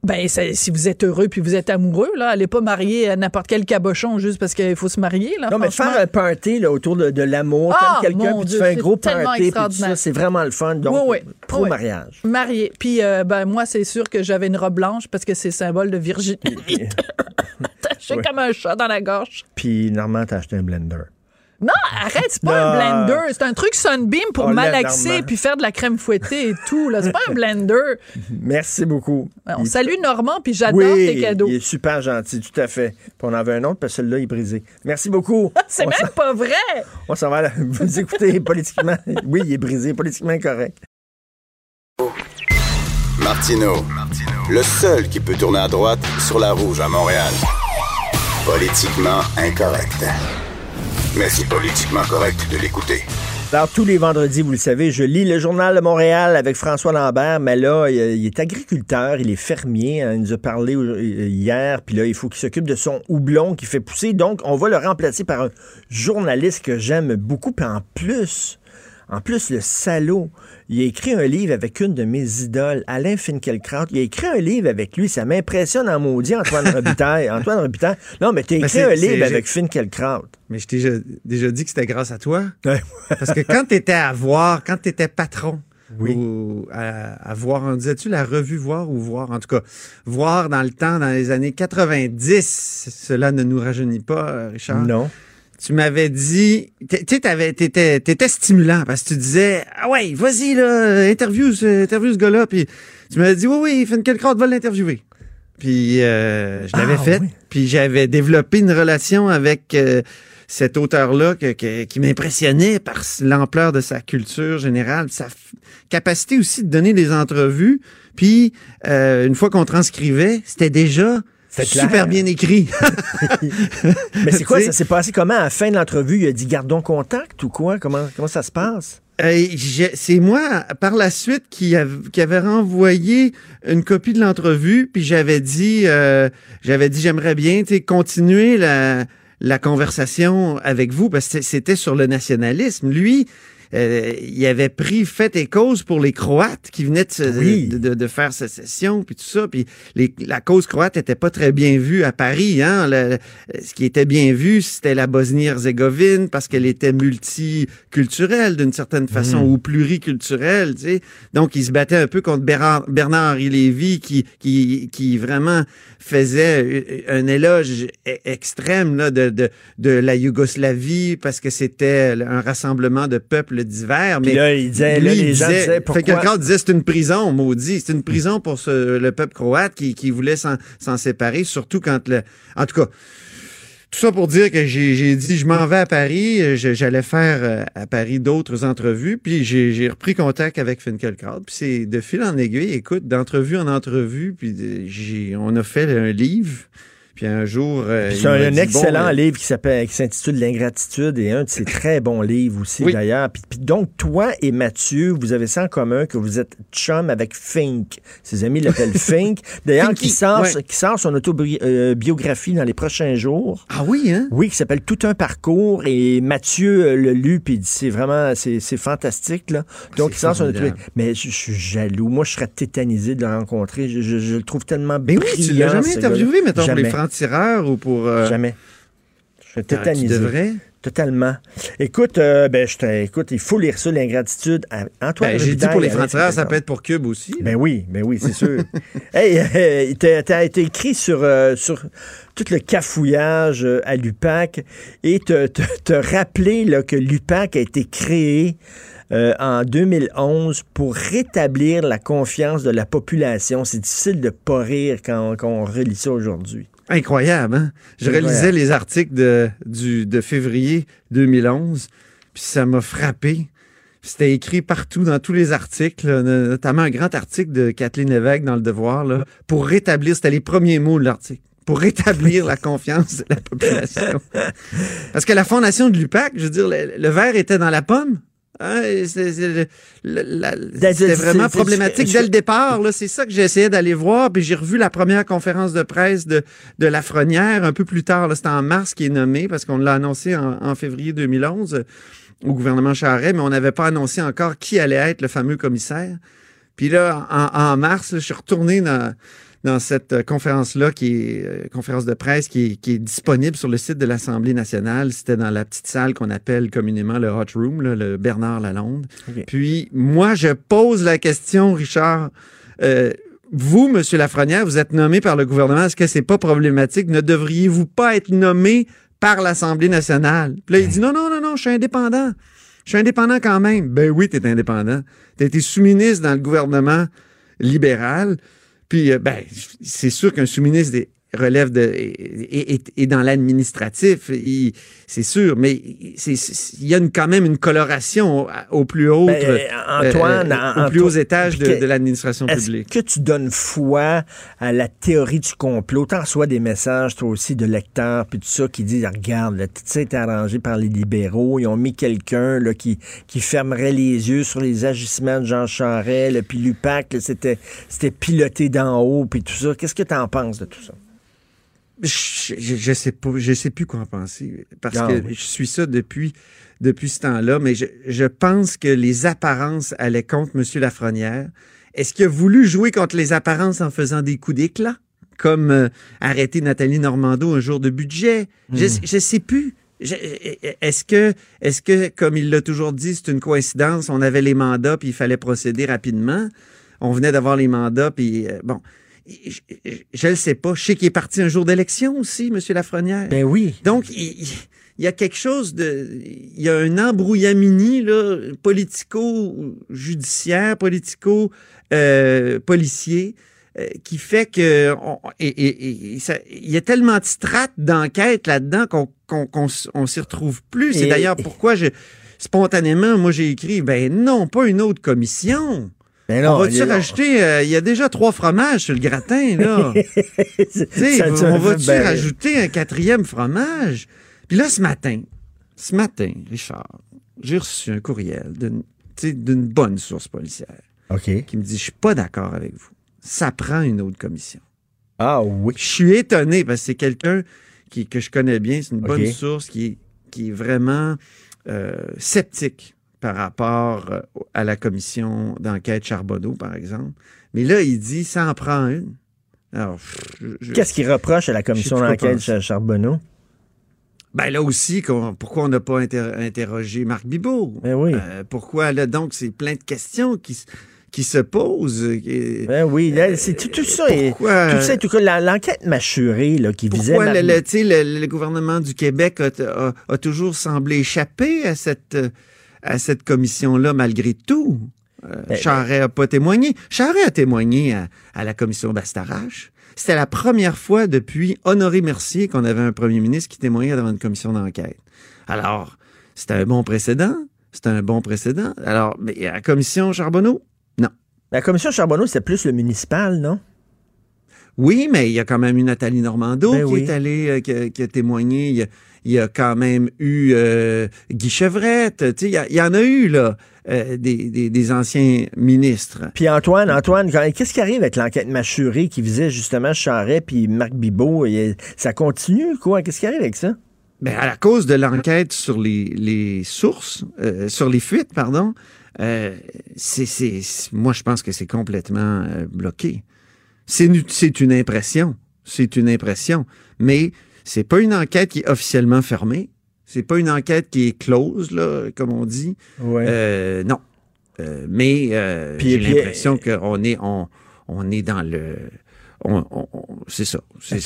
Speaker 10: Ben, si vous êtes heureux puis vous êtes amoureux, là, allez pas marier à n'importe quel cabochon juste parce qu'il faut se marier. Là,
Speaker 2: Non, mais faire un party là, autour de, de l'amour,
Speaker 10: Ah,
Speaker 2: quelqu'un, puis tu fais un
Speaker 10: c'est
Speaker 2: gros party, c'est vraiment le fun. Donc,
Speaker 10: Oui, oui.
Speaker 2: pro
Speaker 10: Oui.
Speaker 2: mariage.
Speaker 10: Marié. Puis, euh, ben, moi, c'est sûr que j'avais une robe blanche parce que c'est symbole de virginité.
Speaker 2: Ouais.
Speaker 10: comme un chat dans la gorge.
Speaker 2: Puis, Normand, t'as acheté un blender.
Speaker 10: Non, arrête, c'est pas
Speaker 2: Non.
Speaker 10: un blender. C'est un truc Sunbeam pour
Speaker 2: On l'aime,
Speaker 10: malaxer puis faire de la crème fouettée et tout. là. C'est pas un blender.
Speaker 2: Merci beaucoup.
Speaker 10: On
Speaker 2: Il-
Speaker 10: salue Normand puis j'adore
Speaker 2: oui,
Speaker 10: tes cadeaux.
Speaker 2: il est super gentil, tout à fait. Puis on en veut un autre, parce que celui-là, il est brisé. Merci beaucoup.
Speaker 10: C'est même pas vrai.
Speaker 2: On s'en va là. Vous écoutez politiquement. Oui, il est brisé, politiquement correct.
Speaker 4: Martino, le seul qui peut tourner à droite sur la rouge à Montréal. Politiquement incorrect. Mais c'est politiquement correct de l'écouter.
Speaker 2: Alors, tous les vendredis, vous le savez, je lis le Journal de Montréal avec François Lambert, mais là, il est agriculteur, il est fermier, hein, il nous a parlé hier, puis là, il faut qu'il s'occupe de son houblon qui fait pousser. Donc, on va le remplacer par un journaliste que j'aime beaucoup, puis en plus, en plus, le salaud, il a écrit un livre avec une de mes idoles, Alain Finkielkraut. Il a écrit un livre avec lui, ça m'impressionne en maudit, Antoine Robitaille. Antoine Robitaille, non, mais t'as
Speaker 11: Mais
Speaker 2: écrit un livre avec Finkielkraut.
Speaker 11: Mais je t'ai déjà, dit que c'était grâce à toi. Parce que quand tu étais à voir, quand tu étais patron,
Speaker 2: Oui.
Speaker 11: ou à, à voir, on disait-tu la revue Voir ou Voir? En tout cas, Voir dans le temps, dans les années 90, cela ne nous rajeunit pas, Richard?
Speaker 2: Non.
Speaker 11: Tu m'avais dit, tu t'étais, t'étais stimulant parce que tu disais, ah ouais, vas-y, là, interview, ce- interview ce gars-là. Puis tu m'avais dit, oui, oui, Finkielkraut va l'interviewer. Puis euh, je l'avais
Speaker 2: Ah,
Speaker 11: fait.
Speaker 2: oui.
Speaker 11: Puis j'avais développé une relation avec euh, cet auteur-là que- que- qui m'impressionnait par l'ampleur de sa culture générale, sa capacité aussi de donner des entrevues. Puis euh, une fois qu'on transcrivait, c'était déjà
Speaker 2: C'est
Speaker 11: super
Speaker 2: clair.
Speaker 11: bien écrit.
Speaker 2: Mais c'est quoi, ça s'est passé comment? À la fin de l'entrevue? Il a dit gardons contact ou quoi? Comment, comment ça se passe?
Speaker 11: Euh, c'est moi, par la suite, qui, av- qui avait renvoyé une copie de l'entrevue, puis j'avais dit, euh, j'avais dit, j'aimerais bien, continuer la, la conversation avec vous, parce que c'était sur le nationalisme. Lui, euh, il avait pris fait et cause pour les Croates qui venaient de, se-
Speaker 2: Oui.
Speaker 11: de, de- de faire sécession, puis tout ça. Puis les- la cause croate était pas très bien vue à Paris. Hein? Le- ce qui était bien vu, c'était la Bosnie-Herzégovine parce qu'elle était multiculturelle d'une certaine façon ou pluriculturelle. Tu sais. Donc, il se battait un peu contre Bernard- Bernard-Henri Lévy qui, qui, qui vraiment faisait un éloge e- extrême là, de, de, de la Yougoslavie parce que c'était un rassemblement de peuples divers.
Speaker 2: Puis
Speaker 11: Mais
Speaker 2: là, il disait,
Speaker 11: lui,
Speaker 2: là, les
Speaker 11: il
Speaker 2: gens
Speaker 11: disait-
Speaker 2: disaient pourquoi?
Speaker 11: Fait quelqu'un disait c'est une prison, maudit. C'est une prison pour ce- le peuple croate qui, qui voulait s'en séparer, surtout quand le. En tout cas. Tout ça pour dire que j'ai dit, je m'en vais à Paris, j'allais faire euh, à Paris d'autres entrevues, puis j'ai repris contact avec Finkielkraut, puis c'est de fil en aiguille, écoute, d'entrevue en entrevue, puis on a fait un livre, puis un jour... euh,
Speaker 2: C'est un, excellent
Speaker 11: bon, euh,
Speaker 2: livre qui s'appelle qui s'intitule L'ingratitude et un de ses très bons livres aussi
Speaker 11: Oui.
Speaker 2: d'ailleurs. Puis, puis donc toi et Mathieu, vous avez ça en commun que vous êtes chum avec Fink. Ses amis l'appellent Fink. D'ailleurs, qui sort,
Speaker 11: ouais.
Speaker 2: qui sort son autobiographie dans les prochains jours.
Speaker 11: Ah oui, hein?
Speaker 2: Oui, qui s'appelle Tout un parcours et Mathieu euh, l'a lu puis il dit c'est vraiment c'est fantastique là. Donc
Speaker 11: c'est
Speaker 2: il sort son. Mais je, je suis jaloux. Moi, je serais tétanisé de le rencontrer. Je, je- je le trouve tellement
Speaker 11: Mais oui, tu l'as jamais interviewé, mettons, pour
Speaker 2: Jamais.
Speaker 11: les francs-tireurs ou pour... euh,
Speaker 2: Jamais. Je
Speaker 11: tu
Speaker 2: tétanisé.
Speaker 11: devrais.
Speaker 2: Totalement. Écoute, euh, ben, je te- écoute, il faut lire ça, l'ingratitude. Antoine
Speaker 11: Ben, J'ai dit pour les francs-tireurs, ça peut être pour Cube aussi.
Speaker 2: Ben oui, ben oui, c'est sûr. hey, euh, t'as été écrit sur, euh, sur tout le cafouillage à l'UPAC et te, te, te rappeler là, que l'UPAC a été créé euh, en 2011 pour rétablir la confiance de la population. C'est difficile de pas rire quand, quand on relit ça aujourd'hui.
Speaker 11: Incroyable, hein? Je relisais les articles de, du, de février 2011, puis ça m'a frappé. C'était écrit partout dans tous les articles, notamment un grand article de Kathleen Lévesque dans Le Devoir, là, pour rétablir, c'était les premiers mots de l'article, pour rétablir la confiance de la population. Parce que la fondation de l'UPAC, je veux dire, le, le verre était dans la pomme. Hein, C'était vraiment problématique dès le départ. C'est ça que essayé d'aller voir. Puis j'ai revu la première conférence de presse de, de Lafrenière un peu plus tard. C'était en mars qui est nommé parce qu'on l'a annoncé en, en février 2011 euh, au gouvernement Charest, mais on n'avait pas annoncé encore qui allait être le fameux commissaire. Puis là, en, en mars, là, je suis retourné dans, dans cette euh, conférence-là, qui est euh, conférence de presse, qui est, qui est disponible sur le site de l'Assemblée nationale. C'était dans la petite salle qu'on appelle communément le Hot Room, là, le Bernard Lalonde. Puis moi, je pose la question, Richard. euh, vous, Monsieur Lafrenière, vous êtes nommé par le gouvernement. Est-ce que c'est pas problématique? Ne devriez-vous pas être nommé par l'Assemblée nationale? Puis là, il dit non, non, non, non, je suis indépendant. Je suis indépendant quand même. Ben oui, tu es indépendant. Tu été sous-ministre dans le gouvernement libéral. Puis, euh, ben, c'est sûr qu'un sous-ministre des- relève de et, et- et dans l'administratif, c'est sûr, mais il y a une- quand même une coloration au, au plus haut,
Speaker 2: Ben, euh, Antoine,
Speaker 11: au
Speaker 2: Antoine,
Speaker 11: plus hauts étages de, l'administration
Speaker 2: Est-ce
Speaker 11: publique.
Speaker 2: que tu donnes foi à la théorie du complot? T'en reçois des messages, toi aussi, de lecteurs, puis tout ça, qui disent, regarde, là, tout ça est arrangé par les libéraux. Ils ont mis quelqu'un là, qui, qui fermerait les yeux sur les agissements de Jean Charest, puis l'UPAC, c'était c'était piloté d'en haut, puis tout ça. Qu'est-ce que tu en penses de tout ça?
Speaker 11: Je, je, je sais pas, je sais plus quoi en penser parce
Speaker 2: Ah,
Speaker 11: que
Speaker 2: oui.
Speaker 11: je suis ça depuis depuis ce temps-là, mais je, je pense que les apparences allaient contre M. Lafrenière. Est-ce qu'il a voulu jouer contre les apparences en faisant des coups d'éclat, comme euh, arrêter Nathalie Normando un jour de budget? Je
Speaker 2: Hmm.
Speaker 11: Je sais plus. Est-ce que, est-ce que, comme il l'a toujours dit, c'est une coïncidence, on avait les mandats puis il fallait procéder rapidement. On venait d'avoir les mandats puis euh, bon. Je ne sais pas. Je sais qu'il est parti un jour d'élection aussi, M. Lafrenière.
Speaker 2: Ben oui.
Speaker 11: Donc, il, il y a quelque chose de... Il y a un embrouillamini là, politico-judiciaire, politico-policier euh, qui fait que... on- et, et- et ça- il y a tellement de strates d'enquête là-dedans qu'on s'y retrouve plus. C'est d'ailleurs pourquoi je... Spontanément, moi, j'ai écrit, ben non, pas une autre commission.
Speaker 2: Ben
Speaker 11: on va-tu
Speaker 2: il-
Speaker 11: rajouter... euh, Il y a déjà trois fromages sur le gratin, là?
Speaker 2: Ça,
Speaker 11: on va-tu
Speaker 2: ben-
Speaker 11: rajouter un quatrième fromage? Puis là, ce matin, ce matin, Richard, j'ai reçu un courriel d'une bonne source policière
Speaker 2: OK.
Speaker 11: qui me dit, je suis pas d'accord avec vous. Ça prend une autre commission.
Speaker 2: Ah oui.
Speaker 11: Je suis étonné parce que c'est quelqu'un qui, que je connais bien, c'est une bonne source qui est, qui est vraiment euh, sceptique par rapport euh, à la commission d'enquête Charbonneau, par exemple. Mais là, il dit, ça en prend une. Alors,
Speaker 2: Qu'est-ce qu'il reproche à la commission d'enquête Charbonneau?
Speaker 11: Ben là aussi, pourquoi on n'a pas inter- interrogé Marc Bibot?
Speaker 2: Ben oui.
Speaker 11: Euh, pourquoi là donc c'est plein de questions qui, qui se posent. euh,
Speaker 2: Ben oui, c'est tout, tout ça.
Speaker 11: Pourquoi-
Speaker 2: tout ça, en tout cas, l'enquête mâchurée là, qui visait.
Speaker 11: Pourquoi le, le- gouvernement du Québec a, a- a toujours semblé échapper à cette, à cette commission-là malgré tout? Euh,
Speaker 2: Ben,
Speaker 11: Charest n'a pas témoigné. Charest a témoigné à, à la commission d'Astarache. C'était la première fois depuis Honoré Mercier qu'on avait un premier ministre qui témoignait devant une commission d'enquête. Alors, c'était un bon précédent. C'était un bon précédent. Alors, mais à la commission Charbonneau, non.
Speaker 2: La commission Charbonneau, c'est plus le municipal, non?
Speaker 11: Oui, mais il y a quand même eu Nathalie Normando
Speaker 2: Ben
Speaker 11: qui
Speaker 2: oui.
Speaker 11: est allée, euh, qui, a, qui a témoigné. Il y a, il y a quand même eu euh, Guy Chevrette. Tu sais, il y, en a eu, là, euh, des, des, des anciens ministres.
Speaker 2: Puis Antoine, Antoine, qu'est-ce qui arrive avec l'enquête mâchurée qui visait justement Charret puis Marc Bibot? Et ça continue, quoi? Qu'est-ce qui arrive avec ça?
Speaker 11: Ben, à la cause de l'enquête sur les, les sources, euh, sur les fuites, pardon, euh, c'est, moi, je pense que c'est complètement euh, bloqué. C'est une impression. C'est une impression. Mais c'est pas une enquête qui est officiellement fermée. C'est pas une enquête qui est close, là, comme on dit.
Speaker 2: Ouais.
Speaker 11: Euh, non. Euh, mais euh, j'ai l'impression qu'on est, on, on est dans le. C'est ça.
Speaker 2: C'est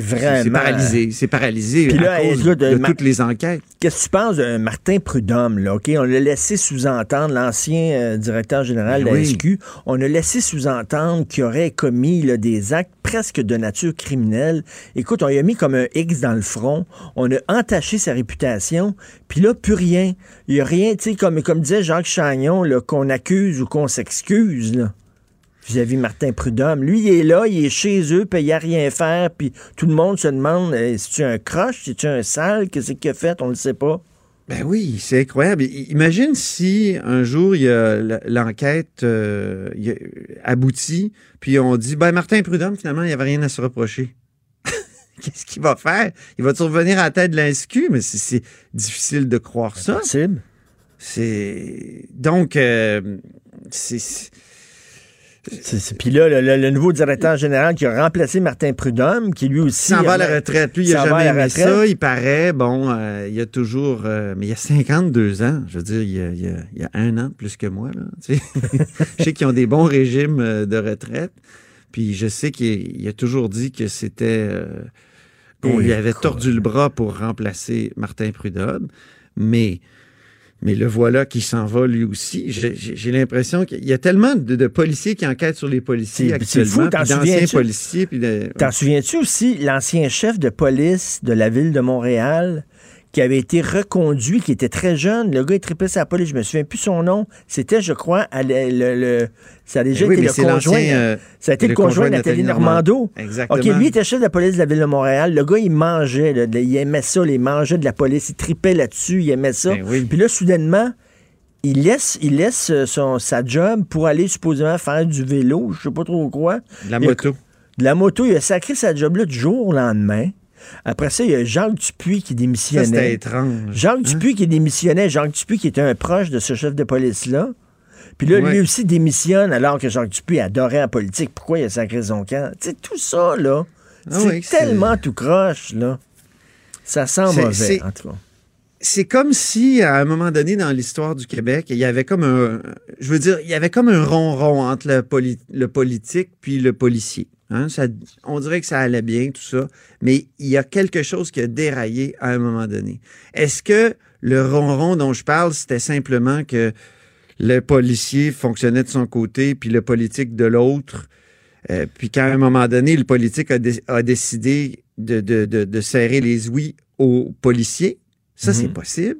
Speaker 2: vraiment-
Speaker 11: C'est paralysé. C'est paralysé
Speaker 2: Puis là,
Speaker 11: à cause de toutes les enquêtes.
Speaker 2: Qu'est-ce que tu penses de Martin Prudhomme, là, OK? On l'a laissé sous-entendre, l'ancien euh, directeur général
Speaker 11: Ben
Speaker 2: de la
Speaker 11: oui.
Speaker 2: SQ, on a laissé sous-entendre qu'il aurait commis là, des actes presque de nature criminelle. Écoute, on lui a mis comme un X dans le front, on a entaché sa réputation, puis là, plus rien. Il n'y a rien, tu sais, comme, comme disait Jacques Chagnon, qu'on accuse ou qu'on s'excuse, là. Vis-à-vis Martin Prudhomme. Lui, il est là, il est chez eux, payé à rien faire, puis tout le monde se demande euh, si tu un croche, si tu un sale, qu'est-ce qu'il a fait, on le sait pas.
Speaker 11: Ben oui, c'est incroyable. Imagine si un jour il y a l'enquête euh, il a- aboutit, puis on dit ben Martin Prudhomme finalement il n'y avait rien à se reprocher. Qu'est-ce qu'il va faire? Il va-tu revenir à la tête de l'InsQ Mais c'est- difficile de croire ça.
Speaker 2: Possible.
Speaker 11: C'est donc euh, c'est-
Speaker 2: Puis là, le, nouveau directeur général qui a remplacé Martin Prudhomme, qui lui aussi...
Speaker 11: s'en va à la retraite. Lui, il
Speaker 2: s'en
Speaker 11: a
Speaker 2: va à
Speaker 11: jamais aimé
Speaker 2: retraite.
Speaker 11: ça. Il paraît, bon, euh, il y a toujours... euh, mais il y a 52 ans. Je veux dire, il y a, il il un an de plus que moi. Là, tu sais. je sais qu'ils ont des bons régimes euh, de retraite. Puis je sais qu'il il a toujours dit que c'était... euh, qu'on lui avait tordu le bras pour remplacer Martin Prudhomme. Mais... Mais le voilà qui s'en va lui aussi. J'ai- l'impression qu'il y a tellement de, de policiers qui enquêtent sur les policiers actuellement, d'anciens policiers. De,
Speaker 2: T'en souviens-tu aussi, l'ancien chef de police de la ville de Montréal, qui avait été reconduit, qui était très jeune, le gars, il tripait sa police, je me souviens plus son nom, c'était, je crois, à le, ça a déjà
Speaker 11: oui,
Speaker 2: été le conjoint,
Speaker 11: l'ancien, euh,
Speaker 2: ça a été le, conjoint de
Speaker 11: de
Speaker 2: Nathalie Normando.
Speaker 11: Exactement.
Speaker 2: OK, lui était chef de la police de la ville de Montréal. Le gars, il mangeait, là, de- il aimait ça, il mangeait de la police, il tripait là-dessus, il aimait ça.
Speaker 11: Ben oui.
Speaker 2: Puis là, soudainement, il laisse, il laisse euh, son, sa job pour aller supposément faire du vélo, je sais pas trop quoi.
Speaker 11: La
Speaker 2: Il a-
Speaker 11: moto.
Speaker 2: de la moto, il a sacré sa job-là du jour au lendemain. Après ça, il y a Jacques Dupuis qui
Speaker 11: Ça, c'était
Speaker 2: démissionnait.
Speaker 11: étrange.
Speaker 2: Jacques
Speaker 11: Hein?
Speaker 2: Dupuis qui démissionnait. Jacques Dupuis qui était un proche de ce chef de police-là. Puis là, lui aussi démissionne alors que Jacques Dupuis adorait la politique. Pourquoi il a sacré son camp? Tu sais, tout ça, là,
Speaker 11: Ah
Speaker 2: c'est
Speaker 11: oui,
Speaker 2: tellement tout croche, là. Ça sent mauvais, en tout cas.
Speaker 11: C'est comme si, à un moment donné dans l'histoire du Québec, il y avait comme un, je veux dire, il y avait comme un ronron entre le, poli- le politique puis le policier. Hein? Ça, on dirait que ça allait bien, tout ça, mais il y a quelque chose qui a déraillé à un moment donné. Est-ce que le ronron dont je parle, c'était simplement que le policier fonctionnait de son côté, puis le politique de l'autre, euh, puis qu'à un moment donné, le politique a, dé- a décidé de, de- de- de serrer les ouïes aux policiers? Ça, c'est possible.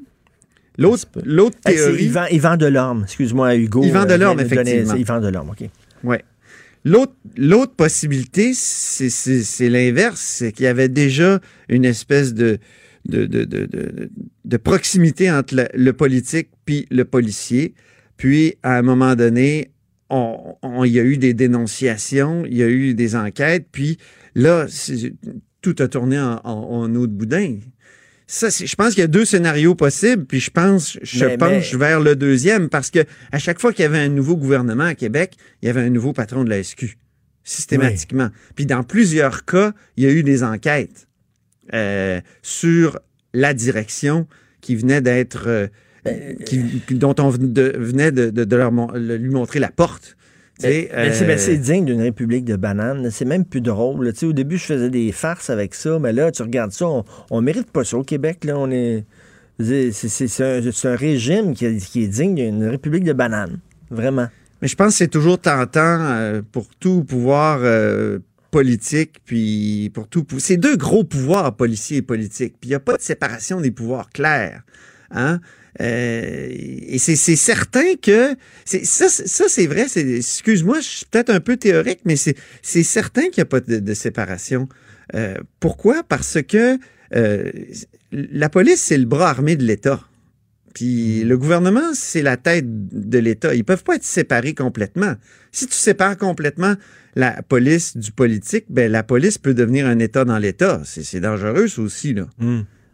Speaker 11: L'autre, l'autre théorie.
Speaker 2: Yvan, Yvan Delorme, excuse-moi, Hugo.
Speaker 11: Yvan
Speaker 2: euh,
Speaker 11: Delorme, effectivement.
Speaker 2: Yvan Delorme, OK.
Speaker 11: Ouais. L'autre, possibilité, c'est, l'inverse, c'est qu'il y avait déjà une espèce de, proximité entre le, politique puis le policier. Puis, à un moment donné, on, on- il y a eu des dénonciations, il y a eu des enquêtes, puis là, tout a tourné en, en eau de boudin. Ça, je pense qu'il y a deux scénarios possibles, puis je pense, je
Speaker 2: Mais-
Speaker 11: penche
Speaker 2: mais-
Speaker 11: vers le deuxième, parce que à chaque fois qu'il y avait un nouveau gouvernement à Québec, il y avait un nouveau patron de la SQ, systématiquement. Puis dans plusieurs cas, il y a eu des enquêtes euh, sur la direction qui venait d'être, euh, dont on de- venait de, de- de leur lui montrer la porte. Sais,
Speaker 2: Ben, c'est ben,
Speaker 11: euh,
Speaker 2: digne d'une république de bananes. C'est même plus drôle. Au début, je faisais des farces avec ça, mais là, tu regardes ça, on, on mérite pas ça au Québec. Là, on est, c'est un, régime qui, est- qui est digne d'une république de bananes. Vraiment.
Speaker 11: Mais je pense que c'est toujours tentant euh, pour tout pouvoir euh, politique, puis pour tout... C'est deux gros pouvoirs, policiers et politiques. Puis il n'y a pas de séparation des pouvoirs clairs. Hein? Euh, et c'est certain que... Ça, c'est- ça c'est vrai. Excuse-moi, je suis peut-être un peu théorique, mais c'est certain qu'il n'y a pas de, de séparation. Euh, pourquoi? Parce que euh, la police, c'est le bras armé de l'État. Puis le gouvernement, c'est la tête de l'État. Ils peuvent pas être séparés complètement. Si tu sépares complètement la police du politique, ben la police peut devenir un État dans l'État. C'est dangereux, ça aussi, là.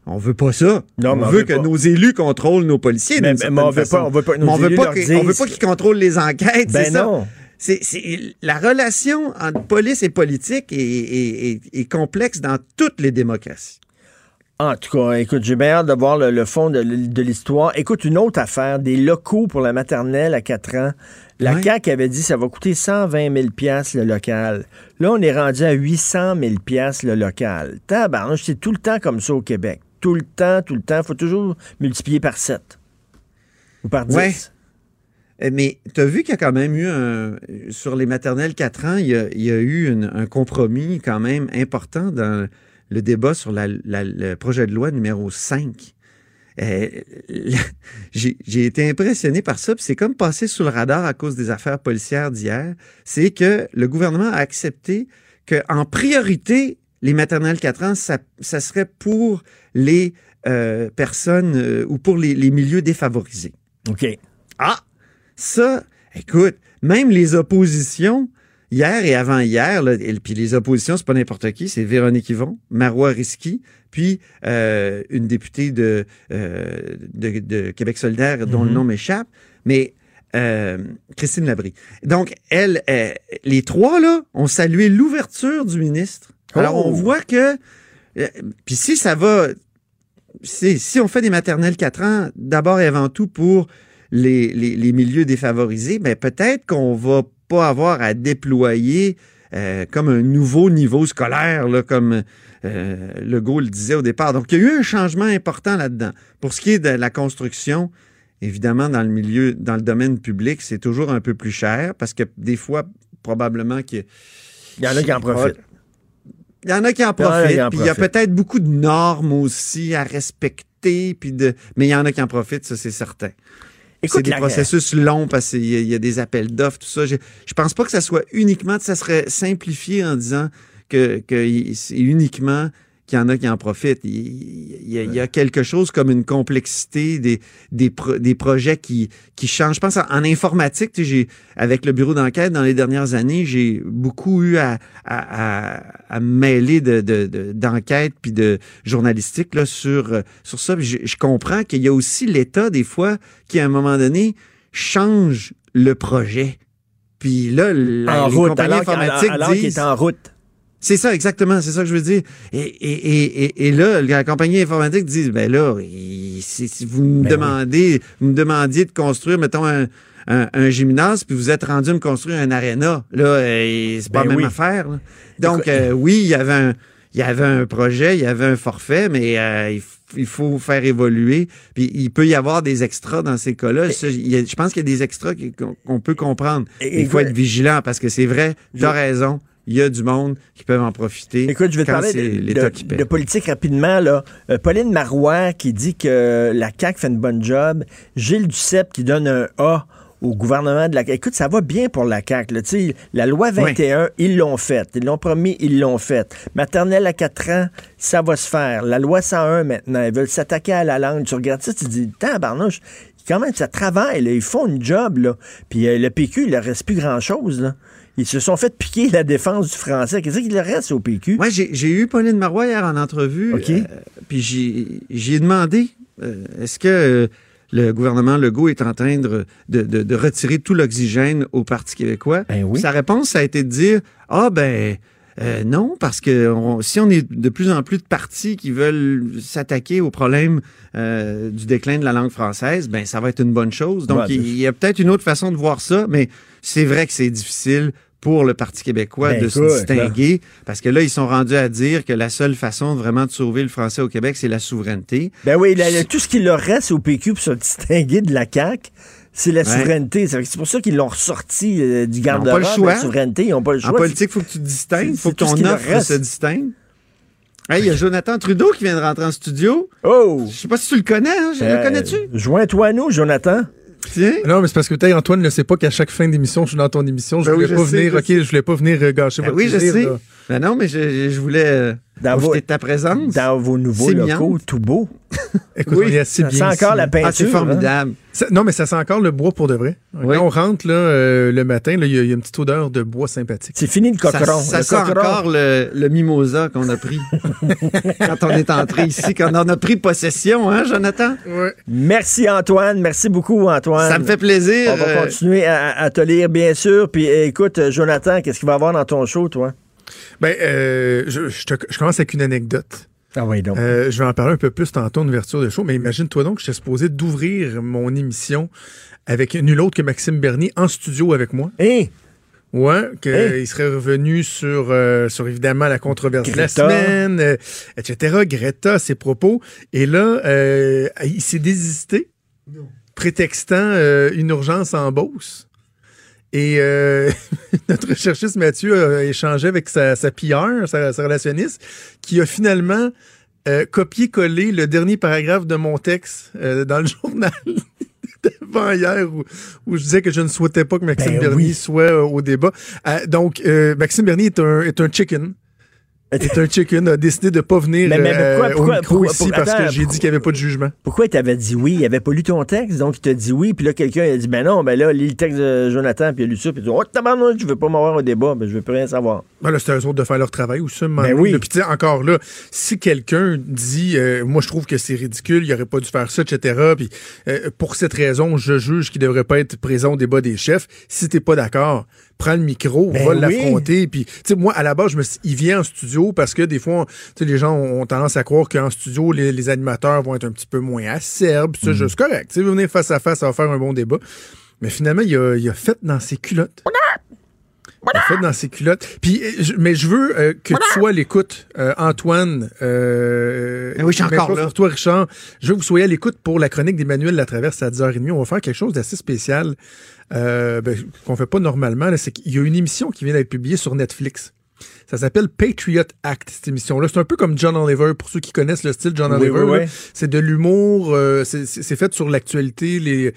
Speaker 11: On veut pas ça.
Speaker 2: Non,
Speaker 11: on veut
Speaker 2: veut
Speaker 11: que
Speaker 2: pas.
Speaker 11: nos élus contrôlent nos policiers.
Speaker 2: Mais- on veut pas-
Speaker 11: façon.
Speaker 2: on veut pas nos
Speaker 11: on veut pas qu'ils- contrôlent les enquêtes.
Speaker 2: Ben
Speaker 11: ça?
Speaker 2: non.
Speaker 11: C'est- la relation entre police et politique est, complexe dans toutes les démocraties.
Speaker 2: En tout cas, écoute, j'ai bien hâte de voir le, le fond de l'histoire. Écoute, une autre affaire, des locaux pour la maternelle à 4 ans. La
Speaker 11: Ouais.
Speaker 2: CAQ avait dit que ça va coûter 120 000 le local. Là, on est rendu à 800 000 le local. Tabarnouche, c'est tout le temps comme ça au Québec. Tout le temps, tout le temps. faut toujours multiplier par 7. Ou par 10.
Speaker 11: Ouais. Euh, Mais tu as vu qu'il y a quand même eu un. Sur les maternelles 4 ans, il y a, il y a eu une- un compromis quand même important dans le débat sur la- la- le projet de loi numéro 5. Euh, J'ai été impressionné par ça, puis c'est comme passé sous le radar à cause des affaires policières d'hier. C'est que le gouvernement a accepté qu'en priorité, les maternelles 4 ans, ça, ça serait pour les euh, personnes euh, ou pour les- les milieux défavorisés.
Speaker 2: OK.
Speaker 11: Ah, ça, écoute, même les oppositions, hier et avant-hier, puis les oppositions, c'est pas n'importe qui, c'est Véronique Yvon, Marois Risky, puis euh, une députée de, de, de Québec solidaire dont le nom m'échappe, mais euh, Christine Labrie. Donc, elle, euh, les trois, là, ont salué l'ouverture du ministre. Alors,
Speaker 2: Oh!
Speaker 11: on voit que, euh, puis si ça va, si, on fait des maternelles 4 ans, d'abord et avant tout pour les, les, les milieux défavorisés, ben peut-être qu'on va pas avoir à déployer euh, comme un nouveau niveau scolaire, là, comme euh, Legault le disait au départ. Donc, il y a eu un changement important là-dedans. Pour ce qui est de la construction, évidemment, dans le milieu, dans le domaine public, c'est toujours un peu plus cher parce que des fois, probablement que
Speaker 2: Il y en a qui en profitent.
Speaker 11: Il y en a qui en
Speaker 2: Il y en a
Speaker 11: profitent. Puis il y a peut-être beaucoup de normes aussi à respecter. Puis de... Mais il y en a qui en profitent, ça, c'est certain. C'est des
Speaker 2: la-
Speaker 11: processus longs parce qu'il y, a- il y a des appels d'offres, tout ça. Je, je pense pas que ça soit uniquement, ça serait simplifié en disant que, que c'est uniquement qu'il y en a qui en profitent. Il, il y a, il y a quelque chose comme une complexité des, des, pro- des projets qui, qui changent. Je pense en, en informatique, tu sais, j'ai, avec le bureau d'enquête dans les dernières années, j'ai beaucoup eu à, à, à, à mêler de, de, puis de journalistique là, sur, sur ça. Je, je comprends qu'il y a aussi l'État, des fois, qui, à un moment donné, change le projet. Puis là, la,
Speaker 2: en
Speaker 11: les
Speaker 2: route.
Speaker 11: compagnies
Speaker 2: Alors, qu'il-
Speaker 11: informatiques
Speaker 2: alors qu'il
Speaker 11: disent...
Speaker 2: est en route.
Speaker 11: C'est ça, exactement. C'est ça que je veux dire. Et, et, et, et, là, la compagnie informatique dit, ben là, si, si vous me
Speaker 2: Ben
Speaker 11: demandez, vous me demandiez de construire, mettons, un, un, un gymnase, puis vous êtes rendu à me construire un aréna. Là, euh, c'est pas
Speaker 2: Ben
Speaker 11: la même
Speaker 2: oui.
Speaker 11: affaire. là. Donc, euh, oui, il y avait un, il y avait un projet, il y avait un forfait, mais euh, il, faut faire évoluer. Puis il peut y avoir des extras dans ces cas-là. Je pense qu'il y a des extras qu'on peut comprendre. Il faut être vigilant parce que c'est vrai, tu as raison. Il y a du monde qui peuvent en profiter.
Speaker 2: Écoute, je vais te parler de, de- de politique rapidement. Là. Euh, Pauline Marois qui dit que la CAQ fait une bonne job. Gilles Duceppe qui donne un A au gouvernement de la CAQ. Écoute, ça va bien pour la CAQ. Là. La loi 21, ils l'ont faite. Ils l'ont promis, ils l'ont faite. Maternelle à 4 ans, ça va se faire. La loi 101 maintenant, ils veulent s'attaquer à la langue. Tu regardes ça, tu te dis, tabarnouche, quand même, ça travaille. Là. Ils font une job. Là. Puis euh, le PQ, il ne reste plus grand-chose. Ils se sont fait piquer la défense du français. Qu'est-ce qu'il reste au PQ?
Speaker 11: Moi, j'ai j'ai eu Pauline Marois hier en entrevue.
Speaker 2: OK.
Speaker 11: euh, puis j'ai demandé euh, est-ce que euh, le gouvernement Legault est en train de, de, de- de retirer tout l'oxygène au Parti québécois?
Speaker 2: Ben oui.
Speaker 11: Sa réponse, ça a été de dire Ah, ben. euh, non, parce que on- si on est de plus en plus de partis qui veulent s'attaquer au problème euh, du déclin de la langue française, ben ça va être une bonne chose. Donc
Speaker 2: Ouais,
Speaker 11: il il y a peut-être une autre façon de voir ça, mais c'est vrai que c'est difficile pour le Parti québécois
Speaker 2: Ben,
Speaker 11: de se distinguer parce que là, ils sont rendus à dire que la seule façon vraiment de sauver le français au Québec, c'est la souveraineté.
Speaker 2: Ben oui, tout ce qui leur reste au PQ pour se distinguer de la CAQ, c'est la souveraineté. C'est pour ça qu'ils l'ont ressorti euh, du
Speaker 11: Ils n'ont
Speaker 2: garde-robe.
Speaker 11: pas le choix.
Speaker 2: La souveraineté, ils n'ont pas le choix.
Speaker 11: En politique, il faut que tu te distingues, il faut que ton offre se distingue. Hey, il y a Jonathan Trudeau qui vient de rentrer en studio.
Speaker 2: Oh!
Speaker 11: Je sais pas si tu le connais, hein? Je-
Speaker 2: Euh,
Speaker 11: le connais-tu?
Speaker 2: Joins-toi à nous, Jonathan.
Speaker 12: Non, mais c'est parce que peut-être Antoine ne sait pas qu'à chaque fin d'émission, je suis dans ton émission. Je
Speaker 11: Ben oui,
Speaker 12: voulais
Speaker 11: je
Speaker 12: pas
Speaker 11: sais,
Speaker 12: venir,
Speaker 11: je
Speaker 12: ok,
Speaker 11: sais.
Speaker 12: je voulais pas venir euh, gâcher
Speaker 11: Ben
Speaker 12: votre
Speaker 11: oui, je sais.
Speaker 12: là.
Speaker 11: Ben non, mais je, je voulais euh,
Speaker 2: Dans vos-
Speaker 11: ta présence?
Speaker 2: Dans vos nouveaux
Speaker 11: C'est
Speaker 2: locaux, tout beau.
Speaker 12: Écoute, on est assez
Speaker 2: Ça
Speaker 12: bien
Speaker 2: sent encore la peinture.
Speaker 11: Ah, c'est
Speaker 2: hein?
Speaker 11: formidable.
Speaker 12: Ça- non, mais ça sent encore le bois pour de vrai.
Speaker 11: Oui.
Speaker 12: Quand on rentre là, euh, le matin, là, il y, a- il y a une petite odeur de bois sympathique.
Speaker 2: C'est fini le
Speaker 11: Ça,
Speaker 2: cocheron.
Speaker 11: ça
Speaker 2: le
Speaker 11: sent
Speaker 2: cocheron.
Speaker 11: encore le, le mimosa qu'on a pris quand on est entré ici, quand on a pris possession, hein, Jonathan?
Speaker 2: Merci, Antoine. Merci beaucoup, Antoine.
Speaker 11: Ça me fait plaisir.
Speaker 2: On va
Speaker 11: euh,
Speaker 2: continuer à, à te lire, bien sûr. Puis écoute, Jonathan, qu'est-ce qu'il va y avoir dans ton show, toi?
Speaker 12: Ben, euh, je, je te- je commence avec une anecdote.
Speaker 2: Ah oui, donc.
Speaker 12: Euh, je vais en parler un peu plus tantôt en ouverture de show, mais imagine-toi donc que j'étais supposé d'ouvrir mon émission avec nul autre que Maxime Bernier en studio avec moi.
Speaker 2: Hé!
Speaker 12: Ouais, qu'il
Speaker 2: Hey.
Speaker 12: serait revenu sur, euh, sur évidemment la controverse de la semaine, euh, etc. Greta, ses propos. Et là, euh, il s'est désisté, prétextant euh, une urgence en Beauce. Et euh, notre recherchiste Mathieu a échangé avec sa, sa PR, sa, sa relationniste, qui a finalement euh, copié-collé le dernier paragraphe de mon texte euh, dans le journal d'avant hier où, où je disais que je ne souhaitais pas que Maxime
Speaker 2: Ben
Speaker 12: Bernier
Speaker 2: oui.
Speaker 12: soit au débat. Donc, Maxime Bernier est un, est un chicken. Un chicken, a décidé de pas venir
Speaker 2: Mais- mais
Speaker 12: euh,
Speaker 2: pourquoi- pourquoi-
Speaker 12: au micro
Speaker 2: pourquoi-
Speaker 12: ici
Speaker 2: pourquoi-
Speaker 12: parce que j'ai dit qu'il n'y avait pas de jugement.
Speaker 2: Pourquoi il t'avait dit oui? Il avait pas lu ton texte, donc il t'a dit oui, puis là, quelqu'un a dit, ben non, ben là, lis le texte de Jonathan, puis il a lu ça, puis il a dit, oh, tabarnak, je veux pas m'avoir au débat, ben je veux plus rien savoir.
Speaker 12: Ben là, c'était eux autres de faire leur travail à moment
Speaker 2: Ben
Speaker 12: donné.
Speaker 2: oui.
Speaker 12: Puis tu sais, encore là, si quelqu'un dit, euh, moi je trouve que c'est ridicule, il aurait pas dû faire ça, etc. Puis euh, pour cette raison, je juge qu'il devrait pas être présent au débat des chefs. Si t'es pas d'accord, prends le micro,
Speaker 2: Ben
Speaker 12: va
Speaker 2: oui.
Speaker 12: l'affronter. Puis tu sais, moi à la base, je me suis- il vient en studio parce que des fois, tu sais, les gens ont tendance à croire qu'en studio, les, les animateurs vont être un petit peu moins acerbes. Puis ça,
Speaker 2: Mm.
Speaker 12: correct. Tu sais, venir face à face, ça va faire un bon débat. Mais finalement, il a, il a fait dans ses culottes. A fait dans ses culottes. Puis, euh, je- mais je veux euh, que tu sois à l'écoute, euh, Antoine. Euh,
Speaker 11: Ben oui, je suis encore là.
Speaker 12: Pour toi, Richard. Je veux que vous soyez à l'écoute pour la chronique d'Emmanuel Latraverse à 10h30. On va faire quelque chose d'assez spécial euh, ben, qu'on fait pas normalement. là. C'est qu'il y a une émission qui vient d'être publiée sur Netflix. Ça s'appelle Patriot Act, cette émission-là. C'est un peu comme John Oliver, pour ceux qui connaissent le style John
Speaker 2: Oui,
Speaker 12: Oliver.
Speaker 2: oui, oui.
Speaker 12: C'est de l'humour, euh, c'est fait sur l'actualité, les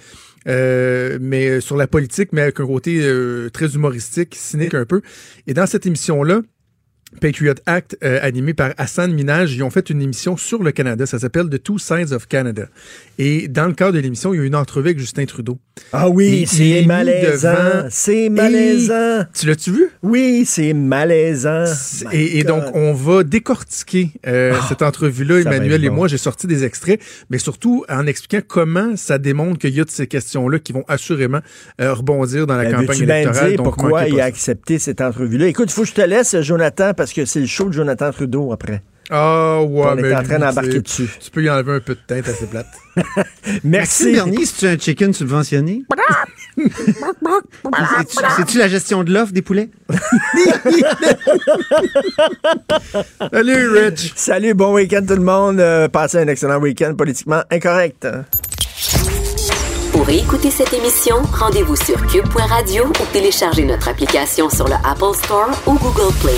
Speaker 12: euh, mais sur la politique, mais avec un côté euh, très humoristique, cynique un peu. Et dans cette émission-là, Patriot Act, euh, animé par Hassan Minaj, ils ont fait une émission sur le Canada. Ça s'appelle The Two Sides of Canada. Et dans le cadre de l'émission, il y a eu une entrevue avec Justin Trudeau.
Speaker 2: Ah oui, c'est malaisant. C'est malaisant.
Speaker 12: Tu l'as-tu vu?
Speaker 2: Oui, c'est malaisant.
Speaker 12: Et, et donc, on va décortiquer euh,
Speaker 2: Ah,
Speaker 12: cette entrevue-là, Emmanuel et moi. J'ai sorti des extraits, mais surtout en expliquant comment ça démontre qu'il y a de ces questions-là qui vont assurément euh, rebondir dans la
Speaker 2: Ben,
Speaker 12: campagne électorale.
Speaker 2: dire
Speaker 12: donc
Speaker 2: pourquoi il a accepté cette entrevue-là? Écoute, il faut que je te laisse, Jonathan, parce que c'est le show de Jonathan Trudeau après.
Speaker 12: Ah ouais,
Speaker 2: On est
Speaker 12: mais
Speaker 2: en train d'embarquer
Speaker 12: tu-
Speaker 2: dessus.
Speaker 12: Tu peux y enlever un peu de teinte assez plate.
Speaker 2: Merci.
Speaker 11: Bernier, c'est-tu un chicken subventionné? C'est-tu- C'est-tu la gestion de l'offre des poulets?
Speaker 12: Salut, Rich!
Speaker 2: Salut, bon week-end tout le monde. Euh, passez un excellent week-end politiquement incorrect.
Speaker 1: Pour écouter cette émission, rendez-vous sur cube.radio ou téléchargez notre application sur le Apple Store ou Google Play.